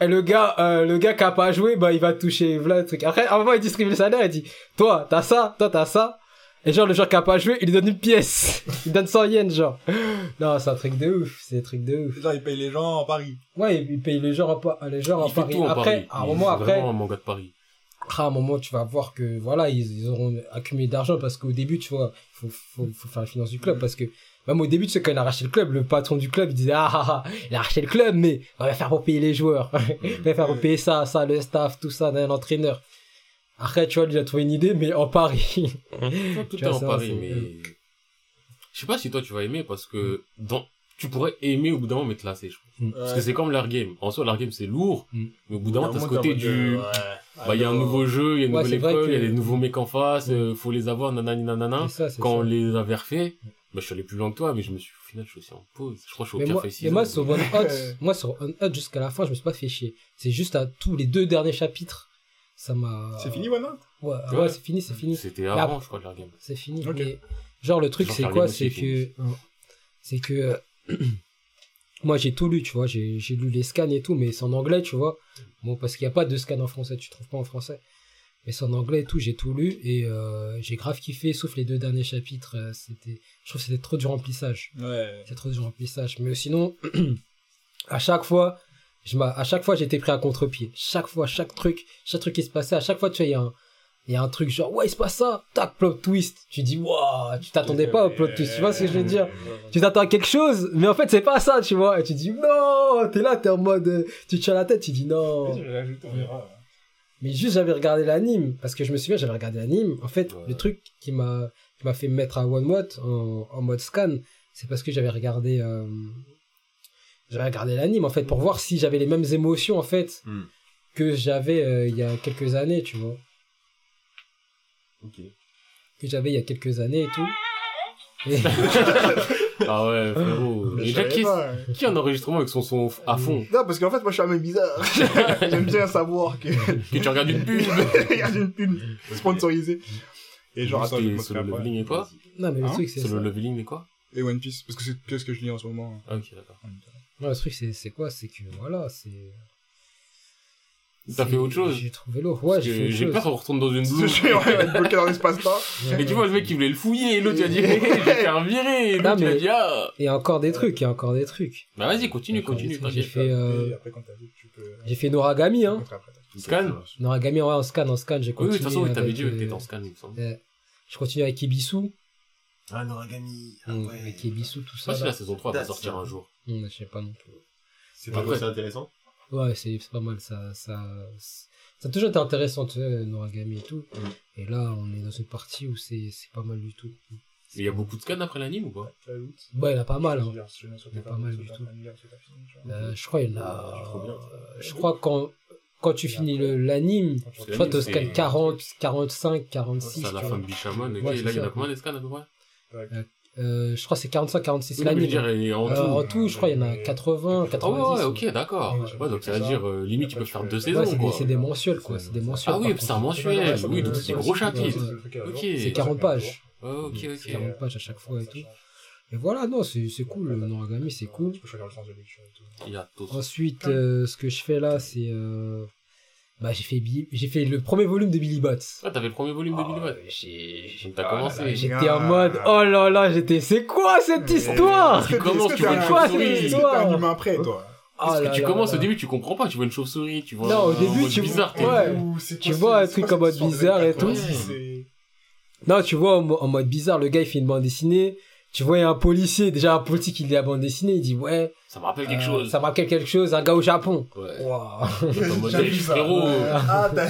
Et le gars, euh, le gars qui a pas joué, bah, il va toucher, voilà le truc. Après, à un moment, il distribue le salaire, il dit, toi, t'as ça, toi, t'as ça. Et genre, le joueur qui a pas joué, il lui donne une pièce. il donne 100 yens, genre. Non, c'est un truc de ouf, c'est un truc de ouf. genre, ils payent les gens en Paris. Ouais, il il paye les joueurs en, les Il fait Paris. tout en Après, Paris. à un Il moment, après, Vraiment un manga de Paris. Après, à un moment, tu vas voir que, voilà, ils, ils auront accumulé d'argent parce qu'au début, tu vois, faut, faut, faut faire la finance du club parce que, même au début, tu sais, quand il a racheté le club, le patron du club, il disait, ah, ah, ah, il a racheté le club, mais on va faire pour payer les joueurs. on va faire pour payer ça, ça, le staff, tout ça, l'entraîneur. Après, tu vois, lui, il a trouvé une idée, mais en Paris. Non, tout Tu est vois, en Paris, mais je sais pas si toi tu vas aimer parce que dans tu pourrais aimer au bout d'un moment mais te lasser je pense. parce que c'est comme l'art game en soi l'art game c'est lourd Mm. mais au bout d'un moment t'as ce côté du bah il y a un nouveau jeu il y a une Ouais, nouvelle c'est vrai école il y a que- des nouveaux mecs en face euh, faut les avoir nanani nanana C'est ça, c'est quand on les avait refaits bah je suis allé plus loin que toi mais je me suis au final je suis aussi en pause je crois que je suis au Mais pire moi, fait six mais moi, ans. sur One Hot, moi, sur One Hot, jusqu'à la fin, je me suis pas fait chier. C'est juste à tous les deux derniers chapitres, ça m'a... C'est fini, One Hot? Ouais, ouais, Ouais. c'est fini, c'est fini. c'était avant après- je crois de game C'est fini. Mais, genre, le truc, c'est quoi? aussi C'est est que, fini. euh, c'est que, euh, moi, j'ai tout lu, tu vois. J'ai, j'ai lu les scans et tout, mais c'est en anglais, tu vois. Bon, parce qu'il n'y a pas de scan en français, tu trouves pas en français. Mais c'est en anglais et tout, j'ai tout lu et euh, j'ai grave kiffé, sauf les deux derniers chapitres. euh, c'était, je trouve que c'était trop du remplissage. Ouais. C'est trop du remplissage. Mais sinon, à chaque fois, je m'a, à chaque fois, j'étais pris à contre-pied. Chaque fois, chaque truc, chaque truc qui se passait, à chaque fois, tu vois, il y a un, il y a un truc genre, ouais, il se passe ça, tac, plot twist. Tu dis, waouh, tu t'attendais pas au plot twist, tu vois ce que je veux dire? Tu t'attends à quelque chose, mais en fait, c'est pas ça, tu vois. Et tu dis, non, t'es là, t'es en mode, euh, tu te tiens la tête, tu dis, non. Mais juste, j'avais regardé l'anime, parce que je me souviens, j'avais regardé l'anime. En fait, Ouais. le truc qui m'a, qui m'a fait me mettre à One Mode en, en mode scan, c'est parce que j'avais regardé, euh, j'avais regardé l'anime, en fait, pour voir si j'avais les mêmes émotions, en fait, Hmm. que j'avais euh, il y a quelques années, tu vois. Ok. Que j'avais il y a quelques années et tout. Et- ah ouais frérot et déjà qui pas, qui a un enregistrement avec son son à fond? Non, parce qu'en fait, moi, je suis un mec bizarre. J'aime bien savoir que que tu regardes une pub a une pub sponsorisée. Et genre, attends, je solo leveling et quoi? Non, mais le Hein? truc, c'est ça. solo leveling et quoi? Et One Piece, parce que c'est que ce que je lis en ce moment. ah ok d'accord Non, le truc, c'est, c'est quoi? C'est que, voilà, c'est. T'as fait autre chose J'ai trouvé lourd. Ouais, j'ai peur qu'on retourne dans une Je zone ouais, bloqué dans l'espace-temps. Et tu vois, le mec, il voulait le fouiller, et l'autre, il a dit, hé, je vais faire virer, et l'autre, il a mais- dit, ah. Il y a encore des trucs, il y a encore des trucs. Bah, vas-y, continue, continue. J'ai fait, euh, Et après, quand t'as vu, tu peux. j'ai fait Noragami, hein. Scan Noragami, ouais, en scan, en scan, j'ai Oui, oui, continué. de toute façon, oui, t'avais dit que euh, t'étais en scan, il me semble. euh, je continue avec Ibisu. Ah, Noragami. Ah, Mm, ouais. Avec Ibisu, tout Je sais ça. pas si la saison 3 va sortir ça. un jour. Mm, je sais pas non plus. C'est pas Après- c'est intéressant. Ouais, c'est pas mal, ça, ça, ça a toujours été intéressant, tu sais, Noragami et tout. Mm. Et là, on est dans une partie où c'est c'est pas mal du tout. Il y a beaucoup de scans après l'anime ou pas? Ouais, il y en a pas mal, hein. Il y a pas, mal du tout. tu. Euh, je crois qu'il y en a. Ah, euh, je crois quand, quand tu finis le- l'anime, tu je crois que c'est- t'as 40, 45, 46. C'est à la tu fin vois. de Bishamon. c'est là, il y en a combien des scans à peu près Euh, je crois que c'est 45, 46 Oui, en Euh, tout. en tout, je crois qu'il y en a 80, Ah 90. ouais, ok, d'accord. Ouais, Ouais, donc ça veut dire, euh, limite, tu peux faire deux saisons, Ouais, c'est quoi. c'est des mensuels, quoi. C'est des mensuels. Ah oui, c'est un mensuel. Ouais, Oui, donc c'est gros Ok. C'est 40 pages. Ouais, ok, C'est ok. 40 pages à chaque fois et tout. Et voilà, non, c'est c'est cool. Le Noragami, c'est cool. Tu peux choisir le sens de lecture et tout. Il y a tout. Ensuite, euh, ce que je fais là, c'est. Bah, j'ai fait, Billy- j'ai fait le premier volume de Billy Bots. Ah, t'avais le premier volume de Billy Bat. J'ai- j'ai- T'as commencé. J'étais en mode, oh là là, j'étais, c'est quoi cette histoire Tu commences, tu vois une chauve-souris. T'es un humain prêt, toi? Ah Parce là que tu là commences là. au début, tu comprends pas, tu vois une chauve-souris, tu vois. Non, au un début, tu- bizarre, c'est Tu vois un c'est truc en mode bizarre et tout. 90, c'est- Non, tu vois, en mode bizarre, le gars, il fait une bande dessinée. Tu vois, il y a un policier, déjà un policier qui lit la bande dessinée, il dit, ouais, Ça me rappelle quelque euh, chose. ça me rappelle quelque chose, un gars au Japon. Ouais. Ça. frérot. Ah, t'as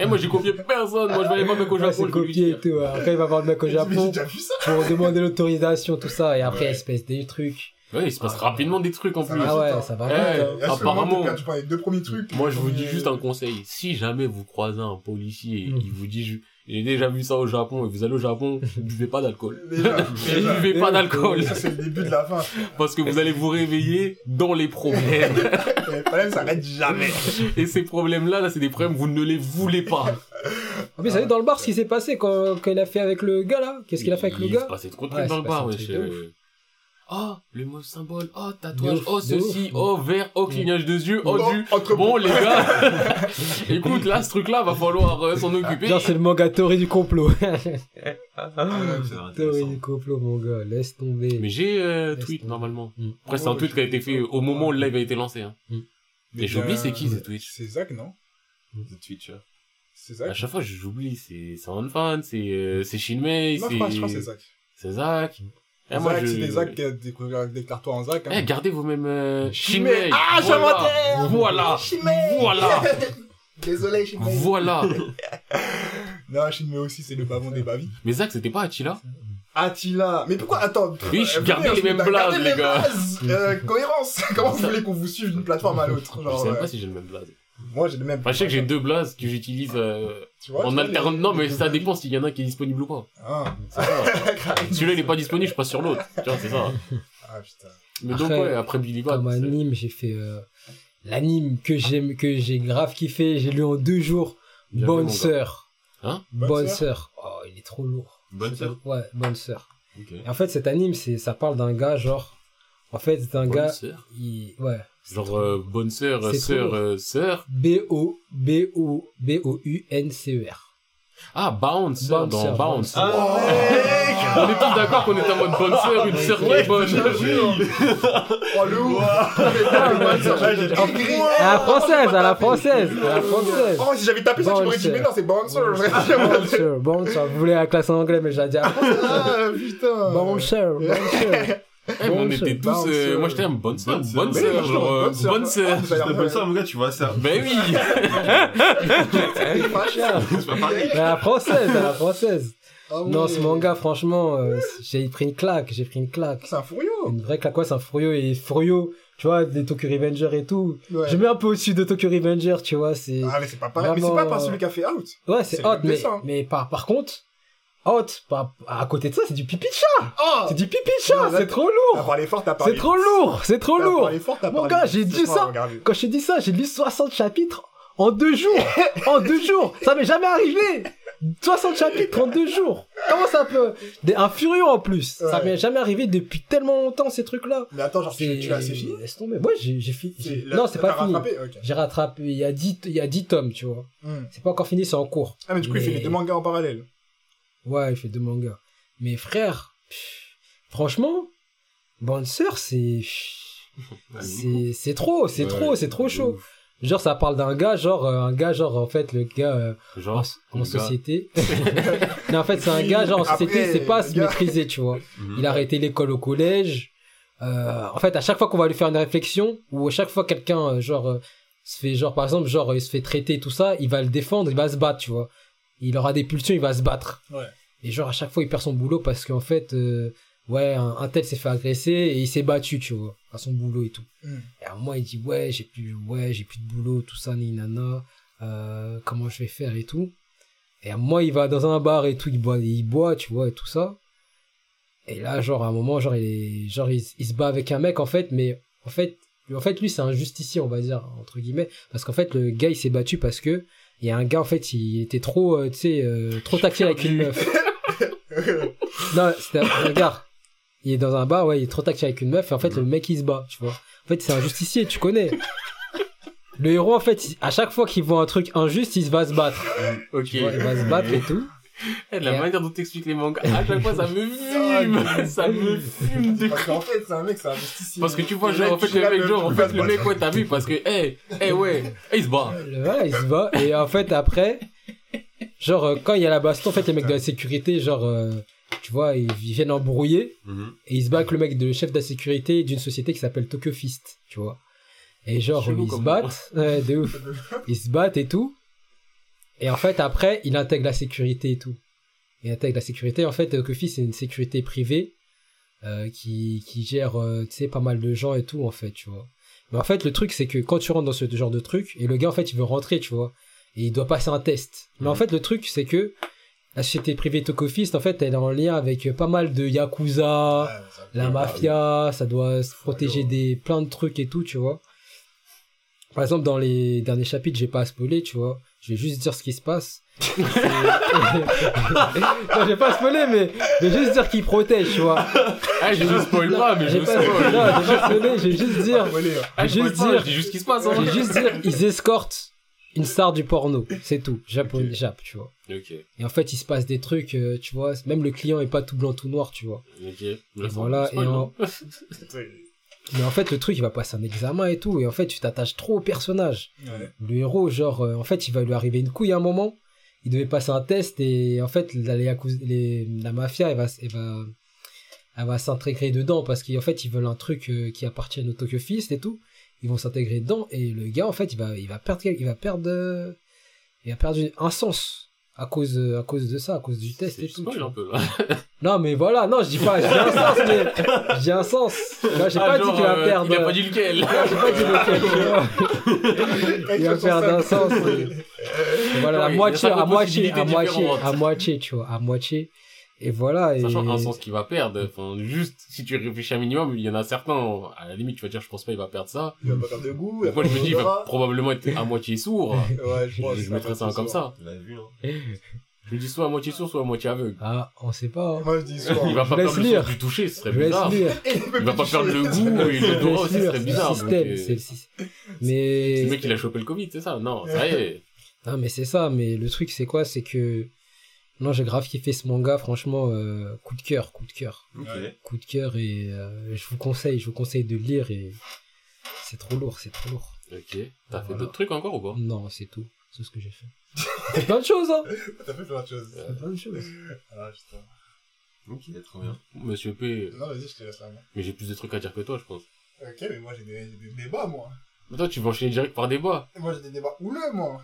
Eh, moi, j'ai copié personne. Moi, je voyais pas mec au Ouais, Japon. c'est copié et tout. Après, il va voir le mec au Mais J'ai Japon déjà vu ça. pour demander l'autorisation, tout ça. Et après, Ouais. il se passe des trucs. Ouais, il se passe rapidement des trucs en Ça plus. Ah ouais, hein. ça va Eh, vite, hein. Et apparemment. t'es perdu par les deux premiers trucs. Moi, je vous dis juste un conseil. Si jamais vous croisez un policier, Mm. il vous dit, j'ai déjà vu ça au Japon, et vous allez au Japon, ne buvez pas d'alcool. Déjà, buvez pas d'alcool. Ça, c'est le début de la fin. Parce que vous allez vous réveiller dans les problèmes. Et le problème, ça arrête jamais. Et ces problèmes-là, là, c'est des problèmes, vous ne les voulez pas. En plus, vous savez, dans le bar, ce qui s'est passé quand, quand il a fait avec le gars, là? Qu'est-ce qu'il a fait avec le Il gars? se passait trop de Ouais, trucs dans il le bar, passait Oh, le mot symbole, oh, tatouage, oh, ceci, ouf. oh, vert, oh, clignage de yeux, oh, du... entre Bon, les gars, écoute, là, ce truc-là, va falloir euh, s'en occuper. Genre, c'est le manga théorie du complot. Ah ouais, c'est théorie du complot, mon gars. Laisse tomber. Mais j'ai euh, tweet, tomber. normalement. Mm. Après, c'est un tweet qui a été fait au moment où le live a été lancé. Hein. Mm. Et j'oublie c'est qui, ce Twitch. C'est Zach, non? The Twitcher. C'est À Zach chaque fois, j'oublie. C'est c'est Hanfan, c'est euh, c'est Shinmei, Non, je crois, je crois que c'est c'est Zach. c'est Zach. Eh, moi, Zach, je- c'est des Zach qui a découvert des cartons en Zach. hein. Eh, gardez vous même euh. Ah, voilà. Voilà. Shinmei Voilà. Désolé, Shinmei. Voilà. Non, Shinmei aussi, c'est le bavon des bavis. Mais Zach, c'était pas Attila Attila. Mais pourquoi Attends. Oui, je euh, gardais les mêmes gardez blases, les les mêmes gars. Euh, cohérence. Comment vous voulez qu'on vous suive d'une plateforme à l'autre Je Genre, sais même ouais. pas si j'ai le même blaze. Moi, j'ai le même. Enfin, je sais que j'ai deux blazes que j'utilise euh, Tu vois, en alternant. les- Non, mais les- ça dépend s'il y en a un qui est disponible ou pas. Ah, ça. Celui-là, il est pas disponible, je passe sur l'autre. Tu vois, c'est ça. ah putain. Mais donc, Après, ouais, après Billy Bat. Comme anime, j'ai fait euh, l'anime que j'aime, que j'ai grave kiffé. J'ai lu en deux jours. Bien Bonne sœur. Hein Bonne Bonne Sœur sœur. Oh, il est trop lourd. Bonne sœur. Ouais, bonne sœur. Et en fait, cet anime, c'est, ça parle d'un gars, genre, en fait, c'est un Bonne gars, sœur. il, ouais, Genre, euh, bonne sœur, euh, sœur, euh, sœur. B-O, B-O, B-O-U-N-C-E-R. Ah, Bounce, sœur dans Bounce. Bouncer. Oh, On est tous d'accord qu'on est en mode bonne sœur, une sœur qui est bonne. Oh, le ouf sœur. À la française, à la française, à la française. Oh, si j'avais tapé ça, tu m'aurais dit, mais non, c'est bonne sœur. Bouncer, bouncer. Vous voulez la classe en anglais, mais j'ai dit à la française. Ah, putain. Bouncer, bouncer. Eh, mais on Bonne était tous, euh, moi j'étais un bonne sœur, Bonne sœur. genre, euh, bonne sœur. bonne sœur. Ah, bonne sœur, mon gars, tu vois ça. Ben oui. C'est pas pareil. À la française, à la française. Ah Non, ouais. ce manga, franchement, euh, j'ai pris une claque, j'ai pris une claque. C'est un furieux. Une vraie claque, ouais, c'est un Furio et Furio, tu vois, des Tokyo Revenger et tout. Ouais. Je mets un peu au-dessus de Tokyo Revenger, tu vois, c'est. Ah, mais c'est pas pareil. Mais c'est Vraiment, pas par euh, celui qui a fait Out. ouais, c'est le mais, mais par, par contre, hot, pas, à côté de ça, c'est du pipi de chat. Oh C'est du pipi de chat, c'est trop lourd. parlé fort, t'as parlé. C'est trop lourd, c'est trop T'as lourd. parlé fort, Mon gars, j'ai dit ça. pas regardé. Quand je t'ai dit ça, j'ai lu 60 chapitres en deux jours. en deux jours. Ça m'est jamais arrivé. 60 chapitres en deux jours. Comment ça peut? Des- Un furieux en plus. Ça Ouais. m'est jamais arrivé depuis tellement longtemps ces trucs-là. Mais attends, genre, tu tu l'as assez fini Laisse tomber. Moi, j'ai j'ai fini. Non, c'est pas fini. J'ai rattrapé. Il y a 10, il y a 10 tomes, tu vois. Hmm. C'est pas encore fini, c'est en cours. Ah, mais du coup, il fait les deux mangas en parallèle. Ouais, il fait deux mangas. Mais frère, pff, franchement, Bonne Sœur, c'est. C'est c'est trop, c'est trop, c'est trop chaud. Genre, ça parle d'un gars, genre, euh, un gars, genre, en fait, le gars euh, en, Genre, société. non, en fait, c'est un gars, genre, en société, c'est pas le se gars- maîtriser, tu vois. Mhm. Il a arrêté l'école au collège. Euh, en fait, à chaque fois qu'on va lui faire une réflexion, ou à chaque fois quelqu'un, genre, se fait genre par exemple genre il se fait traiter tout ça, il va le défendre, il va se battre, tu vois. Il aura des pulsions, il va se battre. Ouais. Et genre à chaque fois il perd son boulot parce qu'en fait euh, ouais un, un tel s'est fait agresser et il s'est battu, tu vois, à son boulot et tout. Mm. Et à un moment il dit ouais, j'ai plus ouais, j'ai plus de boulot, tout ça ni nana, euh, comment je vais faire et tout. Et à un moment il va dans un bar et tout, il boit il boit, tu vois et tout ça. Et là genre à un moment genre il est genre il, il se bat avec un mec en fait mais en fait en fait lui c'est un justicier on va dire entre guillemets parce qu'en fait le gars il s'est battu parce que il y a un gars en fait il était trop euh, tu sais euh, trop tactile avec une meuf. Non c'était un regarde il est dans un bar ouais il est trop tactile avec une meuf et en fait le mec il se bat tu vois. En fait c'est un justicier tu connais. Le héros en fait il- à chaque fois qu'il voit un truc injuste il se va se battre. Ok. tu vois il va se battre et tout Eh, La Et- manière dont t'expliques les mangas, à chaque fois, ça me fume. ça me fume de Parce qu'en fait, c'est un mec, c'est un justicier. Parce que tu vois, genre, en fait, le mec, genre, en fait, le mec, ouais, t'as vu, parce que, eh, eh, ouais, il se bat. Voilà il se bat et en fait après genre euh, quand il y a la baston en fait les mecs de la sécurité genre euh, tu vois ils, ils viennent embrouiller Mhm. et il se bat avec le mec de chef de la sécurité d'une société qui s'appelle Tokyo Fist, tu vois. Et genre, Chelou ils se battent, ouais, de ouf. Ils se battent et tout. Et en fait, après, il intègre la sécurité et tout. Il intègre la sécurité. En fait, Fist, c'est une sécurité privée euh, qui, qui gère, euh, tu sais, pas mal de gens et tout, en fait, tu vois. Mais en fait, le truc, c'est que quand tu rentres dans ce genre de truc, et le gars, en fait, il veut rentrer, tu vois, et il doit passer un test. Mais en fait, le truc, c'est que la société privée Tokyo Fist, en fait, elle est en lien avec pas mal de yakuza, Ouais, la mafia, ça doit se protéger des plein de trucs et tout, tu vois. Par exemple, dans les derniers chapitres, j'ai pas à spoiler, tu vois. Je vais juste dire ce qui se passe. Non, j'ai pas à spoiler, mais je vais juste dire qu'ils protègent, tu vois. Ah, je ne spoil pas, mais je le pas, spoil. non, j'ai pas spoilé, je vais juste dire, hein. Ah, je juste pas, dire- je dis juste ce qui se passe, hein. je vais juste dire, ils escortent une star du porno, c'est tout. Japonais, Jap, tu vois. Et en fait, il se passe des trucs, euh, tu vois. Même le client est pas tout blanc, tout noir, tu vois. ok. Et voilà, et en, non Mais en fait, le truc, il va passer un examen et tout, et en fait, tu t'attaches trop au personnage. Ouais. Le héros, genre, euh, en fait, il va lui arriver une couille à un moment. Il devait passer un test, et en fait, la, les Yakuza- les- la mafia, elle va, elle va, elle va s'intégrer dedans, parce qu'en fait, ils veulent un truc euh, qui appartient au Tokyo Fist et tout. Ils vont s'intégrer dedans, et le gars, en fait, il va, il va perdre, il va perdre, euh, il va perdre un sens. À cause, euh, à cause de ça, à cause du test et tout. tu spoil vois. un peu, là. Non, mais voilà, non, je dis pas, j'ai un sens, mais j'ai un sens. Là, j'ai Ah, pas genre, dit qu'il va euh, perdre. Il a pas dit lequel. Non, j'ai pas dit lequel, tu vois. Il va perdre un sens. Voilà, à moitié, à moitié, à moitié, à moitié, tu vois, à moitié. Et voilà. Et... Sachant un sens qu'il va perdre, enfin, juste, si tu réfléchis un minimum, il y en a certains, à la limite, tu vas dire, je pense pas, il va perdre ça. Il va pas faire de goût. Moi, je me dis, il va probablement être à moitié sourd. Ouais, je Je, pense. je mettrais ça comme ça. On l'a vu, hein. Je me dis soit à moitié sourd, soit à moitié aveugle. Ah, on sait pas. hein. Moi, je dis. Il va pas perdre le lire. sens du toucher, ce serait Je laisse bizarre. lire. Il va pas perdre le goût et laisse aussi, ce serait C'est bizarre. le donc, système, euh, c'est le système. C'est le Mais, mec, il a chopé le Covid, c'est ça? Non, ça y est. non, mais c'est ça. Mais le truc, c'est quoi? C'est que, non, j'ai grave kiffé ce manga, franchement, euh, coup de cœur, coup de cœur. Ok. Ouais. coup de cœur et euh, je vous conseille, je vous conseille de lire et c'est trop lourd, c'est trop lourd. Ok. T'as fait Voilà. d'autres trucs encore ou pas? Non, c'est tout, c'est ce que j'ai fait. Fait plein de choses, hein. T'as fait plein de choses. J'ai fait plein de choses. Ah, putain. Ok, trop bien. Monsieur P, Non, vas-y, je te laisse la main. mais j'ai plus de trucs à dire que toi, je pense. Ok, mais moi, j'ai des, débats, moi. Mais toi, tu vas enchaîner direct par débat. Moi, j'ai des débats houleux, moi.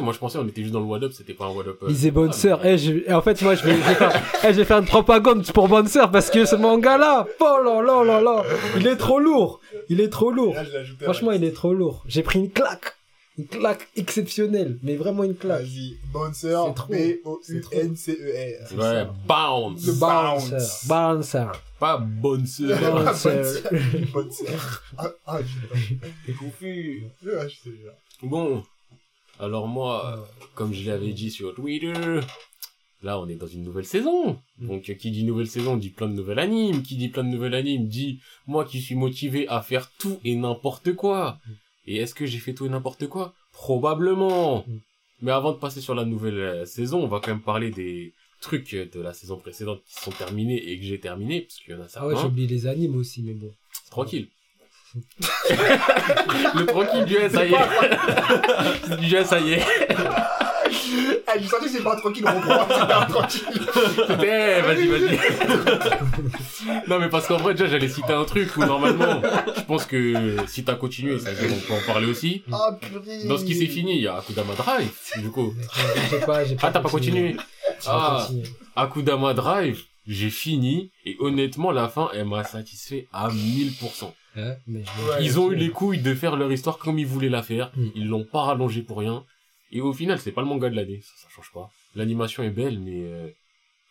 Moi je pensais on était juste dans le One Up, c'était pas un One Up. euh, Lisez Bonne ah, Sœur. Je- eh, en fait, moi, je vais, je vais faire, eh, je vais faire une propagande pour Bonne Sœur parce que ce manga-là, oh là là là là, il est trop lourd. Il est trop lourd. Là, Franchement, il est trop lourd. J'ai pris une claque. Une claque exceptionnelle. Mais vraiment une claque. Vas-y, C'est trop. B-O-U-N-C-E-R. Ouais, ça. bounce. Le bounce. Bouncer. Pas bonne sœur. Bouncer. Bouncer. Ah, ah, putain. T'es confus. Ouais, je sais bien. Bon. Alors moi, euh, comme je l'avais dit sur Twitter, là on est dans une nouvelle saison. Donc euh, qui dit nouvelle saison dit plein de nouvelles animes. Qui dit plein de nouvelles animes dit moi qui suis motivé à faire tout et n'importe quoi. Et est-ce que j'ai fait tout et n'importe quoi? Probablement. Mm. Mais avant de passer sur la nouvelle euh, saison, on va quand même parler des trucs euh, de la saison précédente qui sont terminés et que j'ai terminé, parce qu'il y en a Ah certains. ouais, j'ai oublié les animes aussi, mais bon. Tranquille. Le tranquille du S, ça y est. du S, ça y est. Eh, j'ai senti que c'est pas tranquille, gros, pour moi, c'est pas tranquille. Eh, vas-y, vas-y. non, mais parce qu'en vrai, déjà, j'allais citer un truc où normalement, je pense que si t'as continué, ça, on peut en parler aussi. Ah, purée. Dans ce qui s'est fini, il y a Akudama Drive, du coup. J'ai pas, j'ai Ah, t'as pas continué pas Ah, continué. Akudama Drive, j'ai fini, et honnêtement, la fin, elle m'a satisfait à 1000%. Ouais, mais je- Ouais, Ils ont eu les couilles de faire leur histoire comme ils voulaient la faire. Mm. Ils l'ont pas rallongé pour rien. Et au final, c'est pas le manga de l'année. Ça, ça change pas. L'animation est belle, mais euh,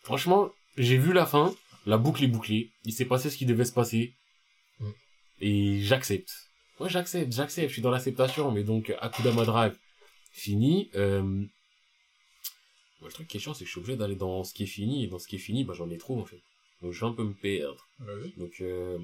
franchement, j'ai vu la fin. La boucle est bouclée. Il s'est passé ce qui devait se passer. Mm. Et j'accepte. Ouais, j'accepte, j'accepte. Je suis dans l'acceptation. Mais donc, Akudama Drive, fini. Euh... moi, le truc qui est chiant, c'est que je suis obligé d'aller dans ce qui est fini. Et dans ce qui est fini, bah, j'en ai trop, en fait. Donc, je vais un peu me perdre. Donc, euh,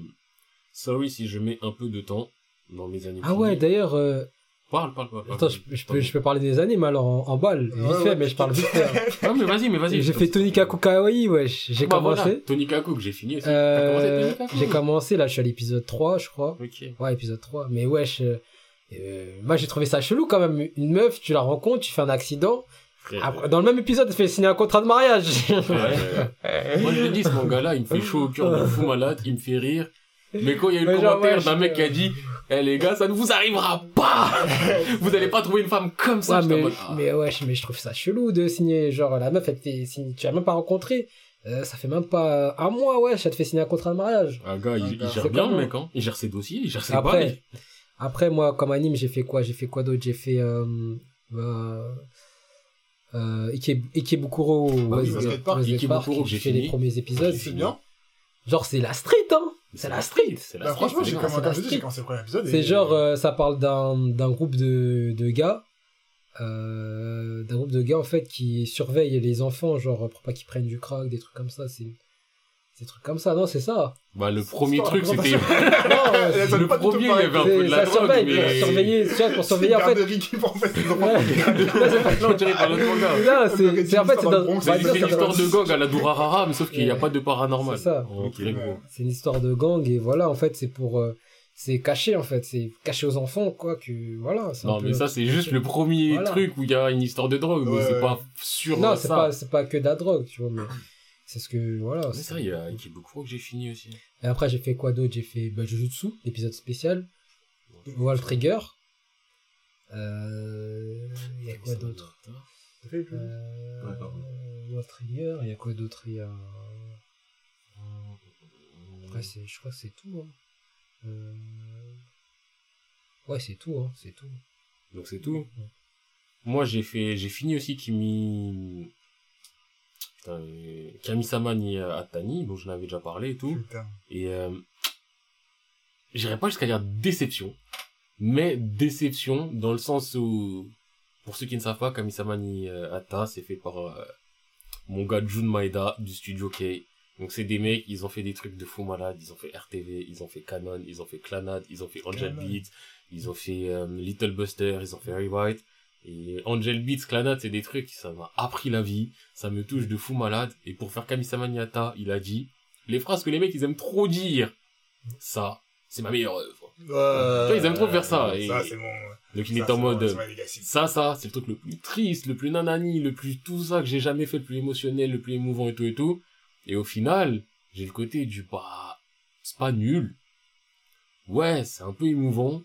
sorry si je mets un peu de temps dans mes animes. Ah ouais, d'ailleurs, euh, Parle, parle, parle. parle. attends, je, je peux, je peux parler des animes alors en, en balle, vite Ouais, fait, ouais. mais je parle vite fait. hein. Ouais, mais vas-y, mais vas-y. J'ai fait Tony Kaku Kawaii, wesh. J'ai Bah, commencé. voilà. Tony Kaku, que j'ai fini aussi. Euh, j'ai commencé, là, je suis à l'épisode 3, je crois. Ok. Ouais, épisode 3. Mais wesh, euh, euh, moi j'ai trouvé ça chelou quand même. Une meuf, tu la rencontres, tu fais un accident. Après, dans le même épisode, elle fait signer un contrat de mariage. ouais, ouais. Moi, je l'ai dit, ce manga-là, il me fait chaud au cœur de fou malade, il me fait rire. Mais quand il y a eu le commentaire ouais, d'un mec qui a dit, eh les gars, ça ne vous arrivera pas! vous allez pas trouver une femme comme ça. Ouais, mais, mode, ah. mais ouais, je- mais je trouve ça chelou de signer. Genre, la meuf, elle te fait signer. Tu l'as même pas rencontré. Euh, ça fait même pas un mois, ouais, ça te fait signer un contrat de mariage. Un gars, il, il C'est gère bien, le mec, hein. Il gère ses dossiers, il gère ses Après, bails. après, moi, comme anime, j'ai fait quoi? J'ai fait quoi d'autre? J'ai fait. Euh, euh, euh, Ike, Ikebukuro Bah oui, West- Basket Park, West Ikebukuro j'ai fait les fini. premiers épisodes. C'est bien. Genre, c'est la street, hein C'est la street C'est la Bah, street, franchement, c'est j'ai commencé, commencé le premier épisode. C'est et- genre, euh, ça parle d'un d'un groupe de, de gars, euh, d'un groupe de gars en fait qui surveillent les enfants, genre pour pas qu'ils prennent du crack, des trucs comme ça. C'est des trucs comme ça, non C'est ça. Bah, le premier truc, c'était, le premier, il y avait un peu de c'est- la drogue, mais... surveiller, tu vois, pour surveiller en C'est fait. qui vont en fait. Non, c'est pas- Non, tiré par l'autre manga. Non, c'est c'est- en fait c'est une c'est histoire de gang à la Durarara, mais sauf qu'il n'y a pas de paranormal. C'est ça. C'est une histoire de gang et voilà, en fait, c'est pour. euh, c'est caché en fait, c'est caché aux enfants quoi que voilà. Non, peu- mais ça, c'est juste le premier Voilà. truc où il y a une histoire de drogue, mais c'est ouais. pas sûr Non, de c'est pas c'est pas que de la drogue, tu vois, mais c'est ce que voilà. Mais c'est- ça, il y a Ikebukuro que j'ai fini aussi. Et après, j'ai fait quoi d'autre? J'ai fait bah, Jujutsu, l'épisode spécial. Wall Trigger. Euh... Il y a quoi d'autre? euh... Wall Trigger, il y a quoi d'autre? Il y a... Après, c'est... je crois que c'est tout. Hein. Euh... Ouais, c'est tout, hein. c'est tout. Donc c'est tout? Moi, j'ai fait, j'ai fini aussi Kimi, euh, Kamisama ni Atani, dont je n'avais déjà parlé et tout. Putain. Et euh, j'irais pas jusqu'à dire déception, mais déception dans le sens où, pour ceux qui ne savent pas, Kamisama ni euh, Atta, c'est fait par euh, mon gars Jun Maeda du studio K. Donc c'est des mecs, ils ont fait des trucs de fou malade, ils ont fait RTV, ils ont fait Canon, ils ont fait Clanad, ils ont fait Angel. Beats, ils ont fait euh, Little Buster, ils ont fait Rewrite. Et Angel Beats, Clanad, c'est des trucs, ça m'a appris la vie, ça me touche de fou malade. Et pour faire Kamisama ni Atta, il a dit, les phrases que les mecs ils aiment trop dire. Ça, c'est ma meilleure œuvre. Ouais. ils aiment trop faire ça, et- Ça, c'est bon. Donc il Ça, est en mode, bon, ça, ça, c'est le truc le plus triste, le plus nanani, le plus tout ça que j'ai jamais fait, le plus émotionnel, le plus émouvant et tout et tout. Et au final, j'ai le côté du bah, c'est pas nul. Ouais, c'est un peu émouvant.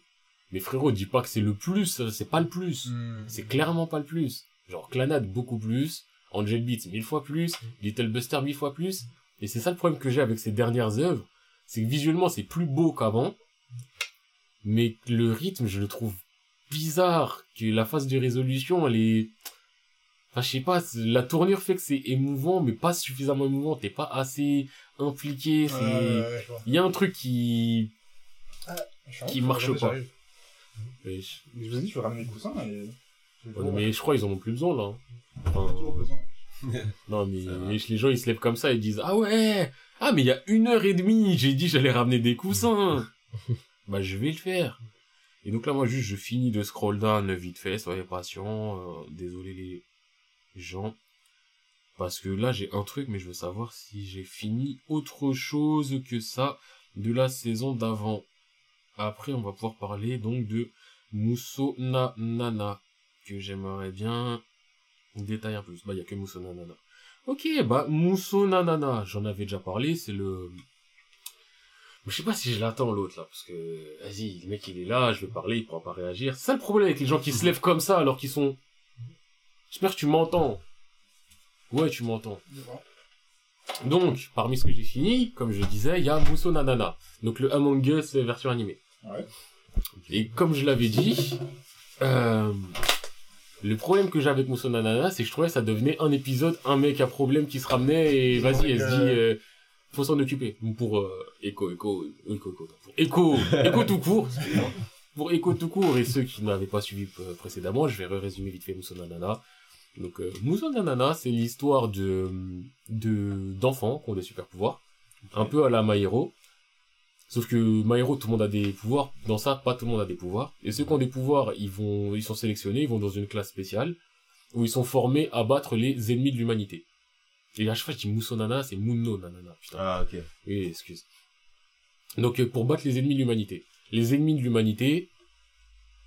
Mais frérot, dis pas que c'est le plus, c'est pas le plus. Hmm. C'est clairement pas le plus. Genre, Clanad, beaucoup plus. Angel Beats, mille fois plus. Little Buster, mille fois plus. Et c'est ça le problème que j'ai avec ces dernières œuvres. C'est que visuellement, c'est plus beau qu'avant. Mais le rythme, je le trouve bizarre. Que la phase de résolution, elle est... Enfin, je sais pas, la tournure fait que c'est émouvant, mais pas suffisamment émouvant. T'es pas assez impliqué. C'est... Ouais, ouais, ouais, je vois. Il y a un truc qui... Qui marche pas. Wesh. Je vous ai dit, je vais ramener les coussins et. Ouais, mais je crois qu'ils en ont plus besoin, là. Enfin, Toujours besoin. Non, mais les gens, ils se lèvent comme ça et disent, ah ouais, ah, mais il y a une heure et demie, j'ai dit j'allais ramener des coussins. bah, je vais le faire. Et donc là, moi, juste, je finis de scroll down vite fait, soyez patients, euh, désolé les gens. Parce que là, j'ai un truc, mais je veux savoir si j'ai fini autre chose que ça de la saison d'avant. Après, on va pouvoir parler donc de Muso na Nana, que j'aimerais bien Détail un peu. Bah, il y a que Mousso Nanana. Ok, bah, Mousso Nanana, j'en avais déjà parlé, c'est le... Je sais pas si je l'attends, l'autre, là, parce que, vas-y, le mec, il est là, je vais parler, il pourra pas réagir. C'est ça le problème avec les gens qui se lèvent comme ça, alors qu'ils sont... J'espère que tu m'entends. Ouais, tu m'entends. Donc, parmi ce que j'ai fini, comme je disais, il y a Mousso Nanana. Donc le Among Us version animée. Ouais. Et comme je l'avais dit, euh, le problème que j'ai avec Mousso Nanana, c'est que je trouvais que ça devenait un épisode, un mec à problème qui se ramenait et vas-y, elle se dit, euh, faut s'en occuper. Pour euh, Echo, Echo, Echo, Echo, Echo, tout court. excusez-moi. Pour Echo tout court et ceux qui n'avaient pas suivi précédemment, je vais résumer vite fait Mousso Nanana. Donc, euh, Mousso Nanana, c'est l'histoire de, de, d'enfants qui ont des super pouvoirs. Un peu à la Maero. Sauf que Maero, tout le monde a des pouvoirs. Dans ça, pas tout le monde a des pouvoirs. Et ceux qui ont des pouvoirs, ils vont, ils sont sélectionnés, ils vont dans une classe spéciale, où ils sont formés à battre les ennemis de l'humanité. Et à chaque fois, je dis Mousso Nanana, c'est Muno Nanana, putain. Ah, ok. Oui, excuse. Donc, euh, pour battre les ennemis de l'humanité. Les ennemis de l'humanité,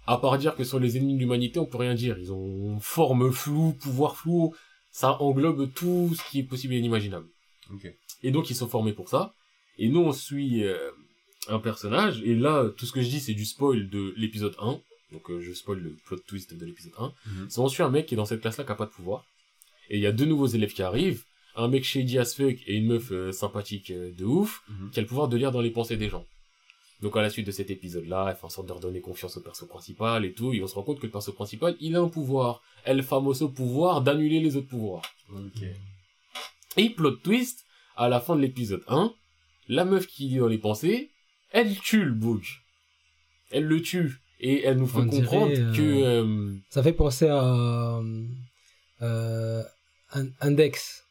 à part dire que ce sont les ennemis de l'humanité, on peut rien dire. Ils ont forme floue, pouvoir flou. Ça englobe tout ce qui est possible et inimaginable. Ok. Et donc, ils sont formés pour ça. Et nous, on suit euh, un personnage. Et là, tout ce que je dis, c'est du spoil de l'épisode 1. Donc, euh, je spoil le plot twist de l'épisode 1. Mhm. C'est on suit un mec qui est dans cette classe-là qui a pas de pouvoir. Et il y a deux nouveaux élèves qui arrivent. Un mec shady as fuck et une meuf euh, sympathique euh, de ouf Mhm. qui a le pouvoir de lire dans les pensées des gens. Donc à la suite de cet épisode-là, elle fait en sorte de redonner confiance au perso principal et tout, et on se rend compte que le perso principal, il a un pouvoir. El famoso pouvoir d'annuler les autres pouvoirs. Ok. Et plot twist, à la fin de l'épisode 1, la meuf qui lit dans les pensées, elle tue le bug. Elle le tue. Et elle nous fait On dirait, comprendre euh, que... euh, Ça fait penser à euh, euh, un- Index.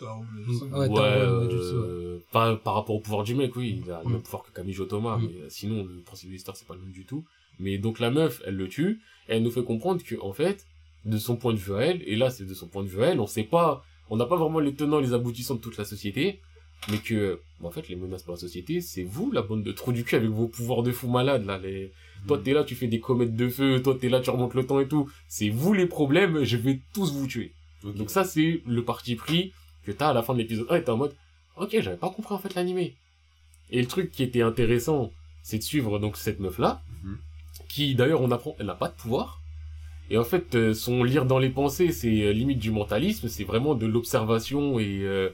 Ouais, Ouais, euh, par, par rapport au pouvoir du mec, oui, il a le même pouvoir que Kamijo Thomas, Mm. mais sinon, le principe de l'histoire, c'est pas le même du tout. Mais donc la meuf, elle le tue, et elle nous fait comprendre que, en fait, de son point de vue à elle, et là, c'est de son point de vue à elle, on sait pas, on n'a pas vraiment les tenants, les aboutissants de toute la société, mais que, bah, en fait, les menaces pour la société, c'est vous, la bande de trous du cul avec vos pouvoirs de fou malades, là, les, toi, t'es là, tu fais des comètes de feu, toi, t'es là, tu remontes le temps et tout. C'est vous les problèmes, je vais tous vous tuer. Donc ça, c'est le parti pris que t'as à la fin de l'épisode 1 et t'es en mode, ok, j'avais pas compris en fait l'animé. Et le truc qui était intéressant, c'est de suivre donc cette meuf-là, Mhm. qui d'ailleurs on apprend, elle n'a pas de pouvoir. Et en fait, euh, son lire dans les pensées, c'est euh, limite du mentalisme, c'est vraiment de l'observation et euh,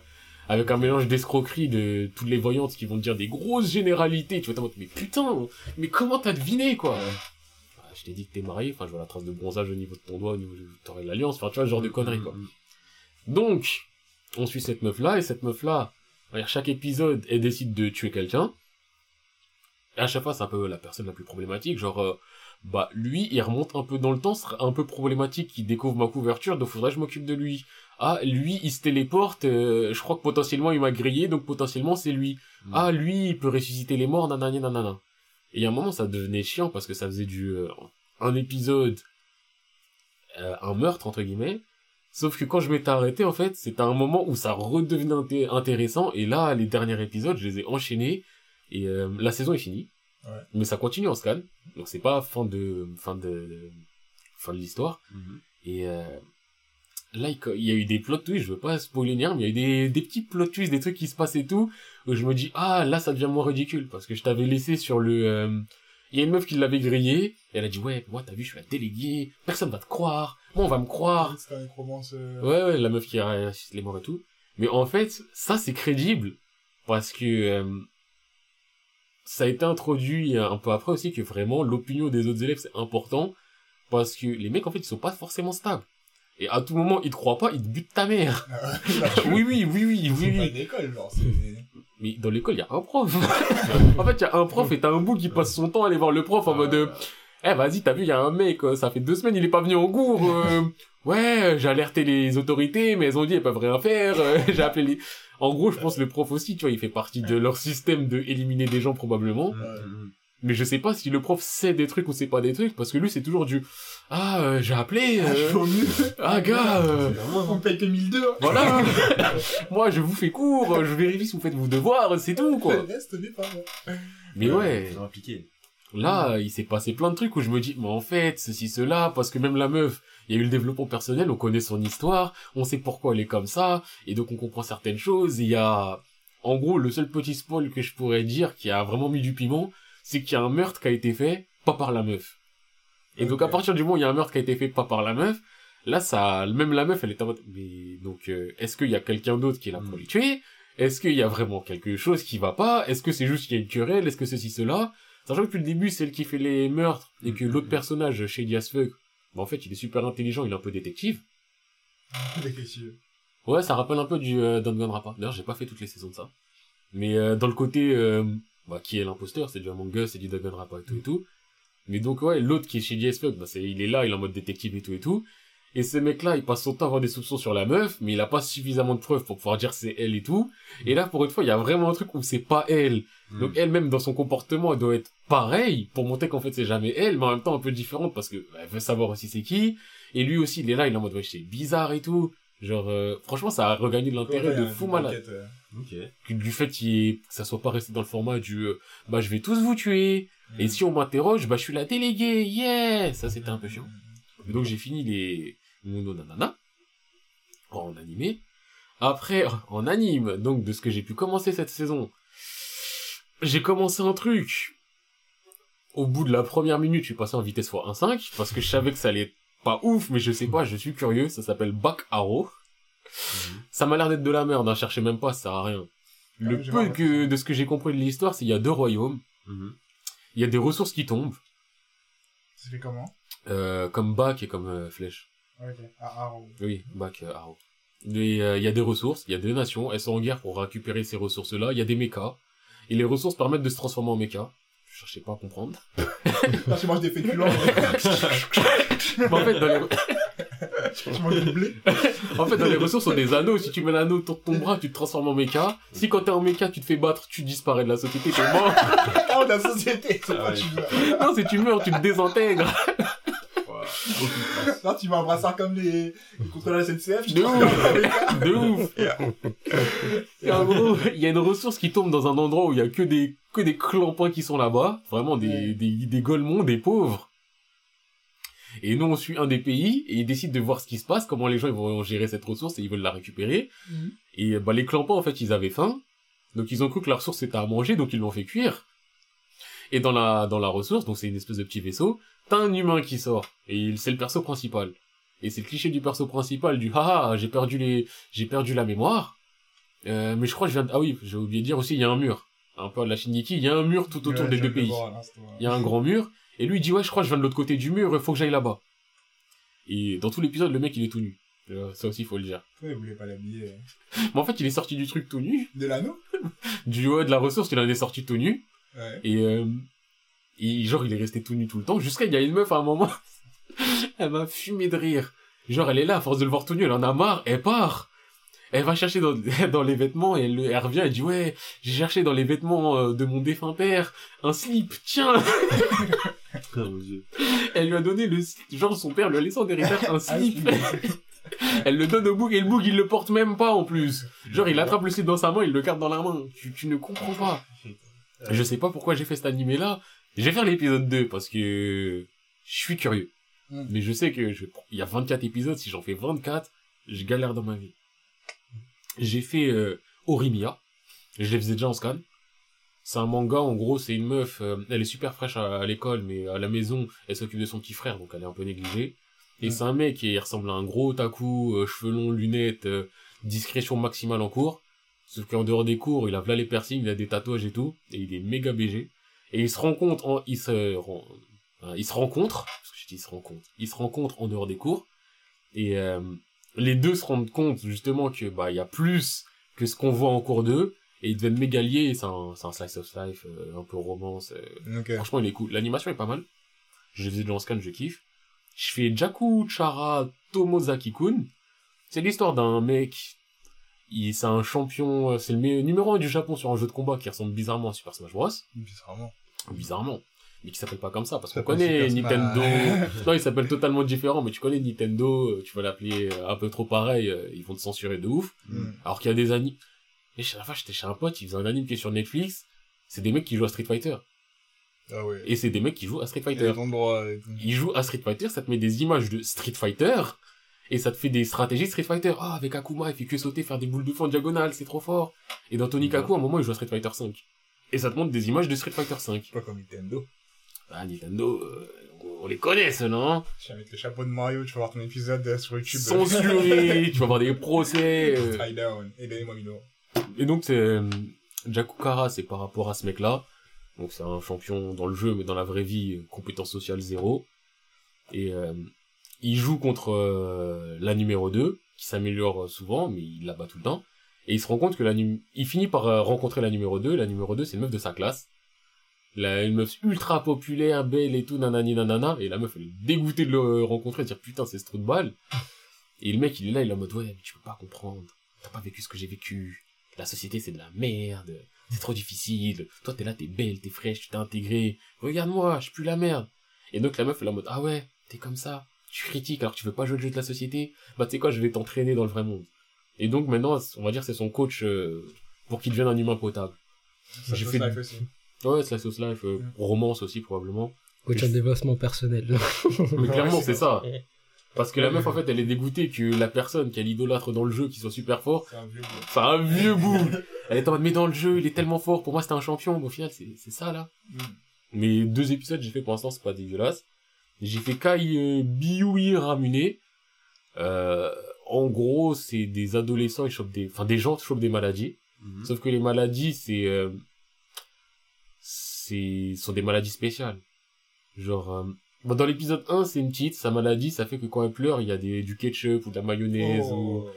avec un mélange d'escroquerie de toutes les voyantes qui vont te dire des grosses généralités. Tu vas t'en mode, mais putain, mais comment t'as deviné quoi? Ah, Je t'ai dit que t'es marié, enfin je vois la trace de bronzage au niveau de ton doigt, au niveau de t'aurais l'alliance, enfin tu vois, ce genre de conneries quoi. Donc, on suit cette meuf-là, et cette meuf-là, chaque épisode, elle décide de tuer quelqu'un. Et à chaque fois, c'est un peu la personne la plus problématique, genre, euh, bah, lui, il remonte un peu dans le temps, ce serait un peu problématique qu'il découvre ma couverture, donc faudrait que je m'occupe de lui. Ah, lui, il se téléporte, euh, je crois que potentiellement il m'a grillé, donc potentiellement c'est lui. Mhm. Ah, lui, il peut ressusciter les morts, nanana, nanana. Et il y a un moment, ça devenait chiant, parce que ça faisait du, euh, un épisode, euh, un meurtre, entre guillemets, Sauf que quand je m'étais arrêté, en fait, c'était un moment où ça redevenait inté- intéressant. Et là, les derniers épisodes, je les ai enchaînés. Et euh, la saison est finie. Ouais. Mais ça continue en scan. Donc c'est pas fin de fin de, fin de l'histoire. Mhm. Et euh, là, il y a eu des plot twists. Je veux pas spoiler rien, mais il y a eu des, des petits plot twists, des trucs qui se passent et tout. Où je me dis ah là, ça devient moins ridicule parce que je t'avais laissé sur le. euh, Il y a une meuf qui l'avait grillé. Et elle a dit ouais, moi t'as vu, je suis la déléguée. Personne va te croire. Moi on va me croire. C'est un nécromance, euh, Ouais, ouais, la meuf qui a ressuscité les morts et tout. Mais en fait, ça, c'est crédible. Parce que euh, ça a été introduit un peu après aussi que vraiment, l'opinion des autres élèves, c'est important. Parce que les mecs, en fait, ils sont pas forcément stables. Et à tout moment, ils te croient pas, ils te butent ta mère. oui, oui, oui, oui, oui, C'est pas oui. une école, genre, c'est... Mais dans l'école, il y a un prof. en fait, il y a un prof et t'as un bout qui passe son temps à aller voir le prof en mode... euh, eh vas-y, t'as vu, il y a un mec, euh, ça fait deux semaines, il est pas venu en cours. euh, ouais, j'ai alerté les autorités, mais elles ont dit elles peuvent rien faire. j'ai appelé les. En gros, je pense le prof aussi, tu vois, il fait partie de leur système de éliminer des gens probablement. Mais je sais pas si le prof sait des trucs ou c'est pas des trucs, parce que lui c'est toujours du ah euh, j'ai appelé. Ah, euh, ah gars, euh, On me paye que 1002. hein. voilà. Moi je vous fais cours, je vérifie si vous faites vos devoirs, c'est tout quoi. Bon. Mais ouais. Là, il s'est passé plein de trucs où je me dis, mais en fait, ceci, cela, parce que même la meuf, il y a eu le développement personnel, on connaît son histoire, on sait pourquoi elle est comme ça, et donc on comprend certaines choses. Il y a, en gros, le seul petit spoil que je pourrais dire qui a vraiment mis du piment, c'est qu'il y a un meurtre qui a été fait pas par la meuf. Et donc à partir du moment où il y a un meurtre qui a été fait pas par la meuf, là ça, même la meuf elle est en mode, mais donc euh, est-ce qu'il y a quelqu'un d'autre qui est là pour Mm. les tuer? Est-ce qu'il y a vraiment quelque chose qui va pas? Est-ce que c'est juste qu'il y a une querelle? Est-ce que ceci cela? Sachant que depuis le début c'est elle qui fait les meurtres et que Mm. l'autre personnage, as fuck, bah, en fait il est super intelligent, il est un peu détective. Détective. Ouais, ça rappelle un peu du euh, Danganronpa. D'ailleurs, j'ai pas fait toutes les saisons de ça. Mais euh, dans le côté, euh, bah, qui est l'imposteur, c'est du Among Us, c'est du Danganronpa et tout et tout. Mais donc, ouais, l'autre qui est chez fuck, bah, c'est, il est là, il est en mode détective et tout et tout. Et ce mec-là, il passe son temps à avoir des soupçons sur la meuf, mais il a pas suffisamment de preuves pour pouvoir dire c'est elle et tout. Et là, pour une fois, il y a vraiment un truc où c'est pas elle. Mm. Donc elle-même, dans son comportement, elle doit être pareille pour montrer qu'en fait c'est jamais elle, mais en même temps un peu différente parce que bah, elle veut savoir aussi c'est qui. Et lui aussi, il est là, il est en mode ouais, c'est bizarre et tout. Genre, euh, franchement, ça a regagné de l'intérêt de fou malade. Ok. Que Du fait qu'il y ait- que ça soit pas resté dans le format du euh, bah je vais tous vous tuer. Et si on m'interroge, bah je suis la déléguée, yeah Ça c'était un peu chiant. Et donc j'ai fini les Mundo Nanana en animé. Après, en anime, donc de ce que j'ai pu commencer cette saison, j'ai commencé un truc. Au bout de la première minute, je suis passé en vitesse x1.5 parce que je savais que ça allait être pas ouf, mais je sais pas, je suis curieux. Ça s'appelle Back Arrow. Ça m'a l'air d'être de la merde, hein, cherchez même pas, ça sert à rien. Le Ah, peu que de ce que j'ai compris de l'histoire, c'est qu'il y a deux royaumes, Mhm. il y a des ressources qui tombent, Ça fait comment? Euh, comme Back et comme euh, Flèche. Ok. Ah, Arrow. Oui, Back euh, Arrow. Et, euh, Il y a des ressources, il y a deux nations, elles sont en guerre pour récupérer ces ressources-là, il y a des mechas, et les ressources permettent de se transformer en mecha. Je cherchais pas à comprendre. Là, tu manges des féculents. Mais en fait, dans les, tu manges du blé. en fait, dans les ressources, on a des anneaux. Si tu mets l'anneau autour de ton bras, tu te transformes en mecha. Si quand t'es en mecha, tu te fais battre, tu disparais de la société, t'es mort. Ah, la société, c'est Ah pas ouais. tu non, si tu meurs, tu te désintègres. Là, tu vas un brassard comme les, les contrôleurs de la SNCF. De ouf. De ouf. Et en gros, il y a une ressource qui tombe dans un endroit où il y a que des, que des clampins qui sont là-bas. Vraiment des, des, des golemons, des pauvres. Et nous, on suit un des pays et ils décident de voir ce qui se passe, comment les gens ils vont gérer cette ressource et ils veulent la récupérer. Mhm. Et bah, les clampins, en fait, ils avaient faim. Donc ils ont cru que la ressource c'était à manger, donc ils l'ont fait cuire. Et dans la, dans la ressource, donc c'est une espèce de petit vaisseau, t'as un humain qui sort. Et il- c'est le perso principal. Et c'est le cliché du perso principal du haha, j'ai perdu les, j'ai perdu la mémoire. Euh, mais je crois que je viens de... Ah oui, j'ai oublié de dire aussi, il y a un mur. Un peu à la Shingeki, il y a un mur tout autour Ouais, des deux pays. toi. Il y a un grand mur. Et lui, il dit, ouais, je crois que je viens de l'autre côté du mur, il faut que j'aille là-bas. Et dans tout l'épisode, le mec, il est tout nu. Euh, ça aussi, il faut le dire. Pourquoi il voulait pas l'habiller Mais en fait, il est sorti du truc tout nu. De l'anneau Du haut de la ressource, il en est sorti tout nu. Ouais. Et, euh, et genre, il est resté tout nu tout le temps. Jusqu'à il y a une meuf à un moment. elle m'a fumé de rire. Genre, elle est là, à force de le voir tout nu, elle en a marre, elle part. Elle va chercher dans, dans les vêtements et elle, elle revient, elle dit ouais, j'ai cherché dans les vêtements euh, de mon défunt père un slip, tiens. Oh mon dieu. Elle lui a donné le slip, genre son père lui a laissé en héritage un Ah, slip. Elle le donne au boug et le boug il le porte même pas en plus. Genre il attrape le slip dans sa main, il le garde dans la main. Tu, tu ne comprends pas. Je sais pas pourquoi j'ai fait cet animé là. Je vais faire l'épisode 2 parce que je suis curieux. Mm. Mais je sais que je... il y a 24 épisodes, si j'en fais 24, je galère dans ma vie. J'ai fait euh, Orimiya. Je les faisais déjà en scan. C'est un manga, en gros, c'est une meuf, euh, elle est super fraîche à, à l'école, mais à la maison, elle s'occupe de son petit frère, donc elle est un peu négligée. Et Mm. c'est un mec qui ressemble à un gros otaku, euh, cheveux longs, lunettes, euh, discrétion maximale en cours. Sauf qu'en dehors des cours, il a là les piercings, il a des tatouages et tout, et il est méga BG. Et il se rencontre, en, il se, il se rencontre, parce que je dis il se rencontre, il se rencontre en dehors des cours, et euh, les deux se rendent compte justement que bah il y a plus que ce qu'on voit en cours d'eux, et ils deviennent méga liés, et c'est un, c'est un slice of life, euh, un peu romance, euh. Franchement, il est cool. L'animation est pas mal. Je faisais de en scan, je kiffe. Je fais Jaku Chara Tomozaki-kun. C'est l'histoire d'un mec. Il, c'est un champion, euh, c'est le numéro 1 du Japon sur un jeu de combat qui ressemble bizarrement à Super Smash Bros. Bizarrement. Bizarrement. Mais qui s'appelle pas comme ça, parce qu'on connaît Nintendo. Non, il s'appelle totalement différent, mais tu connais Nintendo, euh, tu vas l'appeler euh, un peu trop pareil, euh, ils vont te censurer de ouf. Mm. Alors qu'il y a des animes. Et la fois, j'étais chez un pote, il faisait un anime qui est sur Netflix. C'est des mecs qui jouent à Street Fighter. Ah ouais. Et c'est des mecs qui jouent à Street Et Fighter. endroits et. Ils jouent à Street Fighter, ça te met des images de Street Fighter, et ça te fait des stratégies Street Fighter. Ah, avec Akuma, il fait que sauter, faire des boules de feu en diagonale, c'est trop fort. Et dans Tony Kaku, à un moment, il joue à Street Fighter 5. Et ça te montre des images de Street Fighter 5. Pas comme Nintendo. Ah, Nintendo, euh, on les connaît, ceux, non? Tu vas mettre le chapeau de Mario, tu vas voir ton épisode euh, sur YouTube. Censuré, tu vas avoir des procès. euh. Down. Et donnez-moi Mino. Et donc, c'est, euh, Jakukara, c'est par rapport à ce mec-là. Donc, c'est un champion dans le jeu, mais dans la vraie vie, compétence sociale zéro. Et euh, il joue contre euh, la numéro 2, qui s'améliore souvent, mais il la bat tout le temps. Et il se rend compte que la nu- il finit par rencontrer la numéro 2. La numéro 2, c'est une meuf de sa classe. La, une meuf ultra populaire, belle et tout, nanani nanana. Et la meuf, elle est dégoûtée de le rencontrer, de dire putain, c'est ce trou de balle. Et le mec, il est là, il est en mode ouais, mais tu peux pas comprendre. T'as pas vécu ce que j'ai vécu. La société, c'est de la merde. C'est trop difficile. Toi, t'es là, t'es belle, t'es fraîche, tu t'es intégré. Regarde-moi, je suis plus la merde. Et donc, la meuf, elle est en mode, ah ouais, t'es comme ça. Tu critiques alors que tu veux pas jouer le jeu de la société. Bah, tu sais quoi, je vais t'entraîner dans le vrai monde. Et donc, maintenant, on va dire, c'est son coach euh, pour qu'il devienne un humain potable. Ça J'ai fait. Ouais, Slice of Life, euh, romance aussi, probablement. Coach en développement personnel. Mais clairement, Ouais, c'est ça. Parce que la meuf, en fait, elle est dégoûtée que la personne qu'elle idolâtre dans le jeu, qui soit super fort, C'est un vieux bout. c'est un vieux bout. Elle est en mode, mais dans le jeu, il est tellement fort. Pour moi, c'était un champion. Mais au final, c'est c'est ça, là. Mm. Mais deux épisodes, j'ai fait pour l'instant, c'est pas dégueulasse. J'ai fait Kai euh, Biui Ramune. Euh, en gros, c'est des adolescents, ils chopent des, enfin, des gens chopent des maladies. Mhm. Sauf que les maladies, c'est, euh, c'est, sont des maladies spéciales. Genre, euh, bon, dans l'épisode 1, c'est une petite, sa maladie, ça fait que quand elle pleure, il y a des, du ketchup ou de la mayonnaise ou... Oh,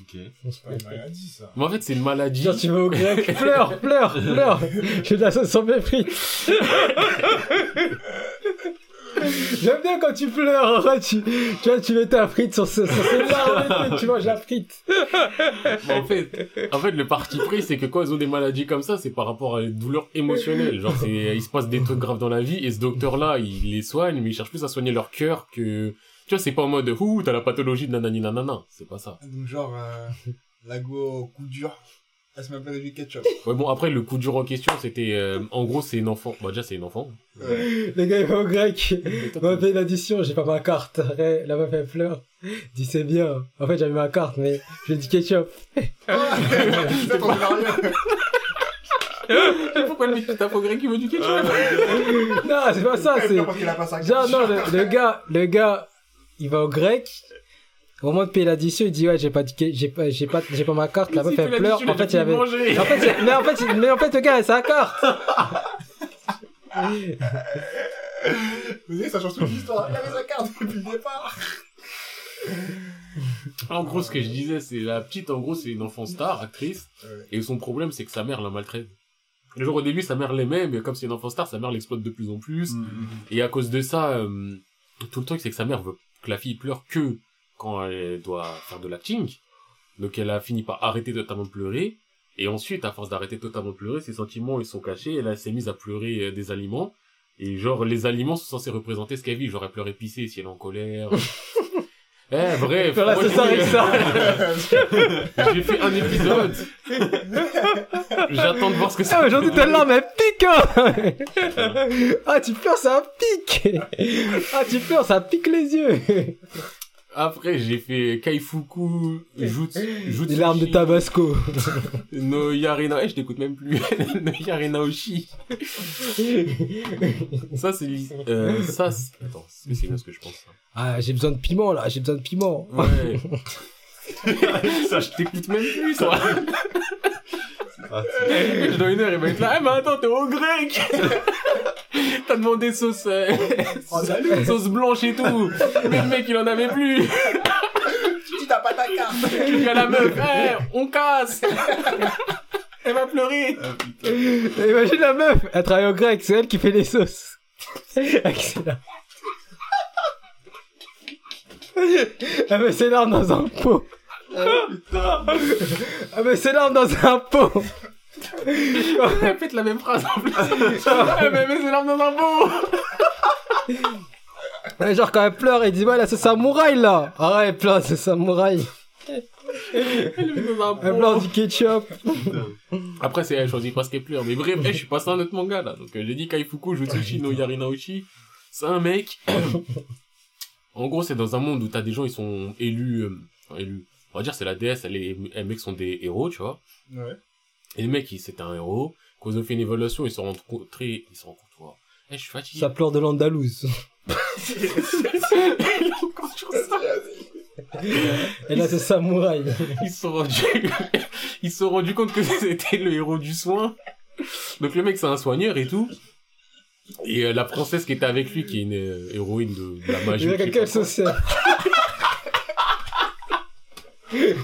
Ok. c'est pas une maladie, ça. Mais en fait, c'est une maladie. Genre, tu vas au grec, pleure, pleure, pleure. J'ai de la sauce sans mépris. J'aime bien quand tu pleures, en fait, tu, tu vois, tu mets ta frite sur, ce, sur et tu manges la frite. En fait, en fait, le parti pris, c'est que quand ils ont des maladies comme ça, c'est par rapport à des douleurs émotionnelles. Genre, c'est, il se passe des trucs graves dans la vie, et ce docteur-là, il les soigne, mais il cherche plus à soigner leur cœur que, tu vois, c'est pas en mode, ouh, t'as la pathologie de nanani nanana. C'est pas ça. Donc, genre, euh, la go au coup dur, elle se met pas du ketchup. Ouais, bon, après, le coup dur en question, c'était, euh, en gros, c'est une enfant. Bah, déjà, c'est une enfant. Ouais. Le gars, il va au grec. M'a fait l'addition, j'ai pas ma carte. Ouais, La meuf, elle pleure. Dis, c'est bien. En fait, j'avais ma carte, mais j'ai dit ketchup. T'en sais. Pourquoi le mec tape au grec, il veut du ketchup? Non, c'est pas ça, c'est... Genre, non, le, le gars, le gars, il va au grec. Au moment de payer l'addition, il dit, ouais, j'ai pas, j'ai pas, j'ai pas, j'ai pas ma carte, la meuf, elle pleure. En fait, il avait, en fait, c'est- mais en fait, c'est- mais en fait, le gars, il a sa carte. Vous savez, ça change toute l'histoire. Il avait sa carte depuis le départ. En gros, ce que je disais, c'est la petite, en gros, c'est une enfant star, actrice, et son problème, c'est que sa mère la maltraite. Le jour au début, sa mère l'aimait, mais comme c'est une enfant star, sa mère l'exploite de plus en plus. Mhm. Et à cause de ça, euh, tout le truc, c'est que sa mère veut que la fille pleure que quand elle doit faire de l'acting. Donc elle a fini par arrêter totalement de pleurer. Et ensuite, à force d'arrêter totalement de pleurer, ses sentiments, ils sont cachés. Elle elle s'est mise à pleurer euh, des aliments. Et genre, les aliments sont censés représenter ce qu'elle vit. Genre, elle pleure épicé si elle est en colère. eh, bref. Voilà, c'est ça, ça. J'ai fait un épisode. J'attends de voir ce que ça Ah, aujourd'hui, ta larme, elle pique, hein. Ah, tu pleures, ça pique. Ah, tu pleures, ça pique les yeux. Après, j'ai fait Kaifuku, Jutsu, Jutsu. Des larmes de Tabasco. No Yarena, eh, je t'écoute même plus. no Yarena Oshi. Ça, c'est, euh, ça, c'est... attends, c'est c'est bien ce que je pense. ça. Ah, j'ai besoin de piment, là, j'ai besoin de piment. Ouais. ça, je t'écoute même plus, ça. Ah, je dois une heure, il va être là. Eh, mais attends, t'es au grec. T'as demandé sauce, euh, sauce blanche et tout. Mais le mec, il en avait plus. Tu dis, t'as pas ta carte. Tu dis à la meuf, eh, on casse. Elle va pleurer. Imagine la meuf, elle travaille au grec, c'est elle qui fait les sauces. Excellent. Elle met ses larmes dans un pot. Elle met ses larmes dans un pot. Répète la même phrase en plus. Eh, mais mets ses larmes dans un pot. Genre quand elle pleure, elle dit ouais là c'est samouraï là. Ah ouais, elle pleure, c'est samouraï. Elle met dans un Un pot. blanc du ketchup. Putain. Après, c'est, elle choisit pas ce qu'elle pleure. Mais bref, eh, je suis passé à un autre manga, là. Donc, euh, j'ai dit Kaifuku Jutsushi no Yarinaoshi. C'est un mec. en gros, c'est dans un monde où t'as des gens, ils sont élus, euh, enfin, élus. On va dire, c'est la déesse, elle est- les mecs sont des héros, tu vois. Ouais. Et le mec, il- c'est un héros. Quand ils ont fait une évaluation, ils se sont rencontrés, ils se rencontrent, quoi. Eh, je suis fatigué. Ça pleure de l'Andalouse. Et là, c'est samouraï. ils se sont rendus, ils se sont rendus compte que c'était le héros du soin. Donc le mec c'est un soigneur et tout. Et euh, la princesse qui était avec lui, qui est une euh, héroïne de, de la magie. Il y a quelqu'un social. Eh,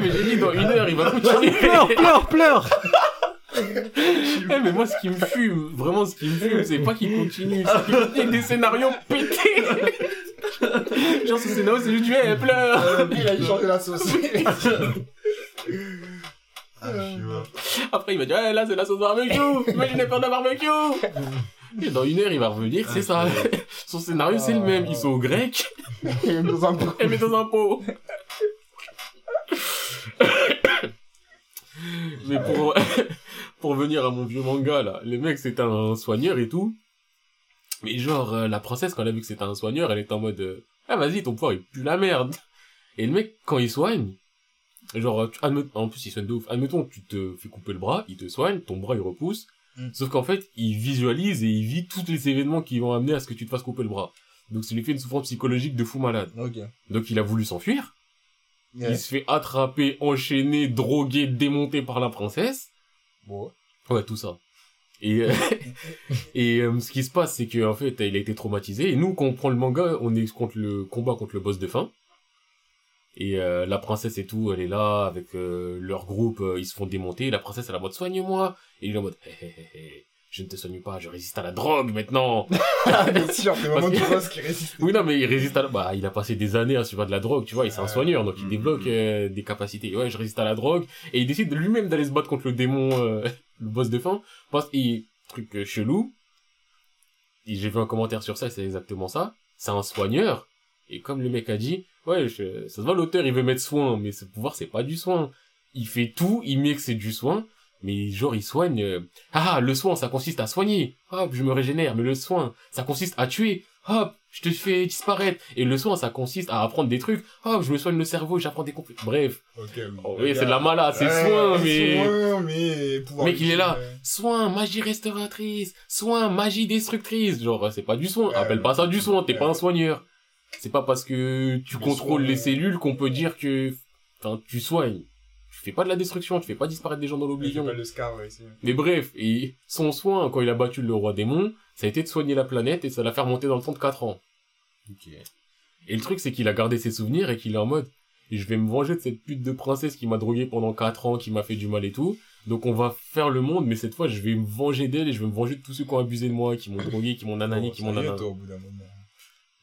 mais j'ai dit dans une heure il va continuer. Pleure, pleure, pleure. Eh, mais moi ce qui me fume, vraiment ce qui me fume, c'est pas qu'il continue, c'est qu'il continue des scénarios pétés. Genre ce scénario c'est juste du hey, pleure. Euh, il a changé la sauce. Ah, je suis mort. Après il va dire eh, là c'est la sauce barbecue, imaginez pas de barbecue. Et dans une heure il va revenir, c'est ça. Son scénario c'est le même, ils sont grecs. Dans un pot. Elle met dans un pot. Mais pour, pour venir à mon vieux manga, là, le mec, c'est un soigneur et tout. Mais genre, euh, la princesse, quand elle a vu que c'était un soigneur, elle est en mode, euh, ah, vas-y, ton pouvoir, il pue la merde. Et le mec, quand il soigne, genre, tu, en plus, il soigne de ouf. Admettons, tu te fais couper le bras, il te soigne, ton bras, il repousse. Mm. Sauf qu'en fait, il visualise et il vit tous les événements qui vont amener à ce que tu te fasses couper le bras. Donc, ça lui fait une souffrance psychologique de fou malade. Ok. Donc il a voulu s'enfuir. Ouais. Il se fait attraper, enchaîner, droguer, démonter par la princesse. Bon. Ouais, tout ça. Et, euh, et euh, ce qui se passe, c'est qu'en fait, il a été traumatisé. Et nous, quand on prend le manga, on est contre le combat contre le boss de fin. Et euh, la princesse et tout, elle est là avec euh, leur groupe, euh, ils se font démonter. La princesse, elle est en mode soigne-moi. Et il est en mode hé hé hé, je ne te soigne pas, je résiste à la drogue maintenant. Bien sûr, c'est vraiment du boss qui résiste. Oui, non, mais il résiste à la... Bah, il a passé des années à subir de la drogue, tu vois, il c'est un Ouais. soigneur, donc il Mhm. débloque euh, des capacités. Ouais, je résiste à la drogue, et il décide lui-même d'aller se battre contre le démon, euh, le boss de fin, parce qu'il... Truc euh, chelou, et j'ai vu un commentaire sur ça, et c'est exactement ça, c'est un soigneur, et comme le mec a dit, ouais, je- ça se voit, l'auteur, il veut mettre soin, mais ce pouvoir, c'est pas du soin. Il fait tout, il met que c'est du soin, mais genre, il soigne... euh, Ah, le soin, ça consiste à soigner. Hop, je me régénère, mais le soin, ça consiste à tuer. Hop, je te fais disparaître. Et le soin, ça consiste à apprendre des trucs. Hop, je me soigne le cerveau, j'apprends des compétences. Bref. Ok. Oh, oui, c'est de la malade, c'est soin, mais... Soin, mais... pouvoir Mec, il est là. Soin, magie restauratrice. Soin, magie destructrice. Genre, c'est pas du soin. Ouais, Appelle pas ça du soin, t'es ouais. pas un soigneur. C'est pas parce que tu Le contrôles soin, les cellules qu'on peut dire que... Enfin, tu soignes. Tu fais pas de la destruction, tu fais pas disparaître des gens dans scar, ouais, ici. Mais bref, et son soin, quand il a battu le roi démon, ça a été de soigner la planète et ça l'a fait remonter dans le temps de 4 ans. Et le truc, c'est qu'il a gardé ses souvenirs et qu'il est en mode, je vais me venger de cette pute de princesse qui m'a drogué pendant 4 ans, qui m'a fait du mal et tout. Donc on va faire le monde, mais cette fois, je vais me venger d'elle et je vais me venger de tous ceux qui ont abusé de moi, qui m'ont drogué, qui m'ont nanani, Oh, qui m'ont ça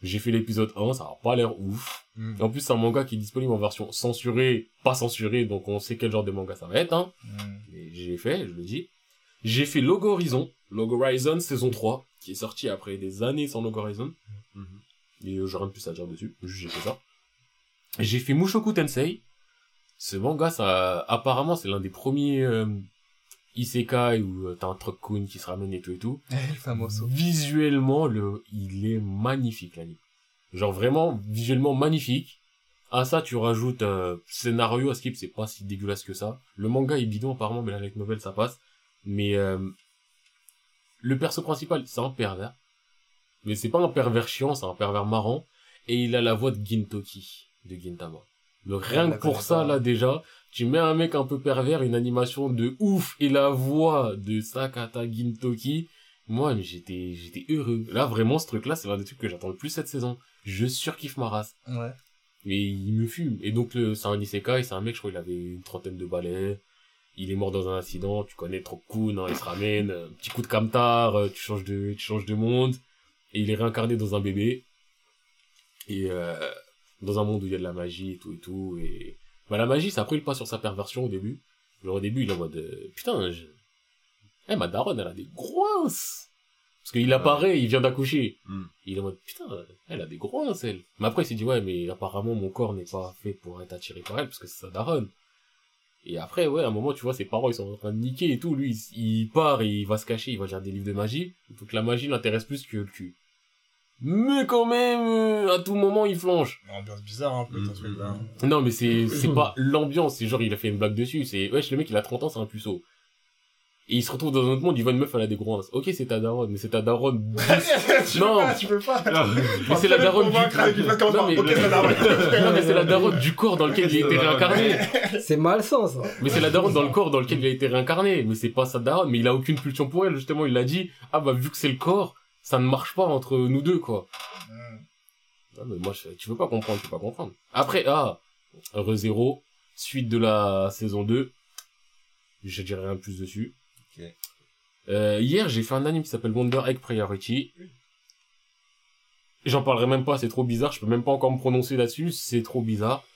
J'ai fait l'épisode 1, ça a pas l'air ouf. Hmm. En plus, c'est un manga qui est disponible en version censurée, pas censurée, donc on sait quel genre de manga ça va être, hein. Hmm. J'ai fait, je le dis. J'ai fait Logo Horizon, Logo Horizon saison 3, qui est sorti après des années sans Logo Horizon. Et euh, j'ai rien de plus à dire dessus, juste j'ai fait ça. J'ai fait Mushoku Tensei. Ce manga, ça, apparemment, c'est l'un des premiers euh, isekai où euh, t'as un truc kun qui se ramène et tout et tout. Le. Visuellement, le, il est magnifique, l'anime. Genre vraiment, visuellement magnifique. À ça, tu rajoutes euh, scénario à skip, c'est pas si dégueulasse que ça. Le manga est bidon apparemment, mais la light novel ça passe. Mais euh, le perso principal, c'est un pervers. Mais c'est pas un pervers chiant, c'est un pervers marrant. Et il a la voix de Gintoki, de Gintama. Donc rien je que pour ça, là déjà, tu mets un mec un peu pervers, une animation de ouf, et la voix de Sakata Gintoki, moi, mais j'étais, j'étais heureux. Là, vraiment, ce truc-là, c'est l'un des trucs que j'attends le plus cette saison. Je surkiffe ma race. Ouais. Et il me fume. Et donc, le- c'est un isekai, c'est un mec, je crois, il avait une trentaine de balais. Il est mort dans un accident, tu connais trop cool, hein, il se ramène, un petit coup de camtar, euh, tu changes de, tu changes de monde. Et il est réincarné dans un bébé. Et, euh, dans un monde où il y a de la magie et tout et tout. Et, bah, la magie, ça a pris le pas sur sa perversion au début. Genre, au début, il est en mode, euh, putain, je... eh, ma daronne, elle a des grosses. Parce qu'il apparaît, il vient d'accoucher. Hmm. Il est en mode, putain, elle a des gros seins, elle. Mais après, il s'est dit, ouais, mais apparemment, mon corps n'est pas fait pour être attiré par elle, parce que c'est sa daronne. Et après, ouais, à un moment, tu vois, ses parents, ils sont en train de niquer et tout. Lui, il, il part et il va se cacher, il va lire des livres de magie. Donc la magie l'intéresse plus que le cul. Mais quand même, euh, à tout moment, il flanche. Une ambiance bizarre, un peu, ton truc, là. Non, mais c'est, c'est pas l'ambiance, c'est genre, il a fait une blague dessus. C'est, wesh, le mec, il a 30 ans, c'est un puceau. Et il se retrouve dans un autre monde, il voit une meuf, elle a des gros. Ok, c'est ta daronne, mais c'est ta daronne. Tu Non. peux pas, tu peux pas. Mais c'est la daronne du. Non, mais- daronne. Non, mais c'est la daronne du corps dans lequel il a été réincarné. C'est malsain, ça. Mais c'est la daronne dans le corps dans lequel il a été réincarné. Mais c'est pas sa daronne, mais il a aucune pulsion pour elle, justement. Il a dit, ah bah, vu que c'est le corps, ça ne marche pas entre nous deux, quoi. Ah, mais moi, je- tu veux pas comprendre, tu peux pas comprendre. Après, ah, Re-Zero, suite de la saison 2. Je dirais rien de plus dessus. Euh, hier, j'ai fait un anime qui s'appelle Wonder Egg Priority. J'en parlerai même pas, c'est trop bizarre, je peux même pas encore me prononcer là-dessus, c'est trop bizarre.